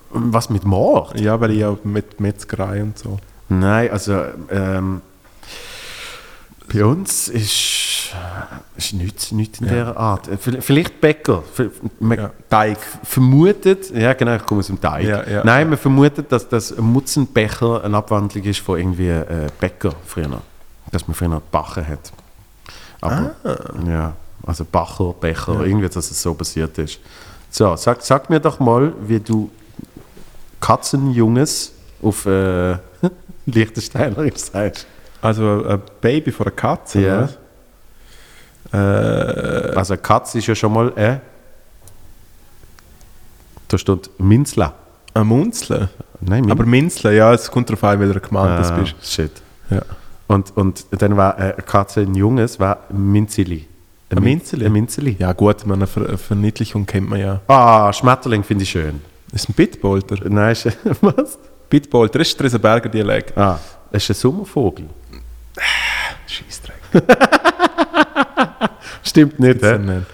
Was mit Mord? Ja, weil ich ja mit Metzgerei und so. Nein, also ähm, bei uns ist, ist nichts, nichts in Ja. dieser Art. Äh, vi- Vielleicht Bäcker. Man Ja. Teig. vermutet, ja genau, ich komme aus dem Teig. Ja. Nein, man vermutet, dass das ein Mutzenbecher eine Abwandlung ist von irgendwie äh, Bäcker früher. Dass man früher gebacken hat. Aber, ja, also Bacher, Becher, Ah. Irgendwie, dass es so passiert ist. So, sag, sag mir doch mal, wie du Katzenjunges auf äh, Liechtensteinerisch sagst. Also ein Baby von einer Katze, Ja. oder? Äh, Also eine Katze ist ja schon mal äh, da steht Minzla. ein Munzle. Nein, Min Aber Minzle, ja, es kommt darauf an, welcher Gemeinde ah, du bist. Shit. Ja. Und, und dann war äh, eine Katze ein Junges, war Minzili. Ein Minzeli? Ein Minzeli. ja gut, man, eine Ver Verniedlichung kennt man ja. Ah, Schmetterling finde ich schön. Ist ein Bitbolter. Nein, ist, was? Bitbolter ist ein Berger Dialekt. Ah, es ist ein Sommervogel. Scheissdreck. Stimmt nicht, hä? nicht.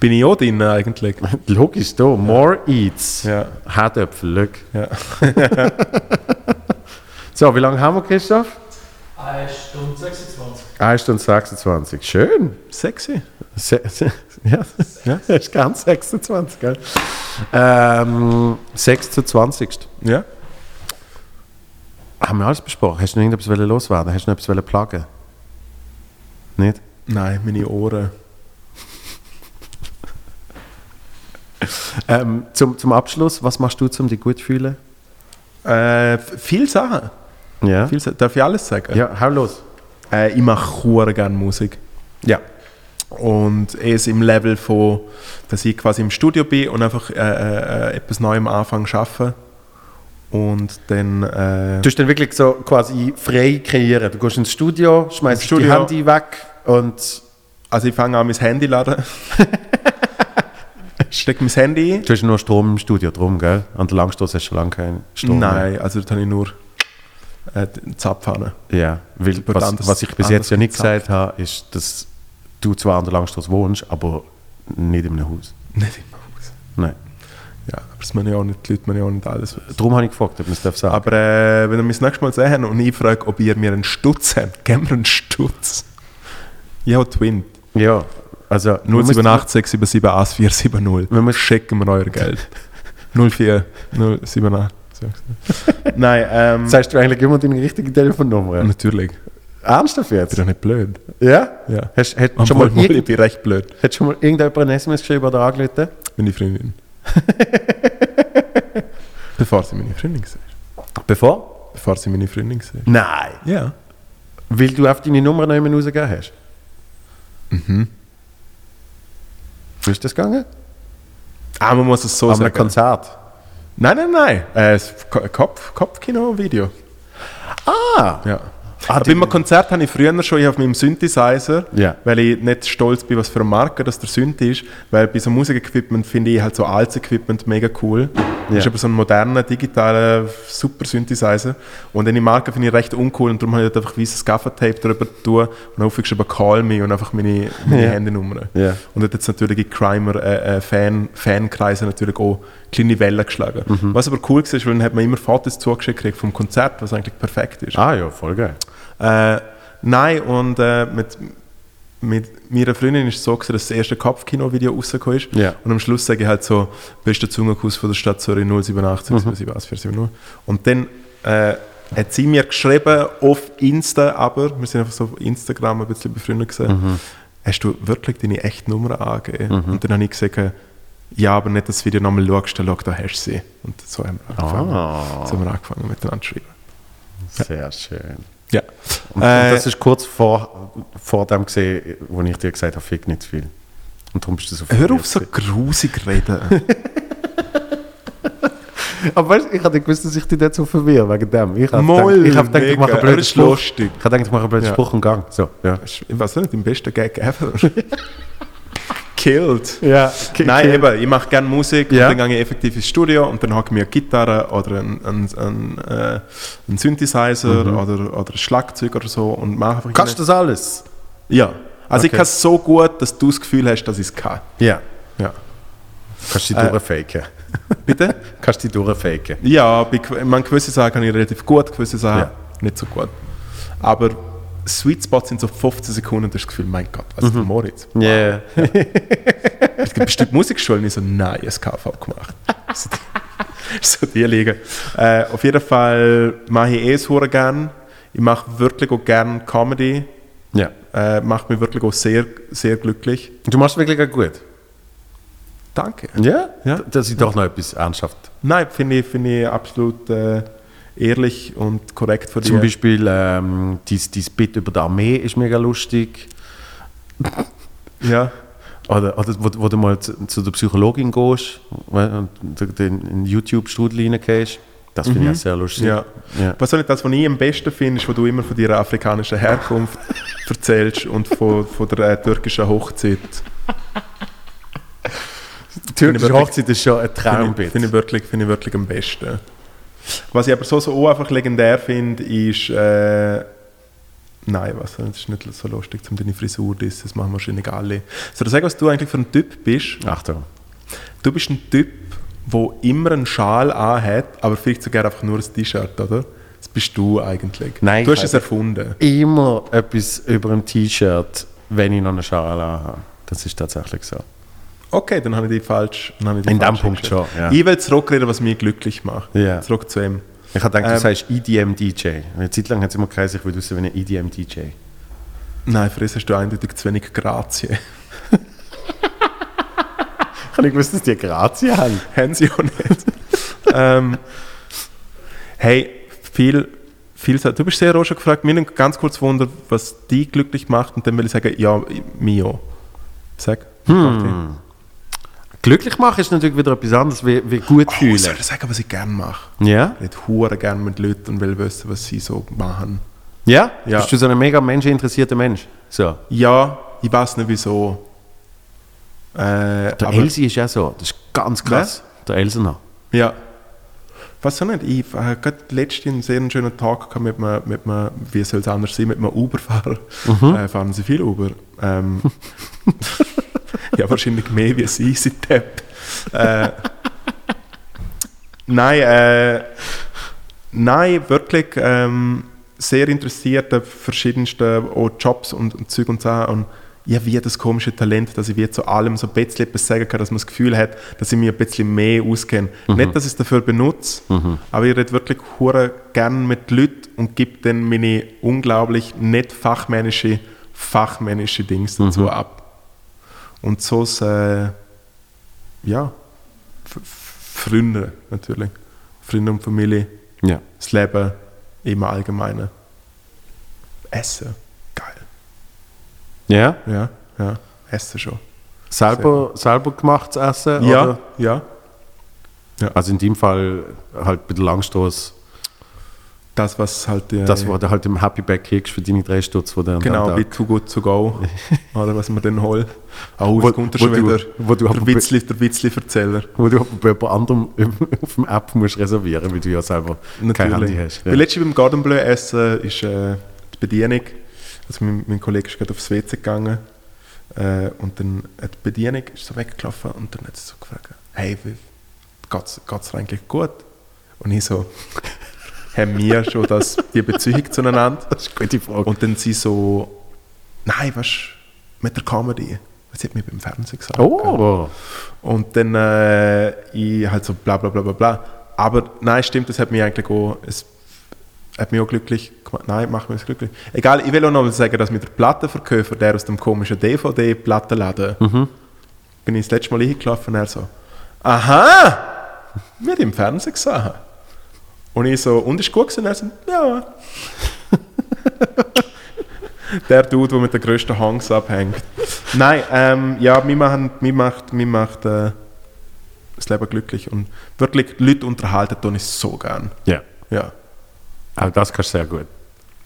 Bin ich auch drin eigentlich? Logisch, da. More Eats. Ja. Herdöpfel, schau. Ja. So, wie lange haben wir, Christoph? Eine Stunde 26. 1 Stunde 26. Schön. Sexy. Se se ja, Ja. das ist ganz 26, gell? Ähm, 6 zu 20. Ja. Haben wir alles besprochen? Hast du noch irgendetwas loswerden? Hast du noch etwas wollen plagen? Nicht? Nein, meine Ohren. Ähm, zum, zum Abschluss, was machst du, um dich gut zu fühlen? Äh, viel Sachen. Ja. Viel, darf ich alles sagen? Ja, hau los. Äh, ich mache gerne Musik. Ja. Und es im Level von, dass ich quasi im Studio bin und einfach äh, äh, etwas Neuem anfange zu arbeiten. Und dann. Äh, Du hast dann wirklich so quasi frei kreieren. Du gehst ins Studio, schmeißt Studio. Handy weg und also ich fange an, mein Handy laden. Stecke mein Handy du hast nur Strom im Studio drum, gell? An der Langstrasse hast du schon lange keinen Strom mehr. Nein, also da habe ich nur äh, Zapfhahn. Ja, weil was, anders- was ich bis jetzt ja nicht gesagt habe, ist, dass du zwar an der Langstrasse wohnst, aber nicht in einem Haus. Nicht im Haus. Nein. Ja, aber das müssen ja auch nicht, die Leute müssen ja auch nicht alles wissen. Darum habe ich gefragt, ob man es darf sagen Aber äh, wenn mich das nächste Mal sehen und ich frage, ob ihr mir einen Stutz habt, geben wir einen Stutz. Ja, Twin. Ja, also... man muss- 087 677 1470. Man muss- Schicken wir euer Geld. 04 078. Nein, ähm, Sagst du eigentlich immer deine richtige Telefonnummer? natürlich. Ernsthaft Ich jetzt? bin doch nicht blöd. Ja? Ja. Hast, hast, schon mal irgend, bin recht blöd, hat schon mal irgendjemand ein SMS geschrieben oder angerufen? meine Freundin. Bevor sie meine Freundin war. Bevor? Bevor sie meine Freundin war. Nein. Ja. Weil du auf deine Nummer nicht mehr rausgegeben hast? Mhm. Wie ist das gegangen? Ah, man muss es so einem sagen. Konzert? Nein, nein, nein. Äh, Kopf, Kopfkino-Video. Ah! Ja. Ah, Aber beim Konzert habe ich früher schon ich auf meinem Synthesizer, Ja. weil ich nicht stolz bin, was für eine Marke das der Synth ist, weil bei so Musikequipment finde ich halt so altes Equipment mega cool. Das ist aber so ein moderner, digitaler, super Synthesizer. Und eine Marke finde ich recht uncool und darum habe ich halt einfach weißes Gaffertape drüber tun und aufgeschrieben Call Me und einfach meine, meine Ja. Handynummer. Ja. Und hat es natürlich in Crimer äh, äh, Fan, Fankreise natürlich auch kleine Wellen geschlagen. Mhm. Was aber cool war, weil dann hat man immer Fotos zugeschickt vom Konzert, was eigentlich perfekt ist. Ah ja, voll geil. Äh, nein, und äh, mit, mit meiner Freundin ist es so, gewesen, dass das erste Kopfkino-Video rausgekommen ist. Ja. Und am Schluss sage ich halt so, bester Zungenkuss von der Stadt Zürich 087 Mhm. 774 Und dann äh, hat sie mir geschrieben auf Insta, aber wir sind einfach so auf Instagram ein bisschen befreundet gewesen, Mhm. hast du wirklich deine echte Nummer angegeben? Und dann habe ich gesagt, ja, aber nicht das Video nochmal schaust, dann schau, da hast du sie. Und so haben wir angefangen, Ah. so haben wir angefangen miteinander zu schreiben. Sehr schön. Ja. Und, Äh, und das ist kurz vor, vor dem gesehen, wo ich dir gesagt habe, fick nicht zu viel. Und darum bist du so Hör auf, so grusig reden. Aber weißt, du, ich hatte gewusst, dass ich dich nicht so verwirre wegen dem. Ich habe gedacht, ich, hab gedacht, ich mache einen blöden Spruch. Ich habe gedacht, ich mache einen blöden Ja. Spruch und Gang. So, ja. ich weiß nicht, im besten Gag ever. Killed. Ja, Nein, eben, ich mache gerne Musik Ja. und dann gehe ich effektiv ins Studio und dann habe ich mir eine Gitarre oder einen, einen, einen, äh, einen Synthesizer oder, oder ein Schlagzeug oder so und mache einfach... Mhm. Kannst du das alles? Ja. Also ich Okay. kann es so gut, dass du das Gefühl hast, dass ich es kann. Ja. Ja. Kannst du die Äh. durchfaken? Bitte? Kannst du die durchfaken? Ja, bei man, gewisse Sachen kann ich relativ gut, gewisse Sachen Ja. nicht so gut. Aber Sweet Spots sind so 15 Sekunden und du hast das Gefühl, mein Gott, was ist der Moritz? Ja. Es gibt bestimmt Musikschulen, ich so, nein, ich habe SKV gemacht. so, die, so die liegen. Äh, auf jeden Fall mache ich eh sehr gern. Ich mache wirklich auch gern Comedy. ja. Äh, macht mich wirklich auch sehr, sehr glücklich. Du machst wirklich auch gut. Danke. Ja? Ja. Das ist doch noch etwas ernsthaft. Nein, finde ich, finde ich absolut äh, ehrlich und korrekt von dir. Zum Beispiel ähm, dein, dein Bit über die Armee ist mega lustig. Ja. Oder, oder wo, wo du mal zu, zu der Psychologin gehst und in den YouTube-Studie reingehst. Das finde ich auch sehr lustig. Mhm. Ja. Ja. Was soll ich, das, was ich am besten finde, ist, wo du immer von deiner afrikanischen Herkunft erzählst und von, von der äh, türkischen Hochzeit. Die türkische Hochzeit ist schon ein Finde ich, finde ich, wirklich, finde ich wirklich am besten. Was ich aber so, so auch einfach legendär finde, ist. Äh, nein, was, das ist nicht so lustig, um deine Frisur das, das machen wahrscheinlich alle. Soll ich sagen, was du eigentlich für ein Typ bist? Achtung. Du bist ein Typ, der immer einen Schal anhat, aber vielleicht sogar einfach nur ein T-Shirt, oder? Das bist du eigentlich. Nein, du hast es erfunden. Immer etwas über ein T-Shirt, wenn ich noch eine Schale habe. Das ist tatsächlich so. Okay, dann habe ich die falsch. Dann habe ich die In dem Punkt schon, ja. Ich will zurückreden, was mich glücklich macht. Ja. Zurück zu ihm. Ich habe gedacht, du Ähm, sagst EDM-DJ. Eine Zeit lang hat es immer geheißen, ich will aussehen wie ein EDM-DJ. Nein, für das hast du eindeutig zu wenig Grazie. Ich habe nicht gewusst, dass die Grazie haben. Haben sie auch nicht. ähm, hey, viel, viel, du bist sehr auch schon gefragt, mir ganz kurz Wunder, was dich glücklich macht und dann will ich sagen, ja, mich auch. Sag. Hm. Glücklich machen ist natürlich wieder etwas anderes, wie, wie gut Oh, fühlen. soll ich sagen, was ich gerne mache? Ja? Ich hure gerne mit Leuten und will wissen, was sie so machen. Ja? Ja. Bist du so ein mega menscheninteressierter Mensch? So. Ja, ich weiß nicht wieso. Äh, Der aber- Elsi ist ja so. Das ist ganz krass. Der Elsener. Ja. Was auch nicht, ich habe gerade letztens einen sehr schönen Tag gehabt mit einem, mit einem wie soll es anders sein, mit einem Uber-Fahrer. Äh, fahren Sie viel Uber? Ähm, ja, wahrscheinlich mehr wie Sie, Sie Depp. Äh, nein, äh, nein, wirklich ähm, sehr interessiert an verschiedensten Jobs und, und Zeug und Sachen. Und ja, wie das komische Talent, dass ich wie zu allem so ein bisschen etwas sagen kann, dass man das Gefühl hat, dass ich mich ein bisschen mehr auskenne. Nicht, dass ich es dafür benutze, aber ich rede wirklich hure gern mit Leuten und gebe dann meine unglaublich nicht fachmännische, fachmännische Dings dazu ab. Und so äh, ja, Freunde natürlich. Freunde und Familie, Ja. das Leben im Allgemeinen. Essen, geil. Ja? Ja, ja, Essen schon. Selber, selber gemachtes Essen? Ja, Oder? ja. Also in dem Fall halt bei der Langstoß, Das, was halt. Äh, das, wo du halt im Happy Bag kriegst für deine drei Stutz, du an Genau, wie Too Good To Go. oder was man dann holt. Oh, Wo- es kommt schon wieder. wo du der Witzli, der Witzli-Erzähler. wo du bei jemand anderem auf dem App musst reservieren, weil du ja selber kein Handy hast. Ja. Letztes beim Garden Bleu essen ist äh, die Bedienung. Also mein, mein Kollege ist gerade aufs WC gegangen. Äh, und dann hat die Bedienung ist so weggelaufen und dann hat sie so gefragt, hey, geht's dir eigentlich gut? Und ich so, haben wir schon das, die Beziehung zueinander? Das ist eine gute Frage. Und dann sie so, nein, was mit der Comedy? Das hat mir beim Fernsehen gesagt. Oh! Und dann äh, ich halt so bla bla bla bla bla. Aber nein, stimmt, das hat mich eigentlich auch, es hat mich auch glücklich gemacht. Nein, macht mich glücklich. Egal, ich will auch noch mal sagen, dass mit der Plattenverkäufer, der aus dem komischen DVD-Plattenladen, bin ich das letzte Mal hingelaufen und er so, aha, wir haben im Fernsehen gesehen. Und ich so, und ist gut gewesen? Und er so, ja. Der Dude, der mit den grössten Hangs abhängt. Nein, ähm, ja, mir macht, mir macht, mir macht äh, das Leben glücklich. Und wirklich Leute unterhalten, tue ich so gern. Ja. Ja, Auch das kannst du sehr gut.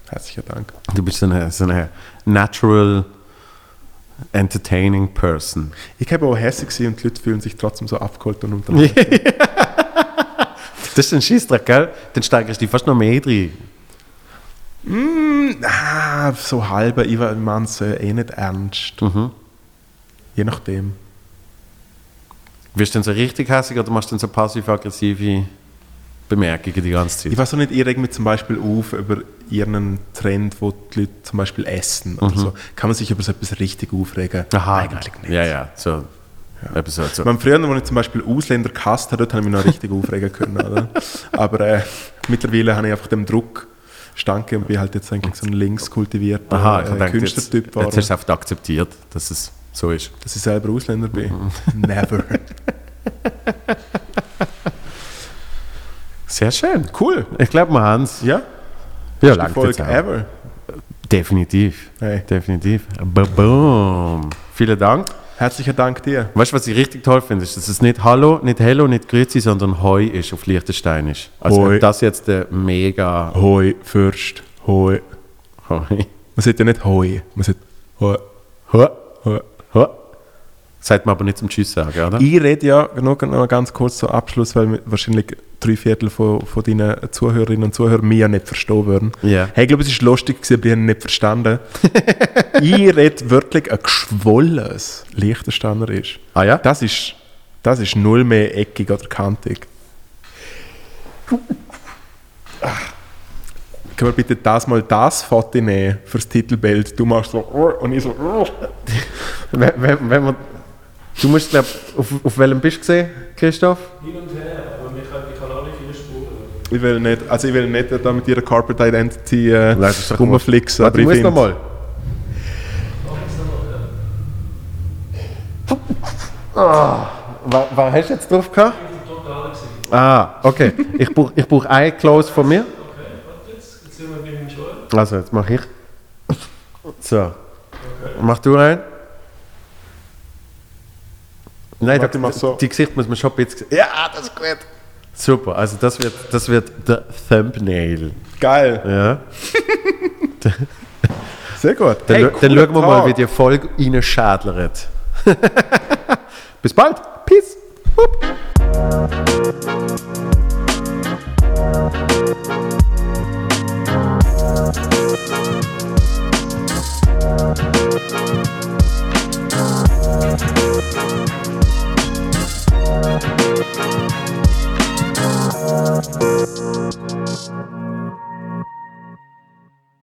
herzlichen Dank. Du bist so eine, so eine natural entertaining person. Ich habe auch hässlich gewesen und die Leute fühlen sich trotzdem so abgeholt und unterhalten. Das ist ein Scheissdreck, gell? Dann steigerst du dich fast noch mehr drin. ah, so halber, ich meine es eh nicht ernst. Mhm. Je nachdem. Wirst du dann so richtig hässlich oder machst du dann so passiv-aggressive Bemerkungen die ganze Zeit? Ich weiß auch nicht, ich reg mich zum Beispiel auf über irgendeinen Trend, wo die Leute zum Beispiel essen oder so. Kann man sich über so etwas richtig aufregen? Eigentlich nicht. Ja, ja, so. Etwas so, so. Ich meine, früher, als ich zum Beispiel Ausländer gehasst habe, dort habe ich mich noch richtig aufregen können. Oder? Aber äh, mittlerweile habe ich einfach dem Druck stanke und bin halt jetzt eigentlich so ein links kultivierter Aha, ich äh, jetzt, Künstlertyp jetzt geworden, hast du einfach akzeptiert, dass es so ist. dass ich selber Ausländer bin. Mhm. Never. Sehr schön. Cool. Ich glaube, wir haben es. Ja, Ja, langt Folge jetzt ever. Definitiv. Hey. Definitiv. Boom. Vielen Dank. Herzlichen Dank dir. Weißt du, was ich richtig toll finde, ist, dass es nicht Hallo, nicht Hello, nicht Grüezi, sondern Hoi ist auf Liechtensteinisch. Also Hoi. das jetzt der mega Hoi, Fürst. Hoi. Hoi. Man sagt ja nicht Hoi, man sagt Hoi. Hoi. Hoi. Hoi. Sagt man aber nicht zum Tschüss sagen, oder? Ich rede ja noch, noch ganz kurz zum Abschluss, weil wahrscheinlich drei Viertel von, von deinen Zuhörerinnen und Zuhörern mich ja nicht verstehen würden. Ja. Hey, ich glaube, es war lustig, gewesen, aber ich habe nicht verstanden. ich rede wirklich ein geschwollenes Liechtensteinerisch. Ah ja? Das ist, das ist null mehr eckig oder kantig. Ach. Können wir bitte das mal das Foto nehmen fürs Titelbild? Du machst so und ich so. Wenn, wenn, wenn man, du musst, glaube auf, auf welchem bist du gesehen, Christoph? Hin und her, aber ich kann, ich kann alle vier Spuren. Ich will nicht, also ich will nicht da mit ihrer Corporate Identity äh, rumflixen, Warte, aber ich muss noch finde, mal. Ah, wa- was hast du jetzt drauf gehabt? Ah, okay. Ich brauche ich brauch ein Close von mir. Okay, warte jetzt. Jetzt sind wir bei meinem Joel. Also, jetzt mache ich. So. Mach du rein. Nein, Warte, da, mach so. die Gesicht muss man schon ein bisschen. Ja, das ist gut. Super, also das wird, das wird der Thumbnail. geil, Ja. sehr gut. Dann, Hey, dann schauen wir mal, Tag. wie die Folge Ihnen schädlert. Bis bald. Peace. Hup.